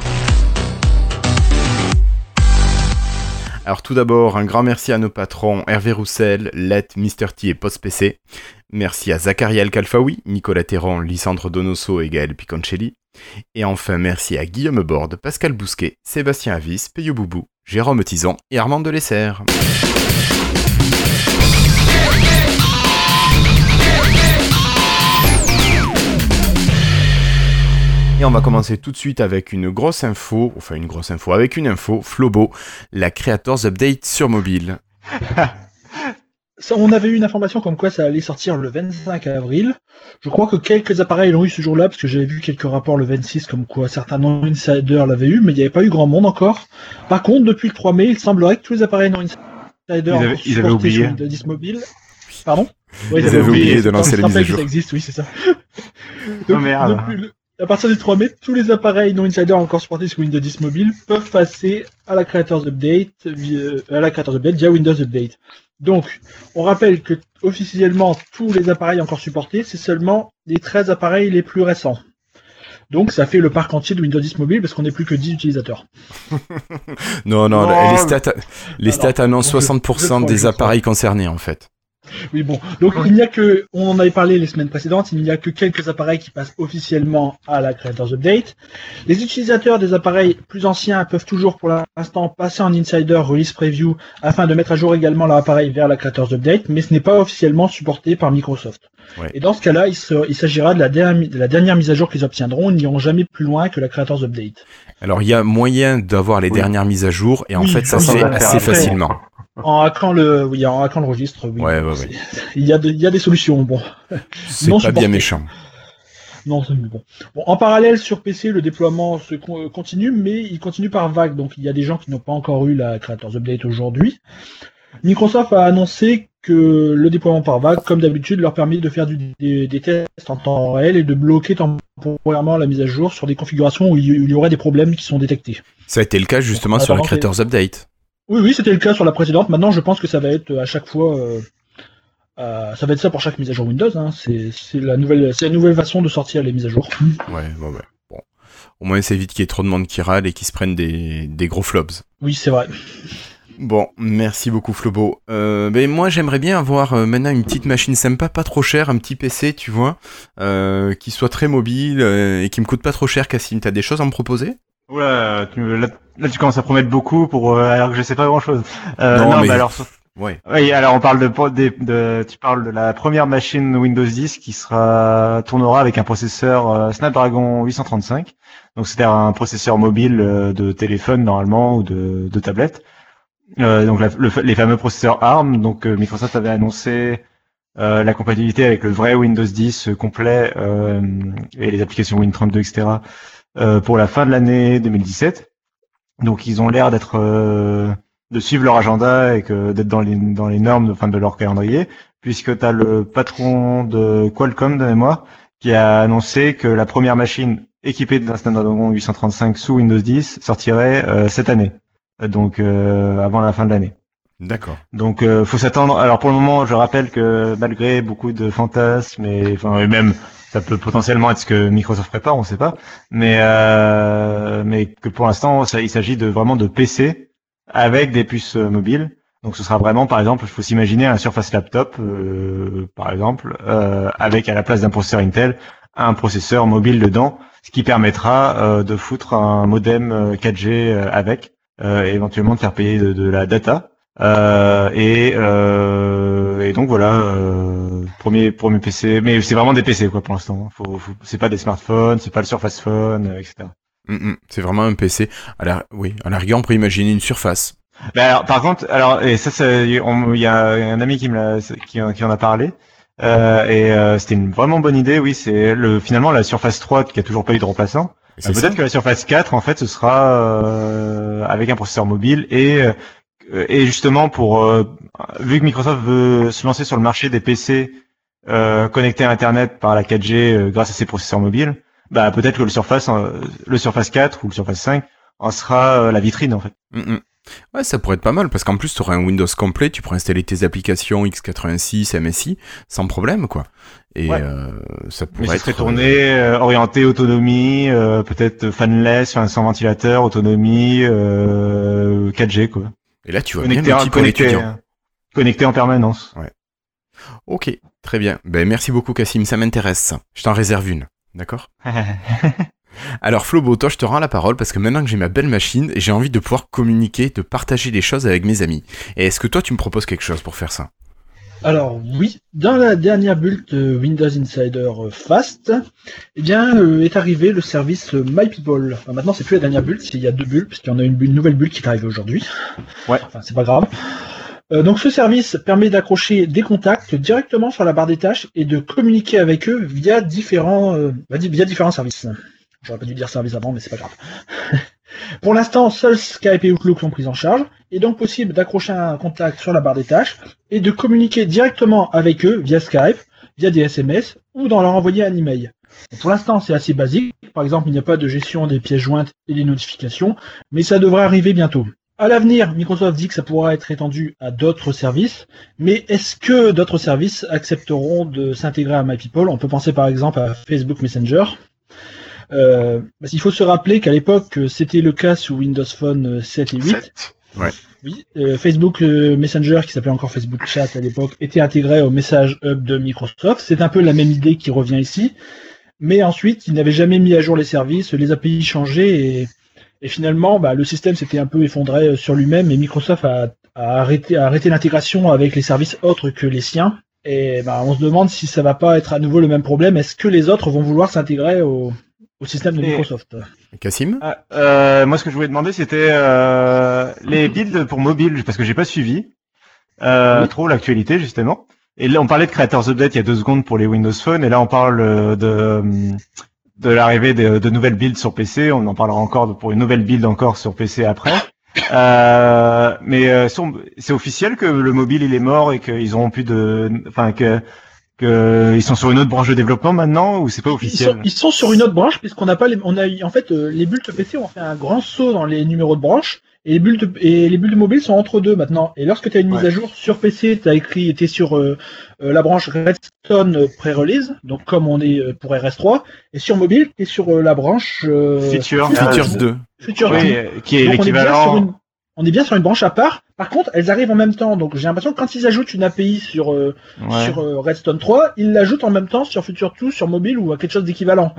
Alors tout d'abord, un grand merci à nos patrons Hervé Roussel, Let, Mr. T et PostPC. Merci à Zachariah Kalfaoui, Nicolas Terran, Lissandre Donoso et Gaël Piconcelli. Et enfin, merci à Guillaume Borde, Pascal Bousquet, Sébastien Avis, Peyo Boubou, Jérôme Tison et Armand Delessert. Et on va commencer tout de suite avec une grosse info, enfin une grosse info, avec une info, Flobo, la Creators Update sur mobile. Ça, on avait eu une information comme quoi ça allait sortir le 25 avril. Je crois que quelques appareils l'ont eu ce jour-là, parce que j'avais vu quelques rapports le 26, comme quoi certains non-insiders l'avaient eu, mais il n'y avait pas eu grand monde encore. Par contre, depuis le 3 mai, il semblerait que tous les appareils non-insiders Ils avaient- ils avaient oublié. sur Windows 10 mobile. Pardon Ouais, Ils avaient oublié de lancer la mise à rappelle jour. que ça existe, oui, c'est ça. Oh, merde. depuis le- à partir du 3 mai, tous les appareils non insider encore supportés sur Windows 10 mobile peuvent passer à la Creators Update, via, à la Creators Update via Windows Update. Donc, on rappelle que officiellement tous les appareils encore supportés, c'est seulement les 13 appareils les plus récents. Donc, ça fait le parc entier de Windows 10 mobile parce qu'on n'est plus que 10 utilisateurs. Non, non, Non, les stats, les stats annoncent je- je 60% crois, des appareils concernés en fait. Oui, bon. Donc, il n'y a que, on en avait parlé les semaines précédentes, il n'y a que quelques appareils qui passent officiellement à la Creators Update. Les utilisateurs des appareils plus anciens peuvent toujours, pour l'instant, passer en Insider Release Preview afin de mettre à jour également leur appareil vers la Creators Update, mais ce n'est pas officiellement supporté par Microsoft. Ouais. Et dans ce cas-là, il, s'agira de la, dernière, de la dernière mise à jour qu'ils obtiendront. Ils n'iront jamais plus loin que la Creators Update. Alors, il y a moyen d'avoir les Oui. dernières mises à jour, et en Oui, fait, ça se fait assez après. facilement. En hackant le, oui, en hackant le registre, oui. Ouais, ouais, ouais. C'est- Il y a, de- il y a des solutions. Bon. C'est pas supporté. bien méchant. Non, c'est bon. bon. En parallèle, sur PC, le déploiement se euh, continue, mais il continue par vague. Donc, il y a des gens qui n'ont pas encore eu la Creators Update aujourd'hui. Microsoft a annoncé que le déploiement par vague, comme d'habitude, leur permet de faire du- des, des tests en temps réel et de bloquer temporairement la mise à jour sur des configurations où il y, où il y aurait des problèmes qui sont détectés. Ça a été le cas justement sur la Creators Update. Oui, oui, c'était le cas sur la précédente. Maintenant, je pense que ça va être à chaque fois, euh, euh, ça va être ça pour chaque mise à jour Windows. Hein. C'est la nouvelle, c'est la nouvelle façon de sortir les mises à jour. Ouais, ouais, ouais. Bon. Au moins, c'est vite qu'il y ait trop de monde qui râle et qui se prennent des, des gros flops. Oui, c'est vrai. Bon, merci beaucoup Flobo. Euh, ben moi j'aimerais bien avoir euh, maintenant une petite machine sympa, pas trop chère, un petit PC, tu vois, euh, qui soit très mobile euh, et qui me coûte pas trop cher. Cassim, t'as des choses à me proposer? Oula, tu, me- là, là, tu commences à promettre beaucoup pour euh, alors que je sais pas grand chose. Euh, Non, non, mais- mais alors, Ouais. oui, alors on parle de, de, de- tu parles de la première machine Windows 10 qui sera tournera avec un processeur euh, Snapdragon 835. Donc c'était un processeur mobile euh, de téléphone normalement ou de, de tablette. Euh, donc la- le- les fameux processeurs ARM. Donc Microsoft avait annoncé euh, la compatibilité avec le vrai Windows 10 complet euh, et les applications Win32, etc. euh, pour la fin de l'année 2017. Donc ils ont l'air d'être euh, de suivre leur agenda et que d'être dans les dans les normes de, enfin, de leur calendrier, puisque tu as le patron de Qualcomm de mémoire qui a annoncé que la première machine équipée d'un Snapdragon 835 sous Windows 10 sortirait euh, cette année, donc euh, avant la fin de l'année. D'accord. Donc euh, faut s'attendre. Alors pour le moment, je rappelle que malgré beaucoup de fantasmes et enfin et même ça peut potentiellement être ce que Microsoft prépare, on sait pas, mais euh, mais que pour l'instant, il s'agit de vraiment de PC avec des puces euh, mobiles. Donc ce sera vraiment, par exemple, il faut s'imaginer un Surface Laptop, euh, par exemple, euh, avec à la place d'un processeur Intel un processeur mobile dedans, ce qui permettra euh, de foutre un modem euh, 4G euh, avec, et éventuellement de faire payer de, de la data. Et, et donc voilà, premier premier PC, mais c'est vraiment des PC quoi pour l'instant. Faut, faut- c'est pas des smartphones, c'est pas le Surface Phone, euh, etc. Mm, mm. C'est vraiment un PC. À la, oui, à la rigueur, on pourrait imaginer une surface. Ben alors, par contre, alors et ça, il y a un ami qui me l'a, qui, en- qui en a parlé. Euh, et euh, c'était une vraiment bonne idée, oui. C'est le finalement la Surface 3 qui a toujours pas eu de remplaçant. Peut-être que la Surface 4, en fait, ce sera euh, avec un processeur mobile et euh, et justement pour euh, vu que Microsoft veut se lancer sur le marché des PC euh, connectés à Internet par la 4G euh, grâce à ses processeurs mobiles, bah peut-être que le Surface, euh, le Surface 4 ou le Surface 5 en sera euh, la vitrine en fait. Mm, mm. Ouais, ça pourrait être pas mal parce qu'en plus, tu aurais un Windows complet, tu pourrais installer tes applications x86, MSI sans problème, quoi. Et Ouais. euh, ça Mais pourrait ça être. serait tourné, euh, orienté autonomie, euh, peut-être fanless, enfin, sans ventilateur, autonomie, euh, 4G quoi. Et là, tu vois bien l'outil pour connecté, l'étudiant. connecté en permanence. Ok, très bien. Ben, merci beaucoup, Cassim, ça m'intéresse. Je t'en réserve une. D'accord Alors, Flobo, toi, je te rends la parole parce que maintenant que j'ai ma belle machine, j'ai envie de pouvoir communiquer, de partager des choses avec mes amis. Et est-ce que toi, tu me proposes quelque chose pour faire ça? Alors oui, dans la dernière bulle de Windows Insider euh, Fast, eh bien euh, est arrivé le service euh, MyPeople. Enfin, maintenant c'est plus la dernière bulle, c'est- il y a deux bulles, parce qu'il y en a une, nouvelle bulle qui est arrivée aujourd'hui. Ouais. Enfin c'est pas grave. Euh, donc ce service permet d'accrocher des contacts directement sur la barre des tâches et de communiquer avec eux via différents euh, via différents services. J'aurais pas dû dire service avant, mais c'est pas grave. Pour l'instant, seuls Skype et Outlook sont pris en charge, et donc possible d'accrocher un contact sur la barre des tâches et de communiquer directement avec eux via Skype, via des SMS ou dans leur envoyer un email. Pour l'instant, c'est assez basique. Par exemple, il n'y a pas de gestion des pièces jointes et des notifications, mais ça devrait arriver bientôt. À l'avenir, Microsoft dit que ça pourra être étendu à d'autres services, mais est-ce que d'autres services accepteront de s'intégrer à MyPeople? On peut penser par exemple à Facebook Messenger. Euh, parce qu'il faut se rappeler qu'à l'époque, c'était le cas sous Windows Phone 7 et 8. 7. Oui, euh, Facebook euh, Messenger, qui s'appelait encore Facebook Chat à l'époque, était intégré au Message Hub de Microsoft. C'est un peu la même idée qui revient ici. Mais ensuite, ils n'avaient jamais mis à jour les services, les API changeaient et, et finalement, bah, le système s'était un peu effondré euh, sur lui-même et Microsoft a, a arrêté, a arrêté l'intégration avec les services autres que les siens. Et bah, on se demande si ça va pas être à nouveau le même problème. Est-ce que les autres vont vouloir s'intégrer au, au système de Microsoft Cassim Ah, euh, moi, ce que je voulais demander, c'était euh, les builds pour mobile, parce que j'ai pas suivi euh, trop l'actualité justement. Et là, on parlait de Creators Update il y a deux secondes pour les Windows Phone, et là, on parle euh, de de l'arrivée de, de nouvelles builds sur PC. On en parlera encore pour une nouvelle build encore sur PC après. Euh, mais euh, c'est officiel que le mobile il est mort et qu'ils auront plus de, enfin que que ils sont sur une autre branche de développement maintenant ou c'est pas ils officiel sont, ils sont sur une autre branche puisqu'on n'a pas les, on a en fait euh, les bulles PC ont fait un grand saut dans les numéros de branche et les bulles de, et les bulles mobiles sont entre deux maintenant. Et lorsque tu as une mise Ouais. à jour sur PC, tu as écrit t'es sur euh, euh, la branche Redstone euh, pré-release, donc comme on est euh, pour RS3, et sur mobile t'es sur euh, la branche euh, Feature. Features Ah, 2. Feature Oui, 2. euh, qui est sur l'équivalent. On est bien sur une branche à part. Par contre, elles arrivent en même temps. Donc j'ai l'impression que quand ils ajoutent une API sur euh, Ouais. sur euh, Redstone 3, ils l'ajoutent en même temps sur Future 2, sur mobile ou à quelque chose d'équivalent.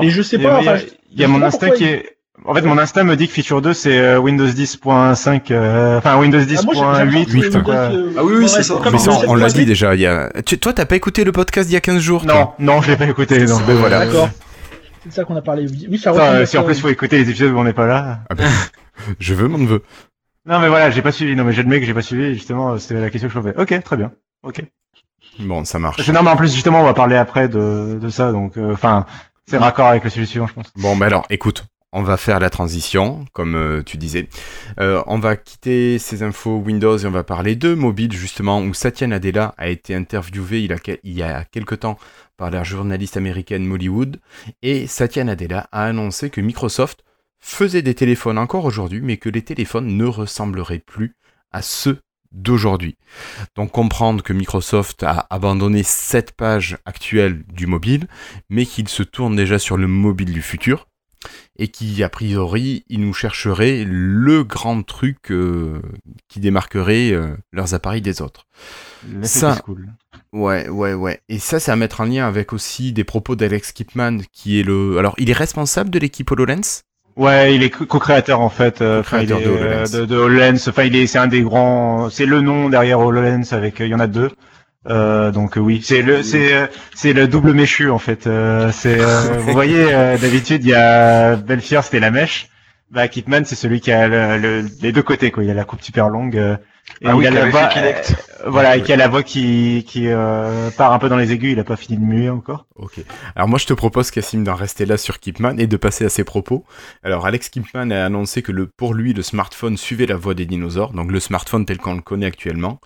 Mais je sais pas. enfin, Il y a mon instinct qui est. En fait, mon instinct me dit que Feature 2 c'est euh, Windows 10.5, euh, enfin Windows Ah, moi, j'ai- j'ai 10.8. l'impression que huit, Windows, quoi. euh, Ah oui, oui, c'est ça. Mais ça, on l'a 7.8. dit déjà. Il y a... tu, toi, t'as pas écouté le podcast d'il y a 15 jours toi Non, non, je l'ai pas écouté. Donc Ben voilà. D'accord. C'est de ça qu'on a parlé. Oui, ça Enfin, euh, si en plus oui. faut écouter les épisodes où on n'est pas là. Ah ben, Je veux mon neveu. Non, mais voilà, j'ai pas suivi. Non, mais j'admets que j'ai pas suivi. Justement, c'était la question que je me fais. Ok, très bien. Ok. Bon, ça marche. Non, mais en plus, justement, on va parler après de, de ça. Donc, euh, enfin, c'est raccord avec le sujet suivant, je pense. Bon, ben alors, écoute, on va faire la transition, comme euh, tu disais. Euh, on va quitter ces infos Windows et on va parler de mobile, justement, où Satya Nadella a été interviewé il, a, que- il y a quelque temps par la journaliste américaine Molly Wood. Et Satya Nadella a annoncé que Microsoft faisait des téléphones encore aujourd'hui, mais que les téléphones ne ressembleraient plus à ceux d'aujourd'hui. Donc comprendre que Microsoft a abandonné cette page actuelle du mobile, mais qu'il se tourne déjà sur le mobile du futur, et qui, a priori, ils nous chercheraient le grand truc euh, qui démarquerait euh, leurs appareils des autres. Là, Ça- cool. Ouais, ouais, ouais. Et ça, c'est à mettre en lien avec aussi des propos d'Alex Kipman, qui est le... Alors, il est responsable de l'équipe HoloLens Ouais, il est co- co-créateur en fait. euh, Enfin, il est Co-créateur de euh, HoloLens. de, de HoloLens. Enfin, il est, c'est un des grands. C'est le nom derrière HoloLens. Avec, euh, il y en a deux. Euh, donc oui, c'est le, c'est, c'est le double méchu en fait. Euh, c'est, euh, vous voyez, euh, d'habitude il y a Belfior, c'était la mèche. Bah, Kitman, c'est celui qui a le- le- les deux côtés quoi. Il a la coupe super longue. euh, et Ah il oui, a qui la voix, euh, voilà, et qui a la voix qui, qui euh, part un peu dans les aigus. Il a pas fini de muer encore. Ok. Alors moi je te propose Cassim d'en rester là sur Kipman et de passer à ses propos. Alors Alex Kipman a annoncé que le, pour lui le smartphone suivait la voie des dinosaures, donc le smartphone tel qu'on le connaît actuellement,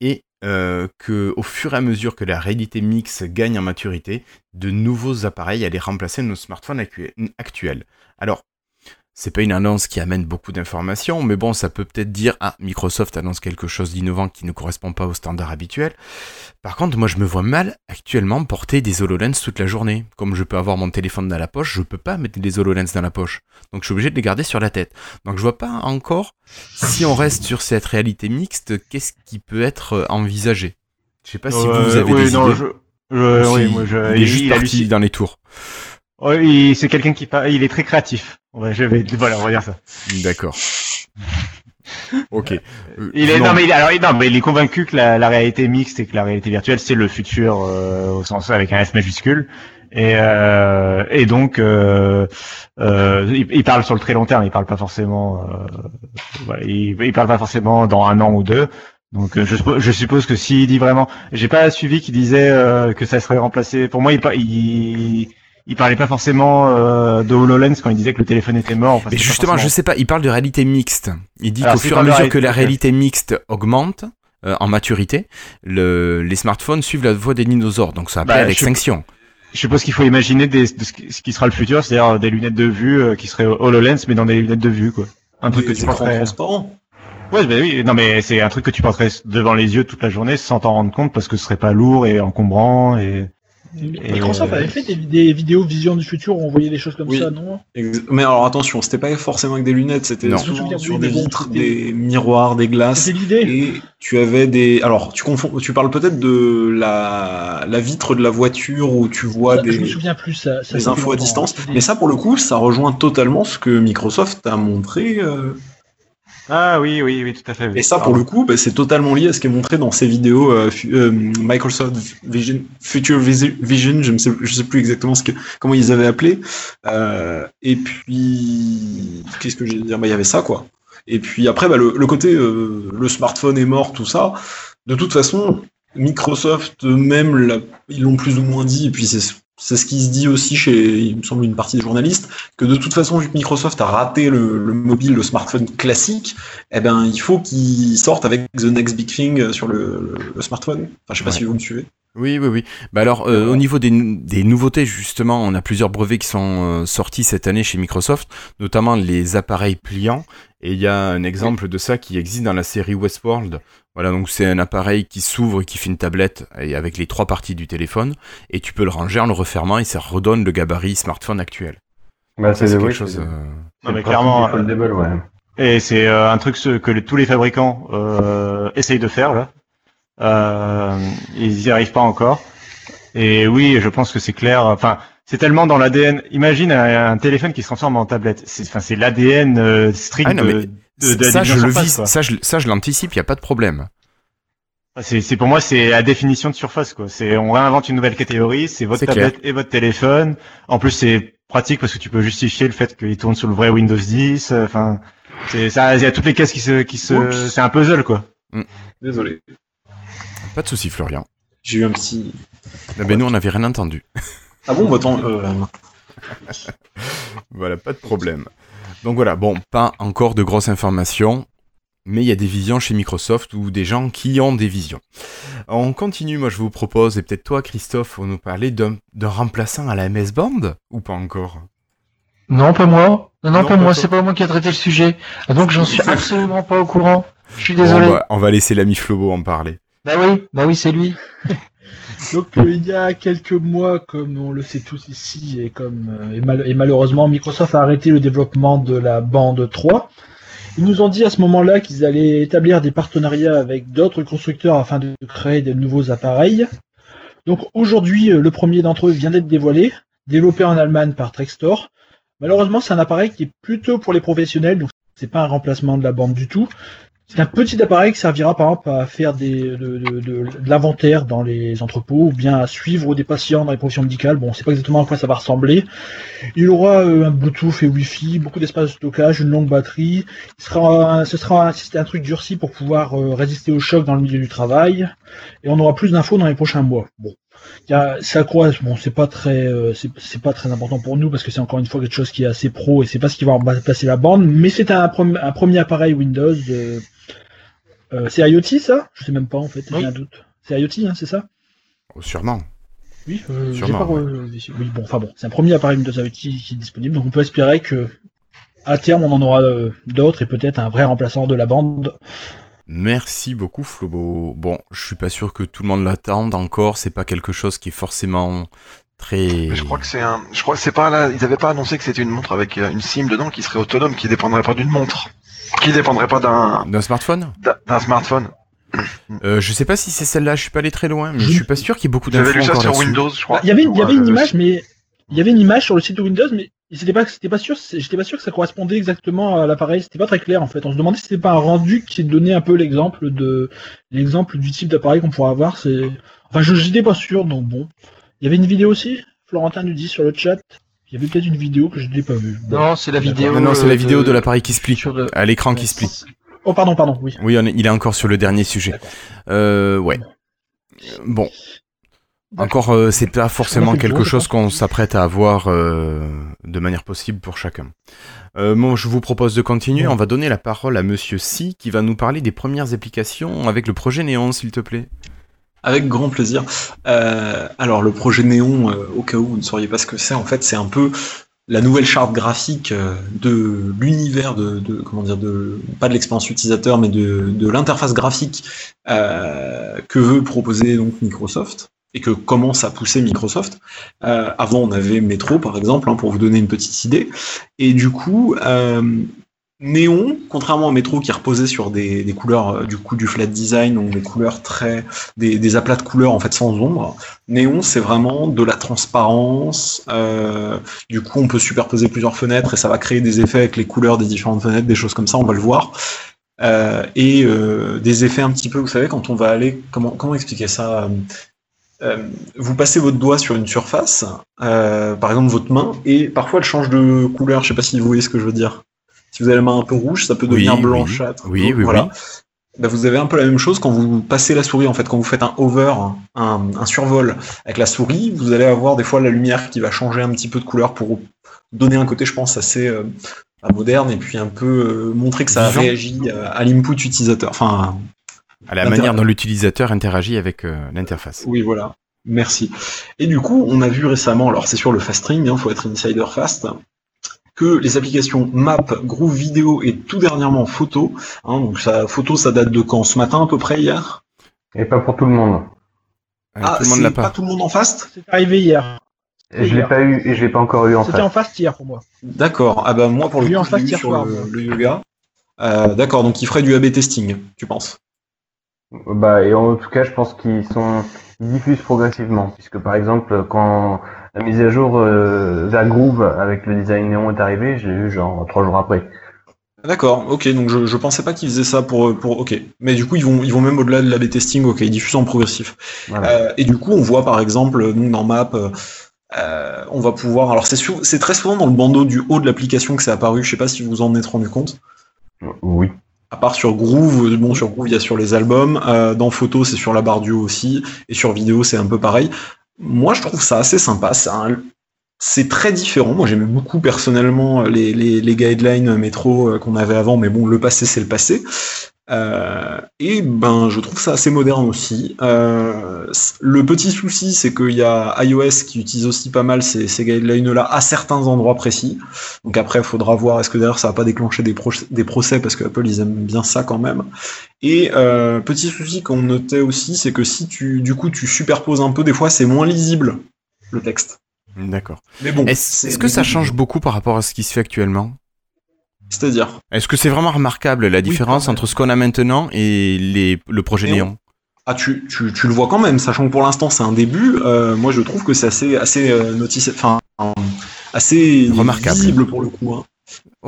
et euh, que au fur et à mesure que la réalité mixte gagne en maturité, de nouveaux appareils allaient remplacer nos smartphones actu- actuels. Alors c'est pas une annonce qui amène beaucoup d'informations, mais bon, ça peut peut-être dire ah Microsoft annonce quelque chose d'innovant qui ne correspond pas aux standards habituels. Par contre, moi je me vois mal actuellement porter des HoloLens toute la journée. Comme je peux avoir mon téléphone dans la poche, je peux pas mettre des HoloLens dans la poche. Donc je suis obligé de les garder sur la tête. Donc je vois pas encore si on reste sur cette réalité mixte, qu'est-ce qui peut être euh, envisagé? Je sais pas si vous, Euh, vous avez oui, des non, idées. je, je- ou oui, moi, je, il est juste parti dans les tours. Il- c'est quelqu'un qui parle, il est très créatif. Je vais, voilà, on va dire ça. D'accord. Ok. Euh, Il est, non. non, mais il, alors, non, mais il est convaincu que la, la réalité mixte et que la réalité virtuelle, c'est le futur, euh, au sens avec un S majuscule. Et, euh, et donc, euh, euh, il, il parle sur le très long terme. Il parle pas forcément, euh, voilà, il, il parle pas forcément dans un an ou deux. Donc, je, suppo- je suppose que s'il dit vraiment, j'ai pas suivi qu'il disait euh, que ça serait remplacé. Pour moi, il, il, il parlait pas forcément euh, de HoloLens quand il disait que le téléphone était mort. Enfin, Mais justement, je forcément- sais pas, il parle de réalité mixte. Il dit qu'au fur et à mesure que la réalité- mixte augmente euh, en maturité, le, les smartphones suivent la voie des dinosaures. Donc ça appelle Bah, à je- l'extinction. Je suppose qu'il faut imaginer des, de ce qui sera le futur, c'est-à-dire des lunettes de vue euh, qui seraient HoloLens, mais dans des lunettes de vue, quoi. Un truc que tu porterais. transparents. Ouais, bah oui, non, mais c'est un truc que tu porterais devant les yeux toute la journée sans t'en rendre compte parce que ce serait pas lourd et encombrant et. Et- Microsoft avait fait des, des vidéos vision du futur où on voyait des choses comme Oui. ça, non Mais alors attention, c'était pas forcément avec des lunettes, c'était sur des vitres, des miroirs, des glaces. C'est l'idée. Et tu avais des. Alors, tu confonds. Tu parles peut-être de la, la vitre de la voiture où tu vois Ça, Je me des, souviens plus. Ça, des infos à distance. hein. C'était- Mais ça, pour le coup, ça rejoint totalement ce que Microsoft a montré. euh, Ah oui, oui, oui, tout à fait. oui. Et ça, pour le coup, bah, c'est totalement lié à ce qui est montré dans ces vidéos euh, euh, Microsoft Vision, Future Visi- Vision, je ne sais, plus exactement ce que, comment ils avaient appelé. Euh, et puis, qu'est-ce que j'ai dire? Bah, il y avait ça, quoi. Et puis après, bah, le, le côté, euh, le smartphone est mort, tout ça. De toute façon, Microsoft l'a- ils l'ont plus ou moins dit, et puis c'est c'est ce qui se dit aussi chez, il me semble, une partie des journalistes, que de toute façon, vu que Microsoft a raté le, le mobile, le smartphone classique, eh ben, il faut qu'ils sortent avec the next big thing sur le, smartphone. Enfin, je sais pas Ouais. si vous me suivez. Oui, oui, oui. Bah alors, euh, au niveau des nouveautés, justement, on a plusieurs brevets qui sont euh, sortis cette année chez Microsoft, notamment les appareils pliants. Et il y a un exemple de ça qui existe dans la série Westworld. Voilà, donc c'est un appareil qui s'ouvre et qui fait une tablette et avec les trois parties du téléphone, et tu peux le ranger en le refermant et ça redonne le gabarit smartphone actuel. Bah, c'est oui, quelque c'est- chose. euh, Non, mais clairement, foldable, ouais. Et c'est euh, un truc ce- que les- tous les fabricants euh, essayent de faire là. Euh, ils n'y arrivent pas encore. Et oui, je pense que c'est clair. Enfin, c'est tellement dans l'ADN. Imagine un, un téléphone qui se transforme en tablette. C'est, enfin, c'est l'ADN euh, strict Ah non, mais de, de, de la ça, je le surface, quoi. ça, je, ça, je l'anticipe, il y a pas de problème. C'est, c'est pour moi, c'est la définition de surface, quoi. C'est, on réinvente une nouvelle catégorie. C'est votre tablette et votre téléphone. En plus, c'est pratique parce que tu peux justifier le fait qu'il tourne sur le vrai Windows 10. euh, Enfin, c'est ça. Il y a toutes les cases qui se, qui se, c'est un puzzle, quoi. Désolé. Pas de souci, Florian. J'ai eu un petit. Ah ben, nous, on n'avait rien entendu. Ah bon, bah, attends, euh, Voilà, pas de problème. Donc voilà, bon, pas encore de grosses informations, mais il y a des visions chez Microsoft ou des gens qui ont des visions. On continue, moi je vous propose, et peut-être toi Christophe, on nous parler d'un remplaçant à la MS Band Ou pas encore? Non, pas moi. Non, non, Non, pas pas moi. C'est pas moi qui a traité le sujet. Ah, Donc, j'en suis absolument pas au courant. Je suis désolé. Bon, bah, On va laisser l'ami Flobo en parler. Bah oui, bah oui, c'est lui. Donc euh, il y a quelques mois, comme on le sait tous ici, et euh, malheureusement Microsoft a arrêté le développement de la bande 3. Ils nous ont dit à ce moment-là qu'ils allaient établir des partenariats avec d'autres constructeurs afin de créer de nouveaux appareils. Donc aujourd'hui, euh, le premier d'entre eux vient d'être dévoilé, développé en Allemagne par Trextor. Malheureusement, c'est un appareil qui est plutôt pour les professionnels, donc c'est pas un remplacement de la bande du tout. C'est un petit appareil qui servira par exemple à faire des, de, de- de- de l'inventaire dans les entrepôts ou bien à suivre des patients dans les professions médicales. Bon, on sait pas exactement à quoi ça va ressembler. Il aura euh, un Bluetooth et Wi-Fi, beaucoup d'espace de stockage, une longue batterie. Il sera, ce sera un, un truc durci pour pouvoir euh, résister au choc dans le milieu du travail. Et on aura plus d'infos dans les prochains mois. Bon. Ça quoi Bon, c'est pas très, euh, c'est pas très important pour nous parce que c'est encore une fois quelque chose qui est assez pro et c'est pas ce qui va remplacer la bande. Mais c'est un, un premier appareil Windows. Euh, c'est IoT ça? Je sais même pas en fait, j'ai Oui. un doute. C'est IoT, hein, c'est ça? Oh, sûrement. Oui, euh, Sûrement, pas ouais. Oui, bon, enfin bon, c'est un premier appareil Windows IoT qui est disponible, donc on peut espérer que à terme on en aura euh, d'autres et peut-être un vrai remplaçant de la bande. Merci beaucoup Flobo. Bon, je suis pas sûr que tout le monde l'attende encore, c'est pas quelque chose qui est forcément très... Mais je crois que c'est un. Je crois que c'est pas là. Ils avaient pas annoncé que c'était une montre avec euh, une SIM dedans qui serait autonome, qui dépendrait pas d'une montre, qui dépendrait pas d'un D'un smartphone d'un- smartphone. euh, Je sais pas si c'est celle-là, je suis pas allé très loin, mais Je- je suis pas sûr qu'il y ait beaucoup J'avais d'infos lu ça encore sur là-dessus. Windows, je crois. Bah, Il y avait, y une image, mais il y avait une image sur le site de Windows, mais c'était pas, c'était pas sûr, j'étais pas sûr que ça correspondait exactement à l'appareil. C'était pas très clair en fait. On se demandait si c'était pas un rendu qui donnait un peu l'exemple de, l'exemple du type d'appareil qu'on pourrait avoir. C'est, enfin, je j'étais pas sûr, donc bon. Il y avait une vidéo aussi. Florentin nous dit sur le chat. Il y avait peut-être une vidéo que je n'ai pas vue. Bon. Non, c'est la vidéo. Non, non, c'est la euh, vidéo de l'appareil qui sur le- à l'écran qui split. Oh pardon, pardon, oui. Oui, on est- il est encore sur le dernier sujet. Euh, ouais. Bon. Encore, euh, c'est pas forcément quelque chose qu'on s'apprête à avoir euh, de manière possible pour chacun. Euh, bon, je vous propose de continuer. Ouais. On va donner la parole à Monsieur Si qui va nous parler des premières applications avec le projet Néon, s'il te plaît. Avec grand plaisir. Euh, alors le projet Néon, euh, au cas où vous ne sauriez pas ce que c'est, en fait c'est un peu la nouvelle charte graphique euh, de l'univers de, comment dire de pas de l'expérience utilisateur mais de, l'interface graphique que veut proposer donc Microsoft. et que commence à pousser Microsoft. Avant, on avait Metro, par exemple, hein, pour vous donner une petite idée. Et du coup, Néon, contrairement à Metro qui reposait sur des, couleurs euh, du coup du flat design, donc des couleurs très des, aplats de couleurs en fait sans ombre. Néon, c'est vraiment de la transparence. Euh, du coup, on peut superposer plusieurs fenêtres et ça va créer des effets avec les couleurs des différentes fenêtres, des choses comme ça. On va le voir. Euh, et des effets un petit peu, vous savez, quand on va aller, comment comment expliquer ça vous passez votre doigt sur une surface, par exemple votre main, et parfois elle change de couleur. Je sais pas si vous voyez ce que je veux dire. Si vous avez la main un peu rouge, ça peut devenir Oui, blanchâtre. oui, oui, voilà. oui. Ben, vous avez un peu la même chose quand vous passez la souris. En fait, quand vous faites un hover, un, un survol avec la souris, vous allez avoir des fois la lumière qui va changer un petit peu de couleur pour donner un côté, je pense, assez euh, moderne et puis un peu euh, montrer que ça réagit euh, à l'input utilisateur. Enfin, À la manière dont l'utilisateur interagit avec euh, l'interface. Oui, voilà. Merci. Et du coup, on a vu récemment, alors c'est sur le fast string, il faut être insider fast, que les applications Map, Groove Vidéo et tout dernièrement Photo, hein, donc ça, Photo, ça date de quand? Ce matin à peu près hier? Et pas pour tout le monde. Euh, Ah, tout le monde c'est pas. pas. tout le monde en fast C'est arrivé hier. Et je l'ai pas eu, et je l'ai pas encore eu en C'était face. en fast hier pour moi. D'accord. Ah bah moi pour le coup, en eu hier sur soir, le, le yoga. Euh, D'accord, donc il ferait du A/B testing, tu penses? Bah, et en tout cas, je pense qu'ils sont, ils diffusent progressivement, puisque par exemple, quand la mise à jour euh, vers Groove avec le design néon est arrivée, je l'ai eu genre trois jours après. D'accord, ok, donc je, je pensais pas qu'ils faisaient ça pour, pour. Ok. Mais du coup, ils vont, ils vont même au-delà de l'A/B testing, ok, ils diffusent en progressif. Voilà. Euh, et du coup, on voit par exemple, nous dans Map, euh, euh, on va pouvoir. Alors, c'est c'est très souvent dans le bandeau du haut de l'application que c'est apparu, je sais pas si vous en êtes rendu compte. Oui. À part sur Groove, euh, bon, sur Groove, il y a sur les albums, euh, dans Photo, c'est sur la barre du haut aussi, et sur Vidéo, c'est un peu pareil. Moi, je trouve ça assez sympa. C'est très différent. Moi, j'aimais beaucoup personnellement les, les, les guidelines métro euh, qu'on avait avant, mais bon, le passé, c'est le passé. Euh, et ben, je trouve ça assez moderne aussi. Euh, le petit souci, c'est qu'il y a iOS qui utilise aussi pas mal ces, ces guidelines-là à certains endroits précis. Donc après, il faudra voir est-ce que d'ailleurs ça va pas déclencher des, pro- des procès parce que Apple ils aiment bien ça quand même. Et euh, petit souci qu'on notait aussi, c'est que si tu du coup tu superposes un peu, des fois c'est moins lisible le texte. D'accord. Mais bon, est-ce que ça change beaucoup par rapport à ce qui se fait actuellement? C'est-à-dire Est-ce que c'est vraiment remarquable la différence entre ce qu'on a maintenant et les, le projet Néon? Ah, tu, tu, tu le vois quand même, sachant que pour l'instant c'est un début. euh, moi, je trouve que c'est assez, assez euh, notice, enfin, assez Remarquable. visible pour le coup. hein.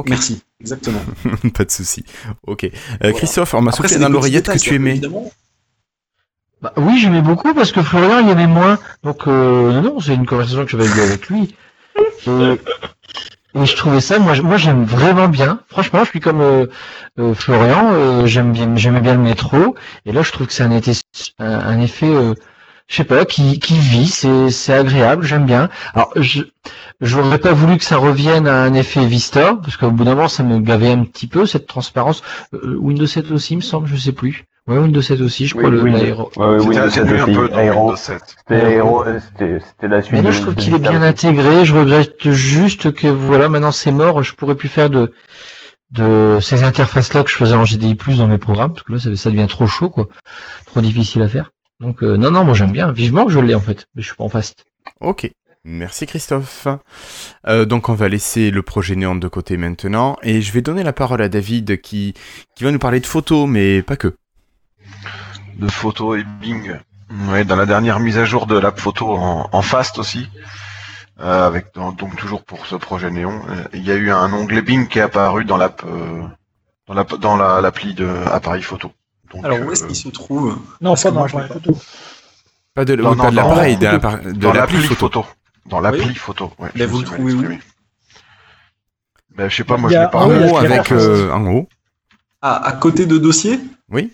Merci, exactement. Pas de souci. Ok. Euh, Voilà. Christophe, on m'a soufflé c'est dans l'oreillette que tu aimais. évidemment. Bah, oui, j'aimais beaucoup parce que Florian il aimait moins. Donc euh, non, non, c'est une conversation que j'avais eue avec lui. Et, je trouvais ça, moi, moi j'aime vraiment bien. Franchement, je suis comme euh, euh, Florian, euh, j'aime bien, j'aimais bien le métro. Et là, je trouve que c'est un, été- un effet, euh, je sais pas, qui, qui vit. C'est, c'est agréable, j'aime bien. Alors, je, j'aurais pas voulu que ça revienne à un effet Vista parce qu'au bout d'un moment, ça me gavait un petit peu cette transparence. Euh, Windows 7 aussi, il me semble, je sais plus. Ouais, Windows 7 aussi, je crois. Oui, le, Ouais, ouais, C'était Windows atténué 7 un aussi. peu dans Aero. Windows 7. C'était Aero, c'était c'était la suite. Mais là, je trouve qu'il est bien intégré. Je regrette juste que voilà, maintenant c'est mort. Je pourrais plus faire de de ces interfaces-là que je faisais en GDI+ dans mes programmes, parce que là, ça, ça devient trop chaud, quoi, trop difficile à faire. Donc euh, non, non, moi j'aime bien. Vivement que je l'ai en fait, mais je suis pas en fast. Ok. Merci Christophe. Euh, donc on va laisser le projet néon de côté maintenant et je vais donner la parole à David qui, qui va nous parler de photos, mais pas que. De photos et Bing. Ouais, dans la dernière mise à jour de l'app photo en, en fast aussi, euh, avec dans- donc toujours pour ce projet Néon, euh, il y a eu un onglet Bing qui est apparu dans l'app euh, dans l'app dans la- l'appli de appareil photo. Donc, Alors, où est-ce euh, qu'il se trouve? Non, Parce pas dans la pas. photo. Pas de, Non, oui, non, pas de non, l'appareil, de dans l'appli photo. photo. Dans l'appli photo. Ouais, Mais je me vous le trouvez où. Ben, je sais pas, moi je l'ai pas. En oui, haut la avec euh, en haut. Ah, à côté de dossier? Oui.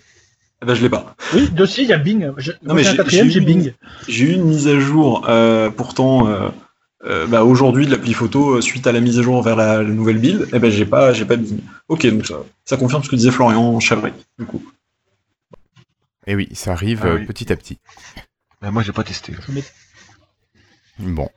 Eh ben, je l'ai pas. Oui, dossier, il y a Bing. Je- Non, mais j'ai quatrième, j'ai Bing. J'ai eu une mise à jour, euh, pourtant, euh, euh, bah, aujourd'hui de l'appli photo suite à la mise à jour vers la, la nouvelle build. Eh ben, j'ai pas, j'ai pas Bing. Ok, donc ça, ça confirme ce que disait Florian Chavry, du coup. Et oui, ça arrive Ah oui. petit à petit. Ben, moi j'ai pas testé. Bon.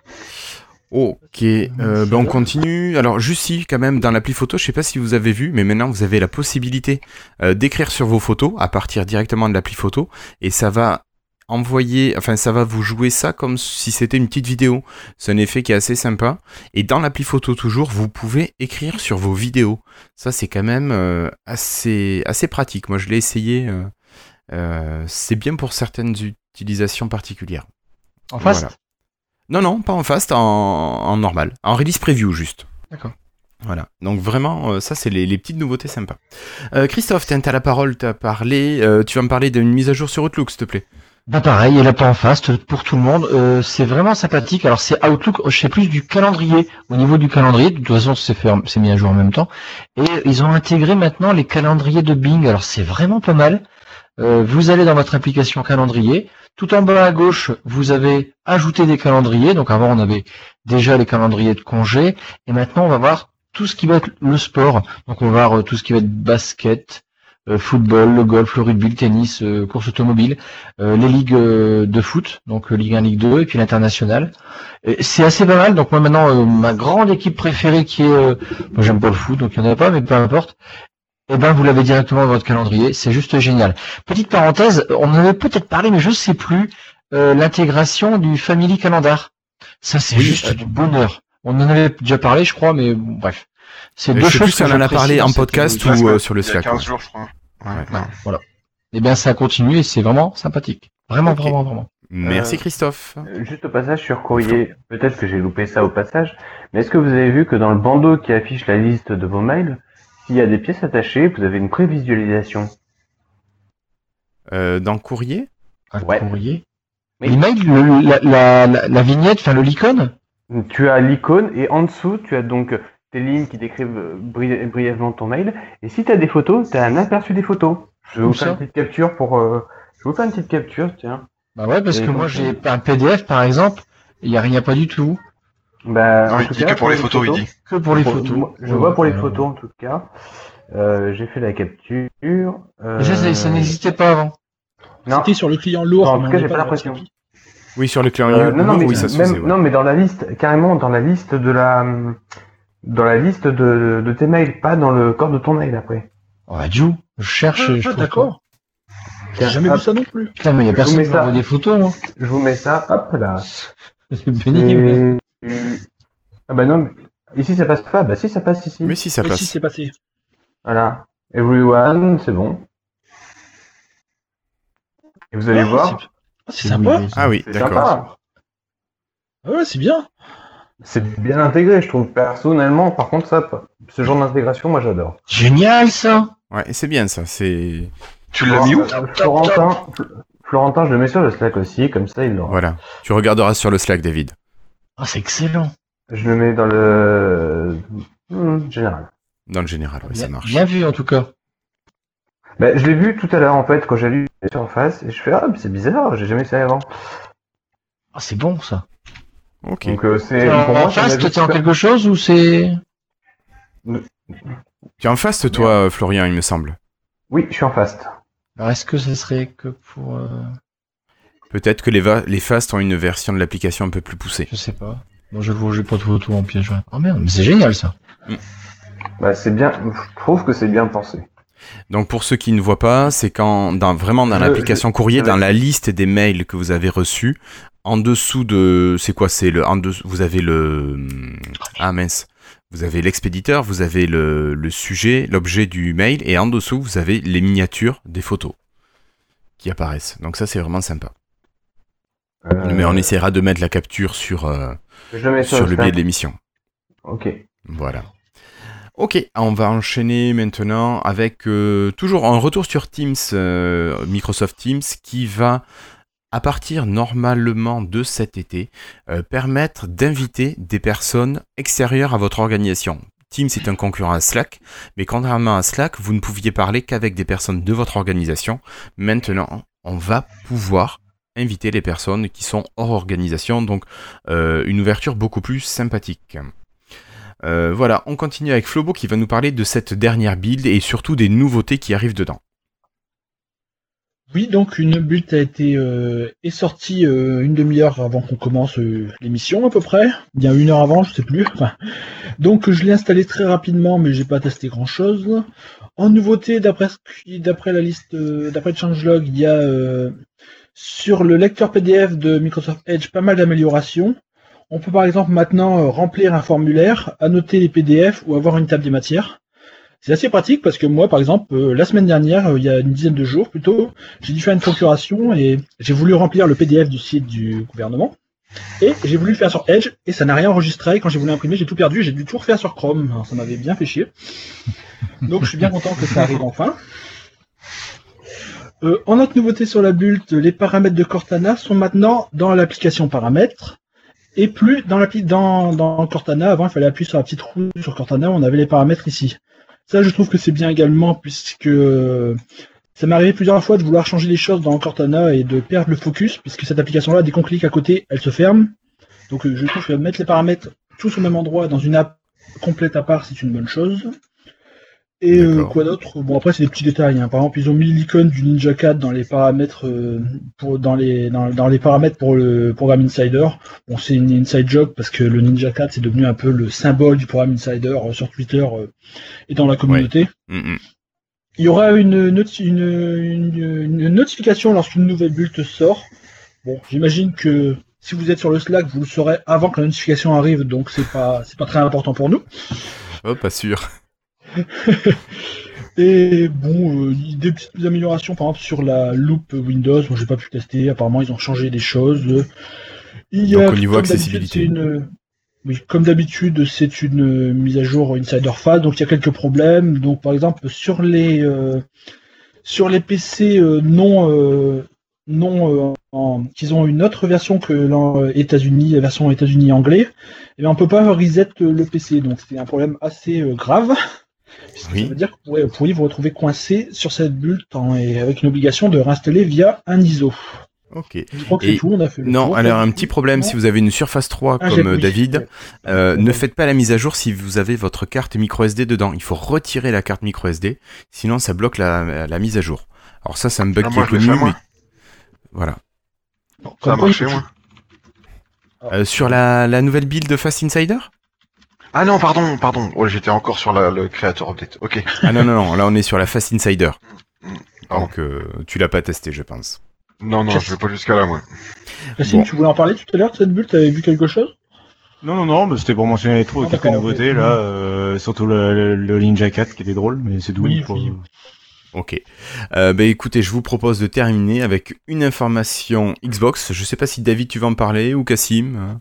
Ok, euh, ben on continue. Alors juste si, quand même, dans l'appli photo, je sais pas si vous avez vu, mais maintenant vous avez la possibilité euh, d'écrire sur vos photos à partir directement de l'appli photo, et ça va envoyer, enfin ça va vous jouer ça comme si c'était une petite vidéo. C'est un effet qui est assez sympa. Et dans l'appli photo toujours, vous pouvez écrire sur vos vidéos. Ça c'est quand même euh, assez, assez pratique. Moi je l'ai essayé. euh, euh, c'est bien pour certaines utilisations particulières. En face Voilà. Non, non, pas en fast, en, en normal. En release preview juste. D'accord. Voilà. Donc vraiment, euh, ça c'est les, les petites nouveautés sympas. Euh, Christophe, tiens, t'as la parole, t'as parlé. euh, tu vas me parler d'une mise à jour sur Outlook, s'il te plaît. Bah pareil, et là pas en fast pour tout le monde. Euh, c'est vraiment sympathique. Alors c'est Outlook, je sais plus du calendrier. Au niveau du calendrier, de toute façon c'est fait, c'est mis à jour en même temps. Et ils ont intégré maintenant les calendriers de Bing. Alors c'est vraiment pas mal. Euh, vous allez dans votre application calendrier. Tout en bas à gauche, vous avez ajouté des calendriers. Donc avant on avait déjà les calendriers de congés. Et maintenant on va voir tout ce qui va être le sport. Donc on va voir euh, tout ce qui va être basket, euh, football, le golf, le rugby, le tennis, course automobile les ligues de foot, donc Ligue 1, Ligue 2 et puis l'international. C'est assez pas mal. Donc moi maintenant, ma grande équipe préférée qui est, moi j'aime pas le foot, donc il n'y en a pas, mais peu importe. Eh ben vous l'avez directement dans votre calendrier, c'est juste génial. Petite parenthèse, on en avait peut-être parlé, mais je sais plus. euh, L'intégration du Family Calendar, ça c'est Oui, juste euh, du bonheur. On en avait déjà parlé, je crois, mais bon, bref. C'est Je deux plus choses si que on en a parlé en podcast ou euh, sur le Il y a Slack. 15 ouais. jours, je crois. Ouais. Ouais, voilà. Eh bien, ça continue et c'est vraiment sympathique. Vraiment, vraiment, vraiment. Merci Euh, Christophe. Juste au passage sur courrier, peut-être que j'ai loupé ça au passage, mais est-ce que vous avez vu que dans le bandeau qui affiche la liste de vos mails, s'il y a des pièces attachées, vous avez une prévisualisation Euh, dans courrier? Un Ouais. courrier? Oui. L'email, le- la, la, la, la vignette, enfin le l'icône? Tu as l'icône et en dessous, tu as donc tes lignes qui décrivent euh, bri- brièvement ton mail. Et si tu as des photos, tu as un aperçu des photos. Je vais vous faire une petite capture pour. euh, Je vais vous faire une petite capture, tiens. Bah ouais, parce Et que moi j'ai un PDF par exemple, il y a rien pas du tout. Bah, Non, en tout cas, que pour les photos, il dit. Que pour les Pour- photos. Je vois pour les Euh, photos en tout cas. Euh, j'ai fait la capture. Euh... Déjà, ça, ça n'existait pas avant. Non, C'était sur le client lourd. Non, en mais tout cas, j'ai pas dans l'impression. la Oui, sur le client Euh, non, non, mais, oui, ça même, faisait. non, mais dans la liste, carrément dans la liste de la, dans la liste de, de tes mails, pas dans le corps de ton mail après. Oh, bah, je cherche. Ah, et je ah, trouve d'accord. J'ai jamais hop, vu ça non plus. Putain, mais il y a Je personne vous mets qui des photos, moi. Je vous mets ça, hop là. C'est Ah bah non, mais ici ça passe pas. Bah si ça passe ici. Mais si ça passe. si, c'est passé. Voilà. Everyone, c'est bon. Et vous allez Ah, voir, Ah, c'est sympa. Ah oui, c'est d'accord. sympa. Ah ouais, c'est bien. C'est bien intégré, je trouve personnellement. Par contre, ça, ce genre d'intégration, moi j'adore. Génial ça. Ouais, c'est bien ça. C'est Tu l'as mis où Florentin, Florentin, je le mets sur le Slack aussi, comme ça il l'aura. voilà. Tu regarderas sur le Slack, David. Ah, c'est excellent. Je le mets dans le Hmm, général. Dans le général, oui, ça marche. Bien vu en tout cas. Bah, je l'ai vu tout à l'heure en fait quand j'ai lu la surface et je fais ah mais c'est bizarre, j'ai jamais essayé avant. Ah, c'est bon ça. Ok. Donc euh, c'est en, pour moi en fast, m'ajoute t'es en quelque chose ou c'est. Tu es en fast, toi, Florian, il me semble. Oui, je suis en fast. Alors, est-ce que ce serait que pour. euh, Peut-être que les, va- les fast ont une version de l'application un peu plus poussée. Je sais pas. Bon, je vois, j'ai pas de photo en piège. Oh merde, mais c'est génial ça. Bah c'est bien, je trouve que c'est bien pensé. Donc pour ceux qui ne voient pas, c'est quand dans, vraiment dans Le- l'application courrier, dans la liste des mails que vous avez reçus, en dessous de, c'est quoi, c'est le, en dessous, vous avez le, ah mince, vous avez l'expéditeur, vous avez le, le sujet, l'objet du mail, et en dessous vous avez les miniatures des photos qui apparaissent. Donc ça c'est vraiment sympa. Euh, Mais on essaiera de mettre la capture sur euh, sur le biais de l'émission. Ok. Voilà. Ok, on va enchaîner maintenant avec euh, toujours un retour sur Teams, Microsoft Teams, qui va, à partir normalement de cet été, permettre d'inviter des personnes extérieures à votre organisation. Teams est un concurrent à Slack, mais contrairement à Slack, vous ne pouviez parler qu'avec des personnes de votre organisation. Maintenant, on va pouvoir inviter les personnes qui sont hors organisation, donc euh, une ouverture beaucoup plus sympathique. Euh, voilà, on continue avec Flobo qui va nous parler de cette dernière build et surtout des nouveautés qui arrivent dedans. Oui, donc une build a été euh, est sortie une demi-heure avant qu'on commence l'émission à peu près, bien une heure avant, je sais plus. Donc je l'ai installé très rapidement, mais j'ai pas testé grand chose. En nouveauté, d'après d'après la liste, d'après changelog, il y a Sur le lecteur PDF de Microsoft Edge, pas mal d'améliorations. On peut par exemple maintenant euh, remplir un formulaire, annoter les PDF ou avoir une table des matières. C'est assez pratique parce que moi, par exemple, euh, la semaine dernière, euh, il y a une dizaine de jours plutôt, j'ai dû faire une procuration et j'ai voulu remplir le PDF du site du gouvernement. Et j'ai voulu le faire sur Edge et ça n'a rien enregistré. Quand j'ai voulu imprimer, j'ai tout perdu. J'ai dû tout refaire sur Chrome. Ça m'avait bien fait chier. Donc je suis bien content que ça arrive enfin. Euh, en autre nouveauté sur la bulle, les paramètres de Cortana sont maintenant dans l'application paramètres et plus dans, l'appli dans, dans Cortana. Avant, il fallait appuyer sur la petite roue sur Cortana, on avait les paramètres ici. Ça, je trouve que c'est bien également, puisque euh, ça m'est arrivé plusieurs fois de vouloir changer les choses dans Cortana et de perdre le focus, puisque cette application-là, dès qu'on clique à côté, elle se ferme. Donc euh, je trouve que mettre les paramètres tous au même endroit dans une app complète à part, c'est une bonne chose. Et euh, quoi d'autre? Bon après c'est des petits détails. hein. Par exemple ils ont mis l'icône du Ninja 4 dans les paramètres euh, pour dans les dans, dans les paramètres pour le programme Insider. Bon c'est une inside job parce que le Ninja 4 c'est devenu un peu le symbole du programme Insider euh, sur Twitter et dans la communauté. Mm, mm. Il y aura une, noti- une, une, une notification lorsqu'une nouvelle bulle sort. Bon, j'imagine que si vous êtes sur le Slack, vous le saurez avant que la notification arrive, donc c'est pas c'est pas très important pour nous. Oh, pas sûr. Et bon, euh, des petites améliorations par exemple sur la loupe Windows, moi j'ai pas pu tester, apparemment ils ont changé des choses. Il y Donc, au niveau comme d'habitude, accessibilité. c'est une- Oui, comme d'habitude, c'est une mise à jour Insider File, donc il y a quelques problèmes. Donc par exemple sur les euh, sur les PC euh, non non en- qu'ils ont une autre version que l'en États-Unis, la version États-Unis anglais, et bien on peut pas reset le PC, donc c'est un problème assez grave. Oui. Ça veut dire que vous pourriez, vous pourriez vous retrouver coincé sur cette bulle et avec une obligation de réinstaller via un ISO. Ok. Je crois que Et- c'est tout, on a fait le Non, tour. alors un petit problème, si vous avez une Surface 3 Ah, comme euh. David, euh, ne faites pas la mise à jour si vous avez votre carte micro SD dedans. Il faut retirer la carte micro SD, sinon ça bloque la, la mise à jour. Alors ça, c'est un bug Ah, qui est connu, mais voilà. Bon, Ça a marché, moi. Euh, sur la, la nouvelle build de Fast Insider? Ah non, pardon, pardon. Oh, j'étais encore sur la- le créateur update. Ok. Ah non, non, non, là on est sur la Fast Insider. Pardon. Donc euh, tu l'as pas testé, je pense. Non, non, je vais pas jusqu'à là, moi. Yacine, Bon. tu voulais en parler tout à l'heure de cette bulle, t'avais vu quelque chose? Non, non, non, mais c'était pour mentionner les trous, Ah, quelques nouveautés, là, euh, surtout le, le, le Ninja 4 qui était drôle, mais c'est tout. Oui, pour- oui. Ok. Euh, bah écoutez, je vous propose de terminer avec une information Xbox. Je sais pas si David tu vas en parler ou Cassim.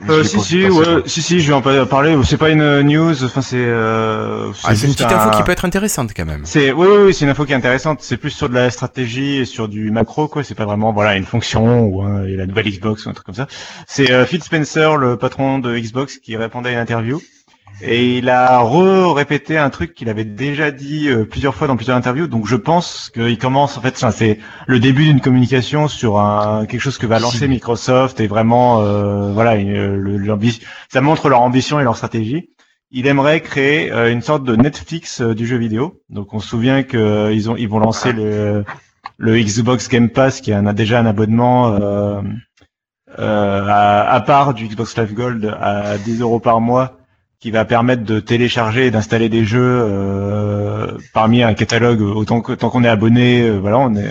Hein. Euh, si, si, ouais, si, si, je vais en pa- parler. C'est pas une euh, news, enfin, c'est. Euh, Ah, c'est une juste petite un- info qui peut être intéressante quand même. C'est oui, oui, oui, c'est une info qui est intéressante. C'est plus sur de la stratégie et sur du macro, quoi. C'est pas vraiment voilà une fonction ou et la nouvelle Xbox ou un truc comme ça. C'est euh, Phil Spencer, le patron de Xbox, qui répondait à une interview et il a re-répété un truc qu'il avait déjà dit euh, plusieurs fois dans plusieurs interviews. Donc je pense qu'il commence en fait, c'est le début d'une communication sur un quelque chose que va lancer Microsoft et vraiment euh, voilà une- le- l'ambi- ça montre leur ambition et leur stratégie il aimerait créer euh, une sorte de Netflix euh, du jeu vidéo. Donc on se souvient que euh, ils ont ils vont lancer le le Xbox Game Pass qui a déjà un abonnement euh, euh, à, à part du Xbox Live Gold à 10 euros par mois qui va permettre de télécharger et d'installer des jeux euh, parmi un catalogue autant que tant qu'on est abonné euh, voilà on est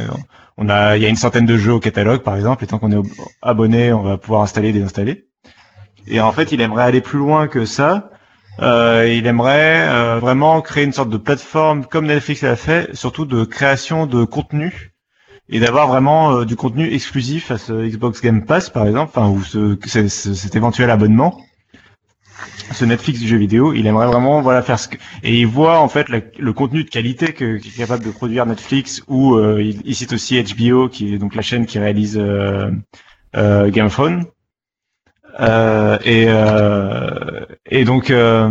on a il y a une centaine de jeux au catalogue par exemple et tant qu'on est abonné on va pouvoir installer et désinstaller. Et en fait il aimerait aller plus loin que ça. Euh, il aimerait euh, vraiment créer une sorte de plateforme comme Netflix l'a fait, surtout de création de contenu et d'avoir vraiment euh, du contenu exclusif à ce Xbox Game Pass par exemple, enfin ou ce, ce- ce- cet éventuel abonnement, ce Netflix du jeu vidéo. Il aimerait vraiment voilà faire ce que et il voit en fait le contenu de qualité que qu'est capable de produire Netflix ou euh, il, cite aussi HBO qui est donc la chaîne qui réalise euh, euh, Game of Thrones. Euh, et, euh, et donc, euh,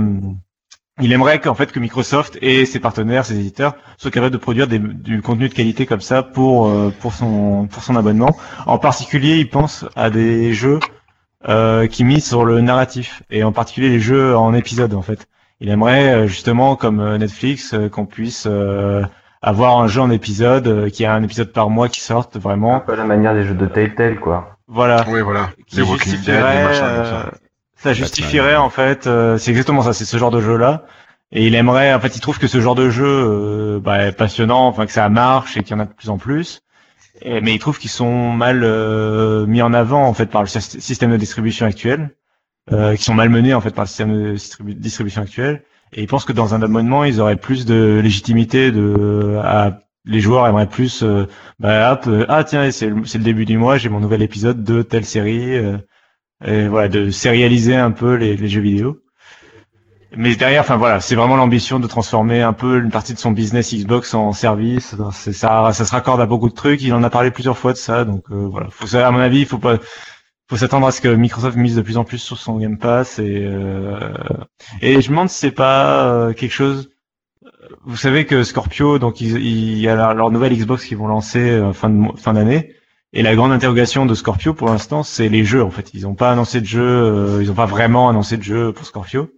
il aimerait qu'en fait que Microsoft et ses partenaires, ses éditeurs, soient capables de produire du contenu de qualité comme ça pour pour son pour son abonnement. En particulier, il pense à des jeux euh, qui misent sur le narratif et en particulier les jeux en épisode en fait. Il aimerait euh, justement comme euh, Netflix euh, qu'on puisse euh, avoir un jeu en épisode, euh, qui a un épisode par mois qui sorte Un vraiment. peu à la manière des jeux de Telltale, quoi. Voilà Oui, voilà. qui Les Walking Dead, les justifierait, machins euh, ça. ça justifierait en fait, euh, c'est exactement ça, c'est ce genre de jeu là. Et il aimerait, en fait, il trouve que ce genre de jeu euh, bah, est passionnant, enfin que ça marche et qu'il y en a de plus en plus. Et- mais il trouve qu'ils sont mal euh, mis en avant en fait par le syst- système de distribution actuel, euh, qui sont mal menés en fait par le système de distribu- distribution actuel. Et il pense que dans un abonnement, ils auraient plus de légitimité, de à, les joueurs aimeraient plus, euh, bah, hop, euh, ah tiens, c'est le, début du mois, j'ai mon nouvel épisode de telle série, euh, et voilà, de sérialiser un peu les, les jeux vidéo. Mais derrière, enfin voilà, c'est vraiment l'ambition de transformer un peu une partie de son business Xbox en service. Ça, se raccorde à beaucoup de trucs. Il en a parlé plusieurs fois de ça, donc euh, voilà. Faut à mon avis, il faut pas, s'attendre à ce que Microsoft mise de plus en plus sur son Game Pass et euh, et je me demande si c'est pas euh, quelque chose. Vous savez que Scorpio, donc il, y a leur, nouvelle Xbox qu'ils vont lancer euh, fin d'année. Et la grande interrogation de Scorpio pour l'instant, c'est les jeux en fait. Ils n'ont pas annoncé de jeu, euh, ils n'ont pas vraiment annoncé de jeu pour Scorpio.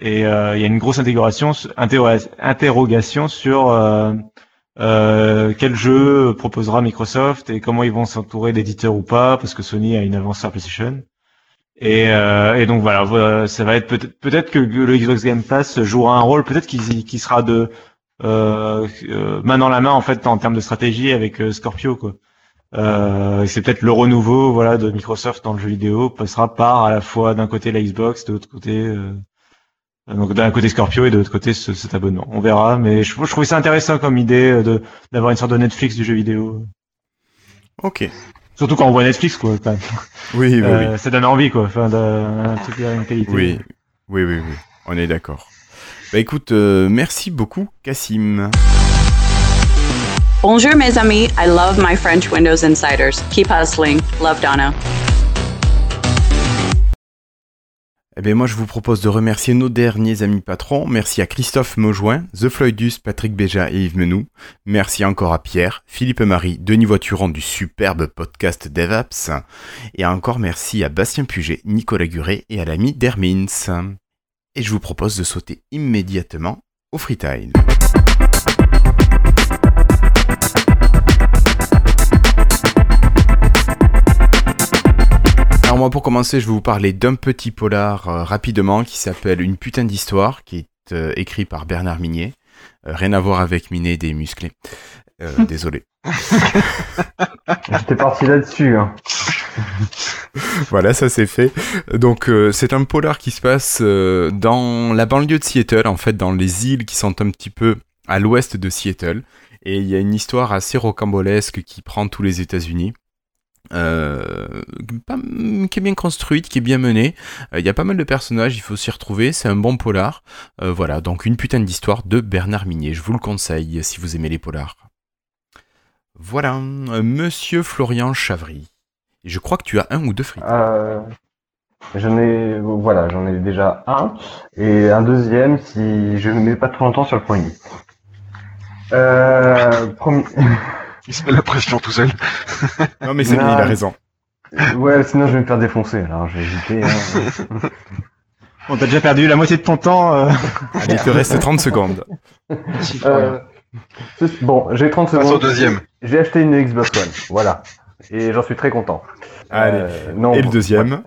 Et euh, il y a une grosse intégration, interro- interrogation sur euh, euh, quel jeu proposera Microsoft et comment ils vont s'entourer d'éditeurs ou pas, parce que Sony a une avance sur la PlayStation. Et, euh, et donc voilà, ça va être peut-être peut-être que le Xbox Game Pass jouera un rôle, peut-être qu'il sera de euh, euh, main dans la main en fait en termes de stratégie avec Scorpio quoi. Euh, c'est peut-être le renouveau voilà de Microsoft dans le jeu vidéo passera par à la fois d'un côté la Xbox, de l'autre côté donc d'un côté Scorpio et de l'autre côté ce- cet abonnement. On verra, mais je, je trouvais ça intéressant comme idée euh, de d'avoir une sorte de Netflix du jeu vidéo. Ok. Surtout quand on voit Netflix quoi. quand même. Oui, oui, Euh, oui. Ça donne envie quoi. Enfin, d'un un truc de une qualité. Oui, oui, oui, oui. On est d'accord. Bah écoute, euh, merci beaucoup, Cassim. Bonjour, mes amis. I love my French Windows Insiders. Keep hustling. Love Donna. Eh bien, moi, je vous propose de remercier nos derniers amis patrons. Merci à Christophe Maujoin, The Floydus, Patrick Béja et Yves Menou. Merci encore à Pierre, Philippe Marie, Denis Voiturant du superbe podcast DevApps. Et encore merci à Bastien Puget, Nicolas Guret et à l'ami Dermins. Et je vous propose de sauter immédiatement au freetime. Alors moi pour commencer je vais vous parler d'un petit polar euh, rapidement qui s'appelle Une putain d'histoire qui est euh, écrit par Bernard Minier. Euh, rien à voir avec Minet des musclés. Euh, désolé. J'étais parti là-dessus. Hein. voilà, ça c'est fait. Donc euh, c'est un polar qui se passe euh, dans la banlieue de Seattle, en fait dans les îles qui sont un petit peu à l'ouest de Seattle. Et il y a une histoire assez rocambolesque qui prend tous les États-Unis. Euh, qui est bien construite, qui est bien menée. Euh, Il y a pas mal de personnages, il faut s'y retrouver. C'est un bon polar. Euh, voilà, donc une putain d'histoire de Bernard Minier. Je vous le conseille si vous aimez les polars. Voilà, Monsieur Florian Chavry. Je crois que tu as un ou deux frites. J'en ai, voilà, j'en ai déjà un et un deuxième si je ne mets pas trop longtemps sur le premier- Il se met la pression tout seul. Non mais c'est bien, il a raison. ouais, sinon je vais me faire défoncer. Alors j'ai hésité. hein. On t'a déjà perdu la moitié de ton temps. euh. Allez, il te reste 30 secondes. Euh, bon, j'ai 30 Passe au secondes. deuxième. J'ai acheté une Xbox One, voilà, et j'en suis très content. Allez. Euh, non, Et le deuxième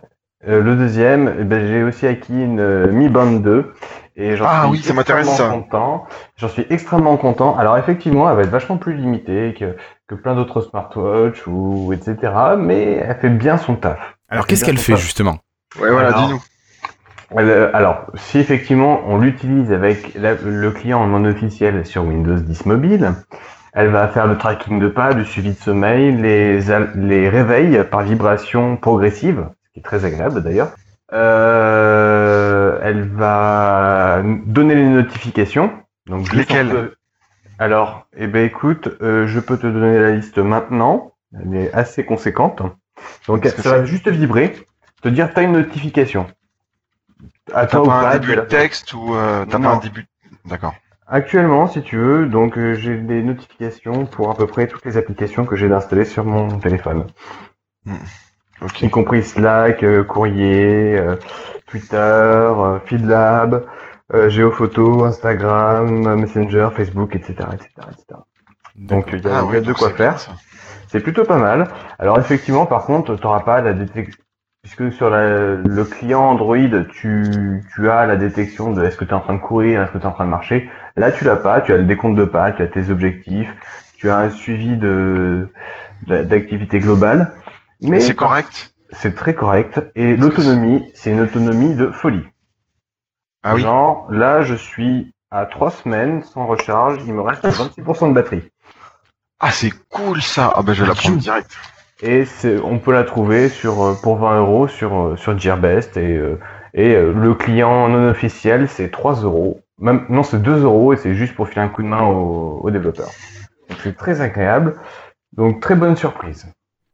Euh, le deuxième, eh ben, j'ai aussi acquis une euh, Mi Band 2 et j'en Ah suis oui, ça m'intéresse, extrêmement ça. content. J'en suis extrêmement content. Alors effectivement, elle va être vachement plus limitée que, que plein d'autres smartwatches ou etc. Mais elle fait bien son taf. Alors qu'est-ce qu'elle fait taf. justement? Ouais, voilà, dis-nous. Euh, alors, si effectivement on l'utilise avec la- le client non officiel sur Windows 10 mobile, elle va faire le tracking de pas, le suivi de sommeil, les, les réveils par vibration progressive, ce qui est très agréable d'ailleurs. Euh, elle va donner les notifications. Donc Lesquelles Alors, eh ben écoute, euh, je peux te donner la liste maintenant. Elle est assez conséquente. Donc ça va juste vibrer, te dire t'as une notification. T'as pas un début de texte ou euh, t'as pas Non. un début. D'accord. Actuellement, si tu veux, donc euh, j'ai des notifications pour à peu près toutes les applications que j'ai installées sur mon téléphone, Ok. y compris Slack, euh, Courrier, euh, Twitter, euh, FeedLab, euh, Géophoto, Instagram, Messenger, Facebook, etc., etc., etc. Donc il y a, Ah de quoi faire. C'est plutôt pas mal. Alors effectivement, par contre, tu n'auras pas la détection. Puisque sur la- le client Android, tu, tu as la détection de est-ce que tu es en train de courir, est-ce que tu es en train de marcher. Là, tu l'as pas, tu as le décompte de pas, tu as tes objectifs, tu as un suivi de- d'activité globale. Mais C'est correct. c'est très correct. Et l'autonomie, c'est une autonomie de folie. Ah oui. Genre, là, je suis à trois semaines sans recharge, il me reste 26% de batterie. Ah, c'est cool ça. Ah ben je vais la prendre direct. Et on peut la trouver sur, euh, pour 20 euros sur, euh, sur Gearbest et, euh, et le client non officiel, c'est 3 euros. Même, non, c'est 2 euros et c'est juste pour filer un coup de main aux, aux développeurs. Donc c'est très agréable. Donc très bonne surprise.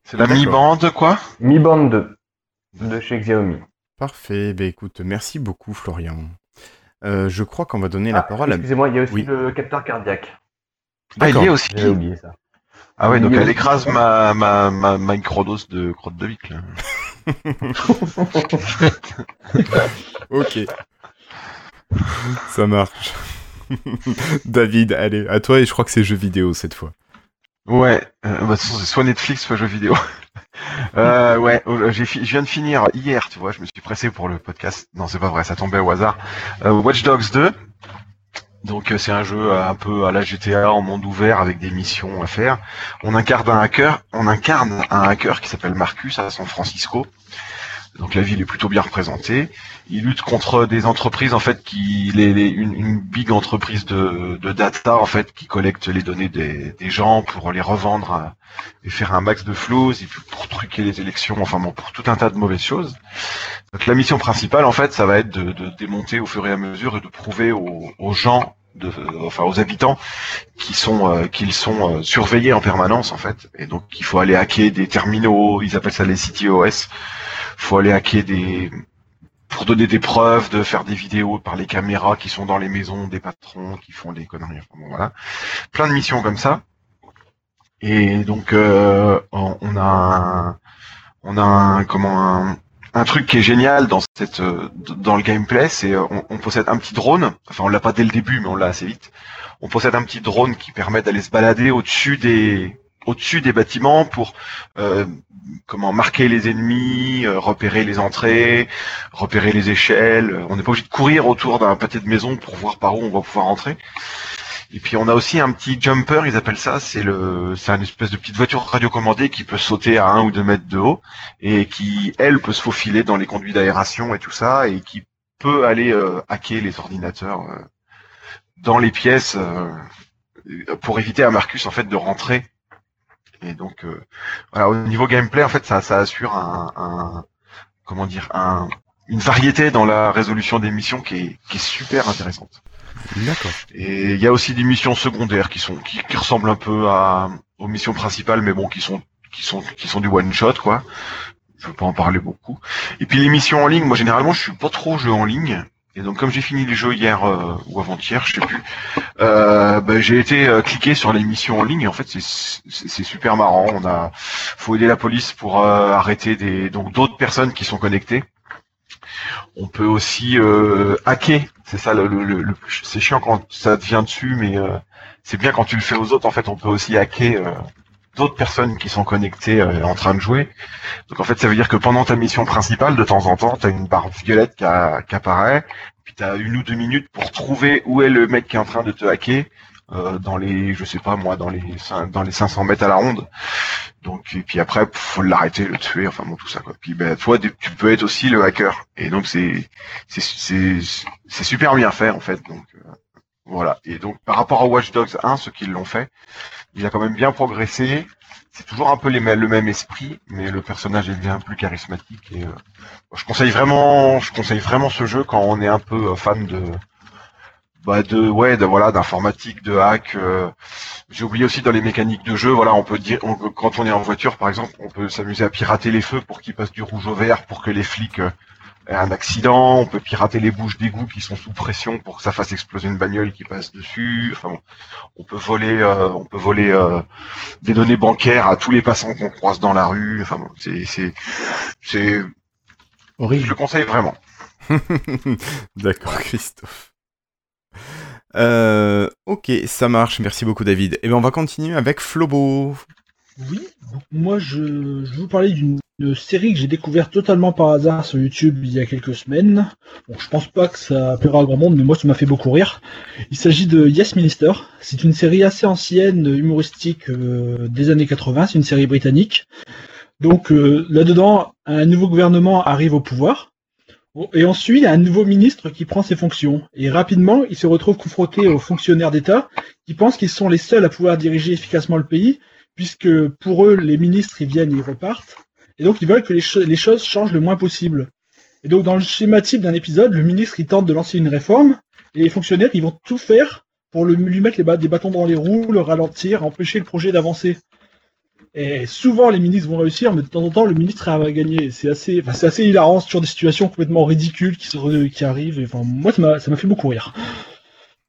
C'est la. Mi Band quoi Mi Band 2 de chez Xiaomi. Parfait. Ben écoute, merci beaucoup, Florian. Euh, je crois qu'on va donner la Ah, parole à. Excusez-moi, il y a aussi Oui. le capteur cardiaque. Ah, il y est aussi. J'avais oublié ça. Ah ouais, donc a elle écrase ma, ma, ma, ma microdose de crotte de vic, là. Ok. Ça marche. David, allez, à toi et je crois que c'est jeux vidéo cette fois. Ouais, euh, bah, c'est soit Netflix, soit jeux vidéo. euh, ouais, fi- je viens de finir hier, tu vois, je me suis pressé pour le podcast. Non, c'est pas vrai, ça tombait au hasard. Euh, Watch Dogs 2. Donc euh, c'est un jeu un peu à la GTA en monde ouvert avec des missions à faire. On incarne un hacker, on incarne un hacker qui s'appelle Marcus à San Francisco. Donc la ville est plutôt bien représentée. Il lutte contre des entreprises en fait qui une, big entreprise de, data en fait qui collecte les données des, gens pour les revendre et faire un max de flows et pour truquer les élections, enfin bon pour tout un tas de mauvaises choses. Donc la mission principale en fait ça va être de, démonter au fur et à mesure et de prouver aux, gens de, enfin aux habitants euh, qu'ils sont euh, surveillés en permanence en fait et donc il faut aller hacker des terminaux ils appellent ça les CTOS faut aller hacker des pour donner des preuves, de faire des vidéos par les caméras qui sont dans les maisons des patrons qui font des conneries. Bon, voilà, plein de missions comme ça. Et donc euh, on a un, on a un, comment un, un truc qui est génial dans cette euh, dans le gameplay, c'est euh, on, on possède un petit drone. Enfin, on l'a pas dès le début, mais on l'a assez vite. On possède un petit drone qui permet d'aller se balader au-dessus des au-dessus des bâtiments pour euh, comment marquer les ennemis, euh, repérer les entrées, repérer les échelles. Euh, On n'est pas obligé de courir autour d'un pâté de maison pour voir par où on va pouvoir entrer. Et puis on a aussi un petit jumper, ils appellent ça, c'est le, c'est une espèce de petite voiture radiocommandée qui peut sauter à un ou deux mètres de haut et qui, elle, peut se faufiler dans les conduits d'aération et tout ça et qui peut aller euh, hacker les ordinateurs euh, dans les pièces pour éviter à Marcus en fait de rentrer. Et donc euh, voilà, au niveau gameplay, en fait, ça, ça assure un, un- comment dire, un, une variété dans la résolution des missions qui est, qui est super intéressante. D'accord. Et il y a aussi des missions secondaires qui sont qui, qui ressemblent un peu à aux missions principales, mais bon, qui sont qui sont qui sont du one shot quoi. Je veux pas en parler beaucoup. Et puis les missions en ligne, moi généralement je suis pas trop jeu en ligne. Et donc comme j'ai fini les jeux hier euh, ou avant-hier, je sais plus, euh, ben, j'ai été euh, cliquer sur les missions en ligne. Et en fait c'est super marrant. On a faut aider la police pour euh, arrêter des donc d'autres personnes qui sont connectées. On peut aussi euh, hacker. C'est ça le, le, le- le c'est chiant quand ça te vient dessus, mais euh, c'est bien quand tu le fais aux autres. En fait, on peut aussi hacker d'autres personnes qui sont connectées euh, en train de jouer. Donc en fait, ça veut dire que pendant ta mission principale, de temps en temps, tu as une barre violette qui, apparaît, puis tu as une ou deux minutes pour trouver où est le mec qui est en train de te hacker euh, dans les, je sais pas moi, dans les dans les 500 mètres à la ronde. Donc et puis après, faut l'arrêter, le tuer, enfin bon tout ça quoi. Puis ben toi, tu peux être aussi le hacker. Et donc c'est c'est c'est c'est super bien fait en fait. Donc euh, voilà. Et donc par rapport à Watch Dogs 1, ceux qui l'ont fait, il a quand même bien progressé. C'est toujours un peu le même esprit, mais le personnage est bien plus charismatique. Et euh, je conseille vraiment, je conseille vraiment ce jeu quand on est un peu euh, fan de bah de ouais de voilà d'informatique de hack euh, j'ai oublié aussi dans les mécaniques de jeu voilà on peut dire quand on est en voiture par exemple on peut s'amuser à pirater les feux pour qu'ils passent du rouge au vert pour que les flics euh, un accident on peut pirater les bouches d'égout qui sont sous pression pour que ça fasse exploser une bagnole qui passe dessus enfin bon, on peut voler euh, on peut voler euh, des données bancaires à tous les passants qu'on croise dans la rue enfin bon, c'est c'est c'est je Horrible. le conseille vraiment D'accord, Christophe. Euh, ok, ça marche. Merci beaucoup, David. Et ben, on va continuer avec Flobo. Oui, moi je, je vais vous parler d'une une série que j'ai découverte totalement par hasard sur YouTube il y a quelques semaines. Bon, je pense pas que ça plaira à grand monde, mais moi ça m'a fait beaucoup rire. Il s'agit de Yes Minister. C'est une série assez ancienne, humoristique euh, des années 80. C'est une série britannique. Donc euh, là-dedans, un nouveau gouvernement arrive au pouvoir. Et y a un nouveau ministre qui prend ses fonctions. Et rapidement, il se retrouve confronté aux fonctionnaires d'État qui pensent qu'ils sont les seuls à pouvoir diriger efficacement le pays, puisque pour eux, les ministres, ils viennent et ils repartent. Et donc, ils veulent que les, les choses changent le moins possible. Et donc, dans le schéma type d'un épisode, le ministre, il tente de lancer une réforme, et les fonctionnaires, ils vont tout faire pour le, lui mettre les, des bâtons dans les roues, le ralentir, empêcher le projet d'avancer. Et souvent, les ministres vont réussir, mais de temps en temps, le ministre va gagner. C'est assez, c'est assez hilarant, c'est toujours des situations complètement ridicules qui, se, qui arrivent. Et, enfin, moi, ça m'a, fait beaucoup rire.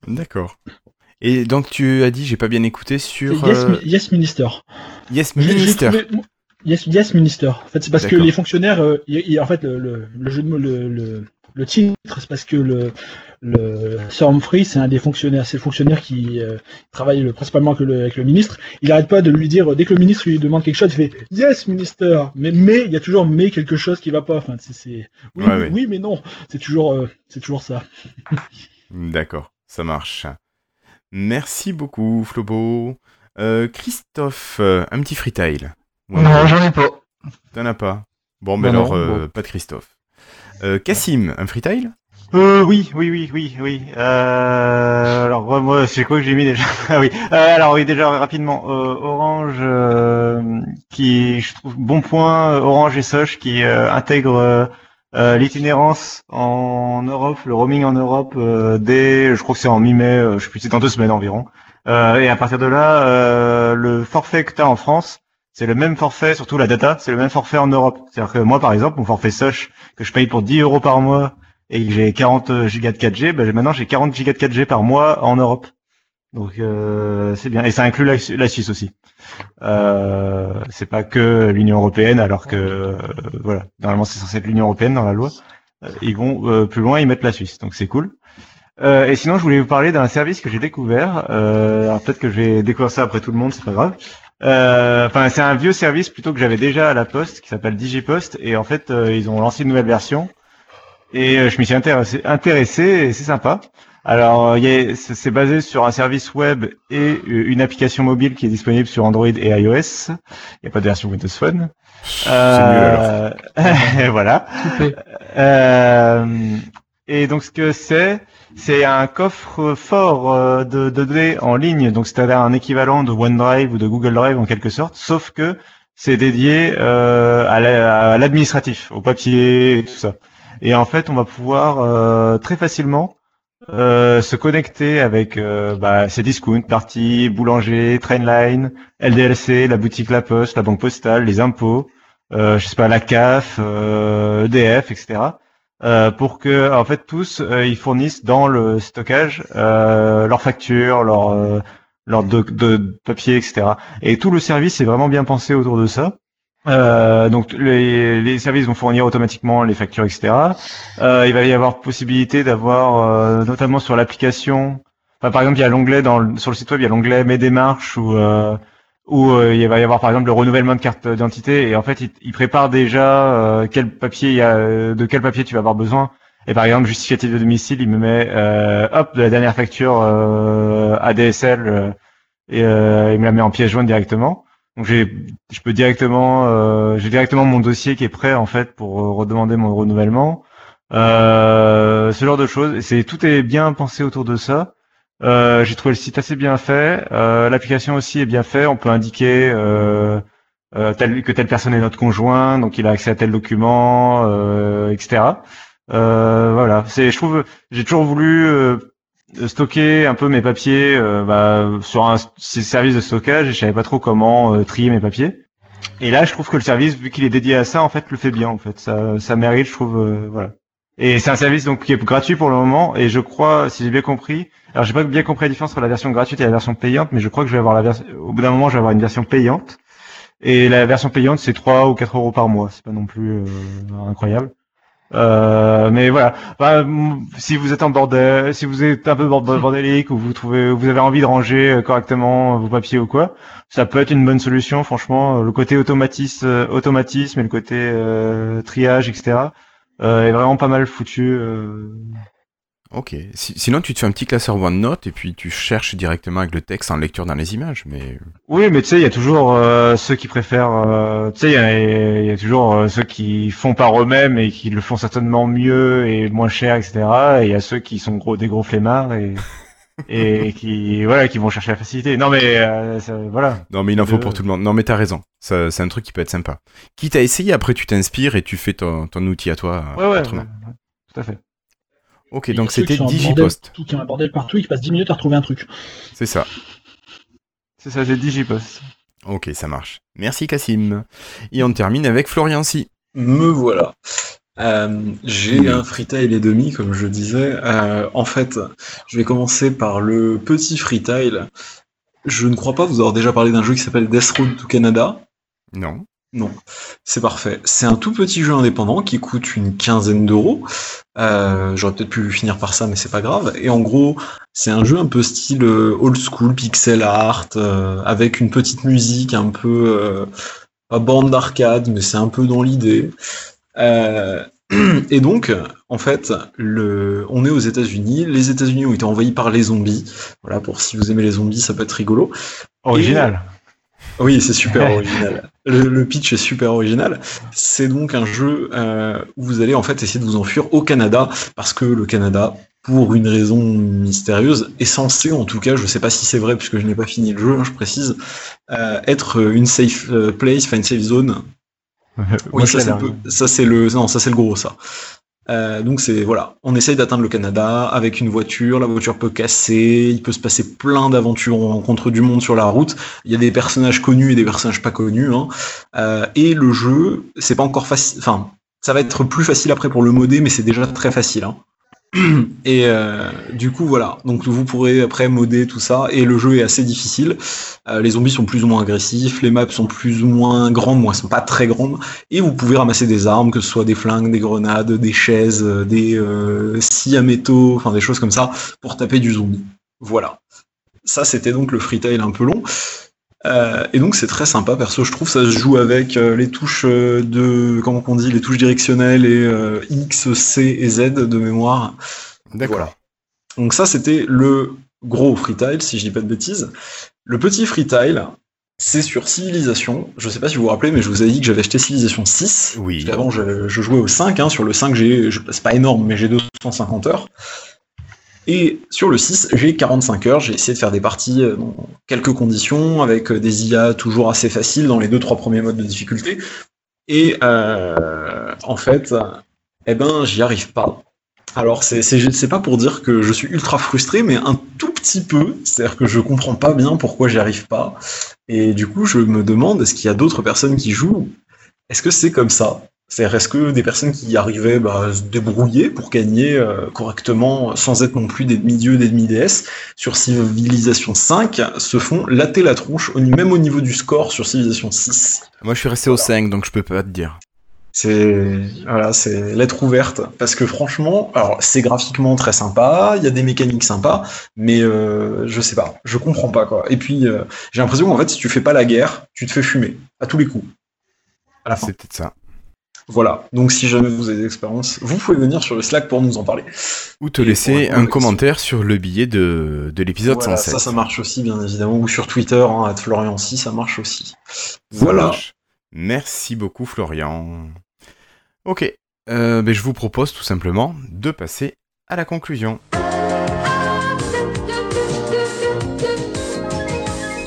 D'accord. Et donc, tu as dit, j'ai pas bien écouté sur. Yes, euh, yes Minister. Yes Minister. trouvé- Yes, yes Minister. En fait, c'est parce que les fonctionnaires, euh, en fait, le, le, le jeu de mots, le, le, le titre, c'est parce que le, le Sir Humphrey, c'est un des fonctionnaires, c'est le fonctionnaire qui euh, travaille le- principalement avec le, avec le ministre. Il arrête pas de lui dire, dès que le ministre lui demande quelque chose, il fait Yes Minister. Mais mais il y a toujours mais quelque chose qui va pas. Enfin, c'est, oui, Ouais, ouais. oui, mais non. C'est toujours, euh, c'est toujours ça. D'accord, ça marche. Merci beaucoup, Flobo. Euh, Christophe, un petit freetail. Ouais, Non, j'en ai pas. T'en as pas. Bon, Non, alors, non, euh, bon. pas de Christophe. Euh, Cassim, un freetail? Euh, oui, oui, oui, oui, oui. Euh, alors moi, c'est quoi que j'ai mis déjà? Ah oui. Euh, alors oui, déjà rapidement, euh, Orange, euh, qui je trouve bon point, Orange et Soch qui euh, intègrent euh, euh, l'itinérance en Europe, le roaming en Europe euh, dès, je crois que c'est en mi-mai, euh, je sais plus, c'est dans deux semaines environ. Euh, et à partir de là, euh, le forfait que tu as en France, c'est le même forfait, surtout la data, c'est le même forfait en Europe. C'est-à-dire que moi, par exemple, mon forfait Soch que je paye pour 10 euros par mois et que j'ai 40 gigas de 4G, ben maintenant j'ai 40 gigas de 4G par mois en Europe. Donc euh, c'est bien et ça inclut la, Suisse aussi. Euh, c'est pas que l'Union européenne alors que euh, voilà normalement c'est censé être l'Union européenne dans la loi. Euh, Ils vont euh, plus loin, ils mettent la Suisse donc c'est cool. Euh, et sinon je voulais vous parler d'un service que j'ai découvert. Alors peut-être que je vais découvrir ça après tout le monde, c'est pas grave. Euh, Enfin c'est un vieux service plutôt que j'avais déjà à la Poste qui s'appelle DigiPost et en fait euh, ils ont lancé une nouvelle version et euh, je m'y suis intéressé, intéressé et c'est sympa. Alors, c'est basé sur un service web et une application mobile qui est disponible sur Android et iOS. Il n'y a pas de version Windows Phone. C'est mieux alors. Euh, voilà. Euh, et donc ce que c'est, c'est un coffre fort euh, de, de données en ligne, donc c'est-à-dire un équivalent de OneDrive ou de Google Drive en quelque sorte, sauf que c'est dédié euh, à la- à l'administratif, au papier et tout ça. Et en fait, on va pouvoir euh, très facilement euh, se connecter avec euh, bah, ces discounts, parties, boulanger, Trainline, LDLC, la boutique La Poste, la banque postale, les impôts, euh, je sais pas, la CAF, euh, EDF, etc. Euh, pour que, en fait, tous euh, ils fournissent dans le stockage euh, leurs factures, leurs euh, leurs de, de papier, etc. Et tout le service est vraiment bien pensé autour de ça. Euh, donc les, les services vont fournir automatiquement les factures, etc. Il va y avoir possibilité d'avoir, notamment sur l'application, enfin, par exemple, il y a l'onglet dans sur le site web, il y a l'onglet Mes démarches euh, où euh, il va y avoir par exemple le renouvellement de carte d'identité et en fait il, il prépare déjà euh, quel papier il y a, euh, de quel papier tu vas avoir besoin. Et par exemple justificatif de domicile, il me met euh, hop de la dernière facture euh, ADSL euh, et il me la met en pièce jointe directement. Donc j'ai, je peux directement, j'ai directement mon dossier qui est prêt en fait pour redemander mon renouvellement. Ce genre de choses. C'est tout est bien pensé autour de ça. Euh, j'ai trouvé le site assez bien fait. Euh, L'application aussi est bien fait. On peut indiquer euh, euh, que telle personne est notre conjoint, donc il a accès à tel document, euh, etc. Voilà. C'est, je trouve, j'ai toujours voulu stocker un peu mes papiers bah, sur un service de stockage et je savais pas trop comment trier mes papiers. Et là, je trouve que le service, vu qu'il est dédié à ça, en fait, le fait bien. En fait, ça, ça mérite, je trouve, voilà. Et c'est un service donc qui est gratuit pour le moment. Et je crois, si j'ai bien compris, alors j'ai pas bien compris la différence entre la version gratuite et la version payante, mais je crois que je vais avoir la version. Au bout d'un moment, je vais avoir une version payante. Et la version payante, c'est 3 ou 4 euros par mois. C'est pas non plus euh, incroyable. Euh, mais voilà. Bah, si vous êtes en bordel, si vous êtes un peu bord- bordélique ou vous trouvez, vous avez envie de ranger euh, correctement vos papiers ou quoi, ça peut être une bonne solution. Franchement, le côté automatisme, euh, automatisme et le côté euh, triage, etc. euh, est vraiment pas mal foutu. euh. Ok. Si- sinon, tu te fais un petit classeur OneNote et puis tu cherches directement avec le texte en lecture dans les images. Mais Oui, mais tu sais, il y a toujours euh, ceux qui préfèrent. euh, tu sais, il y a, il y a toujours euh, ceux qui font par eux-mêmes et qui le font certainement mieux et moins cher, etc. Et il y a ceux qui sont gros des gros flemmards et et qui voilà qui vont chercher la facilité. Non, mais euh, ça- voilà. non, mais il en faut pour tout le monde. Non, mais t'as raison. Ça, c'est un truc qui peut être sympa. Quitte à essayer, après tu t'inspires et tu fais ton, ton outil à toi. Ouais, ouais, tout à fait. Ok, Il donc c'était Digipost. Qui ont un bordel partout, qui passent 10 minutes à retrouver un truc. C'est ça. C'est ça, c'est Digipost. Ok, ça marche. Merci Cassim. Et on termine avec Florian Si. Me voilà. Euh, j'ai un freetail et demi, comme je disais. Euh, en fait, je vais commencer par le petit freetail. Je ne crois pas vous avoir déjà parlé d'un jeu qui s'appelle Death Road to Canada. Non. Non, c'est parfait. C'est un tout petit jeu indépendant qui coûte une quinzaine d'euros. Euh, J'aurais peut-être pu finir par ça, mais c'est pas grave. Et en gros, c'est un jeu un peu style euh, old school, pixel art, euh, avec une petite musique un peu euh, pas bande d'arcade, mais c'est un peu dans l'idée. Euh, et donc, en fait, le, on est aux États-Unis. Les États-Unis ont été envahis par les zombies. Voilà, pour si vous aimez les zombies, ça peut être rigolo. Original. Oui, c'est super original. Le, le pitch est super original. C'est donc un jeu euh, où vous allez en fait essayer de vous enfuir au Canada, parce que le Canada, pour une raison mystérieuse, est censé, en tout cas, je sais pas si c'est vrai puisque je n'ai pas fini le jeu, hein, je précise, euh, être une safe place, enfin une safe zone. Oui, ça c'est, le le, non, ça c'est le gros ça. Euh, donc c'est voilà, on essaye d'atteindre le Canada avec une voiture, la voiture peut casser, il peut se passer plein d'aventures, on rencontre du monde sur la route, il y a des personnages connus et des personnages pas connus, hein. Euh, et le jeu, c'est pas encore facile, enfin, ça va être plus facile après pour le modder, mais c'est déjà très facile. Hein. Et euh, du coup voilà, donc vous pourrez après modder tout ça, et le jeu est assez difficile. Euh, les zombies sont plus ou moins agressifs, les maps sont plus ou moins grandes, moi elles sont pas très grandes, et vous pouvez ramasser des armes, que ce soit des flingues, des grenades, des chaises, euh, des euh, scies à métaux, enfin des choses comme ça, pour taper du zombie. Voilà. Ça c'était donc le freetail un peu long. Euh, et donc c'est très sympa, perso je trouve ça se joue avec euh, les touches euh, de comment on dit les touches directionnelles et euh, X, C et Z de mémoire. D'accord. Voilà. Donc ça c'était le gros freetail si je dis pas de bêtises. Le petit freetail c'est sur Civilisation. Je sais pas si vous vous rappelez, mais je vous avais dit que j'avais acheté Civilisation 6. Oui. Parce qu'avant, je, je jouais au 5. Hein. Sur le 5, j'ai, c'est pas énorme, mais j'ai 250 heures. Et sur le 6, j'ai 45 heures. J'ai essayé de faire des parties euh, dans quelques conditions, avec euh, des IA toujours assez faciles dans les deux trois premiers modes de difficulté. Et euh, en fait, eh ben, j'y arrive pas. Alors, c'est, pas pour dire que je suis ultra frustré, mais un tout petit peu. C'est-à-dire que je comprends pas bien pourquoi j'y arrive pas. Et du coup, je me demande, est-ce qu'il y a d'autres personnes qui jouent? Est-ce que c'est comme ça? C'est-à-dire, est-ce que des personnes qui y arrivaient bah, se débrouiller pour gagner euh, correctement, sans être non plus des demi-dieux, des demi-déesses, sur Civilization 5, se font latter la tronche, au- même au niveau du score sur Civilization 6 Moi, je suis resté au 5, donc je peux pas te dire. c'est voilà, c'est lettre ouverte parce que franchement, alors c'est graphiquement très sympa, il y a des mécaniques sympas, mais euh, je sais pas, je comprends pas quoi. Et puis euh, j'ai l'impression qu'en fait si tu fais pas la guerre, tu te fais fumer à tous les coups. C'est peut-être ça. Voilà. Donc si jamais vous avez des expériences, vous pouvez venir sur le Slack pour nous en parler. Ou te Et laisser un commentaire sur le billet de, de l'épisode Voilà, 107. ça ça marche aussi bien évidemment ou sur Twitter hein, Florian si ça marche aussi. Voilà. marche. Merci beaucoup, Florian. Ok. Euh, ben, je vous propose tout simplement de passer à la conclusion.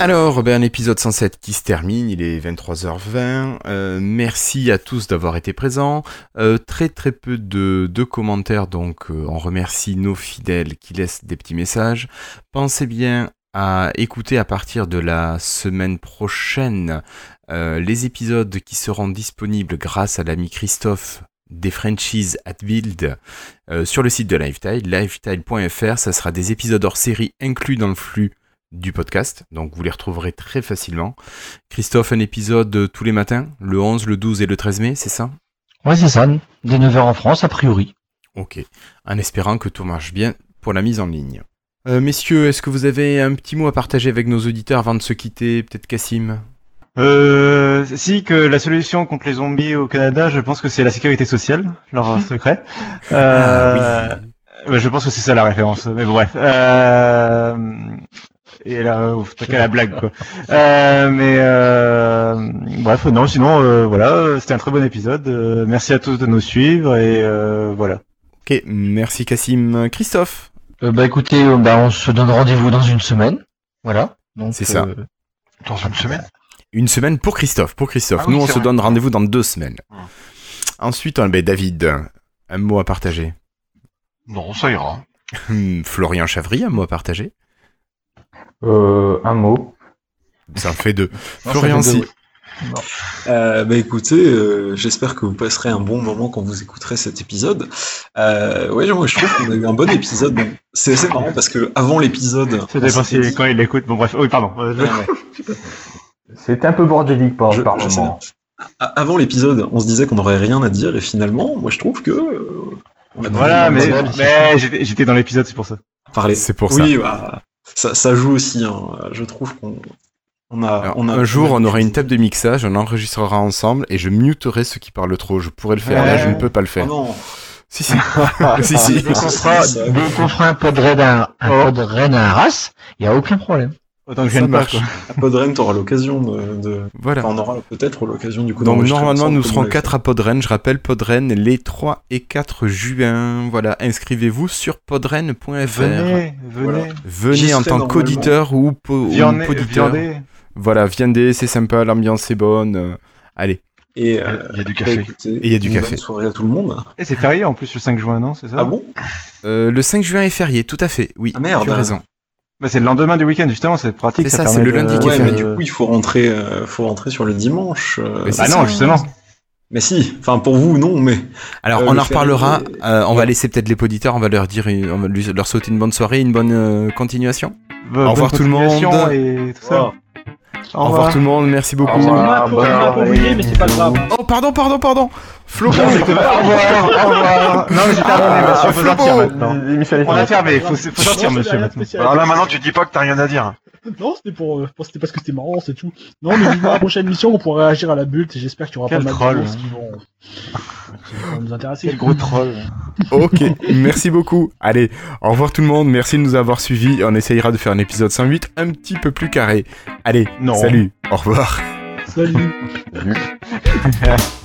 Alors, ben, un épisode 107 qui se termine, il est 23h20. Euh, merci à tous d'avoir été présents. Euh, très très peu de, commentaires, donc euh, on remercie nos fidèles qui laissent des petits messages. Pensez bien à écouter à partir de la semaine prochaine euh, les épisodes qui seront disponibles grâce à l'ami Christophe des Frenchies at Build sur le site de Lifetile, lifetile.fr. Ça sera des épisodes hors série inclus dans le flux du podcast, donc vous les retrouverez très facilement. Christophe, un épisode tous les matins, le 11, le 12 et le 13 mai, c'est ça? Ouais, c'est ça. Dès 9h en France, a priori. Ok. En espérant que tout marche bien pour la mise en ligne. Euh, messieurs, est-ce que vous avez un petit mot à partager avec nos auditeurs avant de se quitter? Peut-être Cassim Euh, si que la solution contre les zombies au Canada, je pense que c'est la sécurité sociale, leur secret. Euh, ouais, je pense que c'est ça la référence. Mais bref. Euh, et là, ouf, t'as qu'à la blague quoi. Euh, mais euh, bref, non, sinon euh, voilà, c'était un très bon épisode. Euh, merci à tous de nous suivre et euh, voilà. Ok, merci Cassim. Christophe Euh, bah écoutez, euh, bah, on se donne rendez-vous dans une semaine. Voilà. Donc, C'est ça. Dans une semaine. Une semaine pour Christophe, pour Christophe. Ah oui, Nous, on se vrai. donne rendez-vous dans deux semaines. Hmm. Ensuite, on- ben, David, un mot à partager. Non, ça ira. Hmm, Florian Chavry, un mot à partager. Euh, un mot. Ça en fait deux. Non, Florian, fait si. deux, Euh, bah écoutez, euh, j'espère que vous passerez un bon moment quand vous écouterez cet épisode. Euh, ouais, moi je trouve qu'on a eu un bon épisode. C'est assez marrant parce que avant l'épisode, Ça dépend si dit- quand il l'écoute. Bon bref, oui pardon. Je- Ouais, ouais. C'était un peu bordélique par, Je- par je sais moment. Avant l'épisode, on se disait qu'on n'aurait rien à dire et finalement, moi je trouve que euh, on a Voilà, mais, j'étais dans l'épisode, c'est pour ça. parlé. C'est pour ça. Oui, bah, ça, ça joue aussi. hein. Je trouve qu'on on a, Alors, on a un jour, on aura une table de mixage, on enregistrera ensemble et je muterai ceux qui parlent trop. Je pourrais le faire. Là, je ne peux pas le Oh faire. non, Si, si. si, si. Dès qu'on fera un pod raid à, un Oh. pod raid à Arras, il n'y a aucun problème. Autant que je Ça marche. à Podren, t'auras l'occasion de, de- Voilà. Enfin, on aura peut-être l'occasion du coup. Donc normalement nous serons on l'avait 4 à Podren. Je rappelle Podren les 3 et 4 juin. Voilà, inscrivez-vous sur podren.fr. Venez, venez. Venez en tant qu'auditeur ou, po- ou poditeur. viendez. Voilà, viendez, c'est sympa, l'ambiance est bonne. euh, allez. Et euh, Il y a du bah, café. écoutez, Et il y a du une café. bonne soirée à tout le monde. Et c'est férié en plus le 5 juin, non C'est ça Ah bon? Euh, le 5 juin est férié, tout à fait. Oui, Ah, merde. tu as raison. Bah, C'est le lendemain du week-end justement, c'est pratique. C'est ça, permet c'est le de- lundi qui est Ouais, mais du coup, il faut rentrer, euh, faut rentrer sur le dimanche. euh, Bah ça. non, justement. mais si, enfin pour vous, non, mais Alors Euh, on en reparlera. euh, on va laisser peut-être les poditeurs, on va leur dire, une- on va lui- leur souhaiter une bonne soirée, une bonne euh, continuation. Bonne revoir tout le monde. Et tout ça. Au revoir tout le monde, merci beaucoup. Au mais pas grave. Oh pardon, pardon, pardon. Florent. Au revoir, au revoir. Non mais c'est terminé, monsieur, faut sortir maintenant. On a fermé, faut, faut sortir, Non, monsieur. maintenant. Alors là, maintenant, tu dis pas que t'as rien à dire. Non, c'était pour, euh, c'était parce que c'était marrant, c'est tout. Non, mais vivement la prochaine mission, on pourra réagir à la butte et j'espère qu'il y aura Quel pas mal de choses qui vont, qui vont nous intéresser. Quel gros troll. Ok, merci beaucoup. Allez, au revoir tout le monde, merci de nous avoir suivis. On essayera de faire un épisode 108 un petit peu plus carré. Allez, Non. salut, au revoir. Salut. Salut.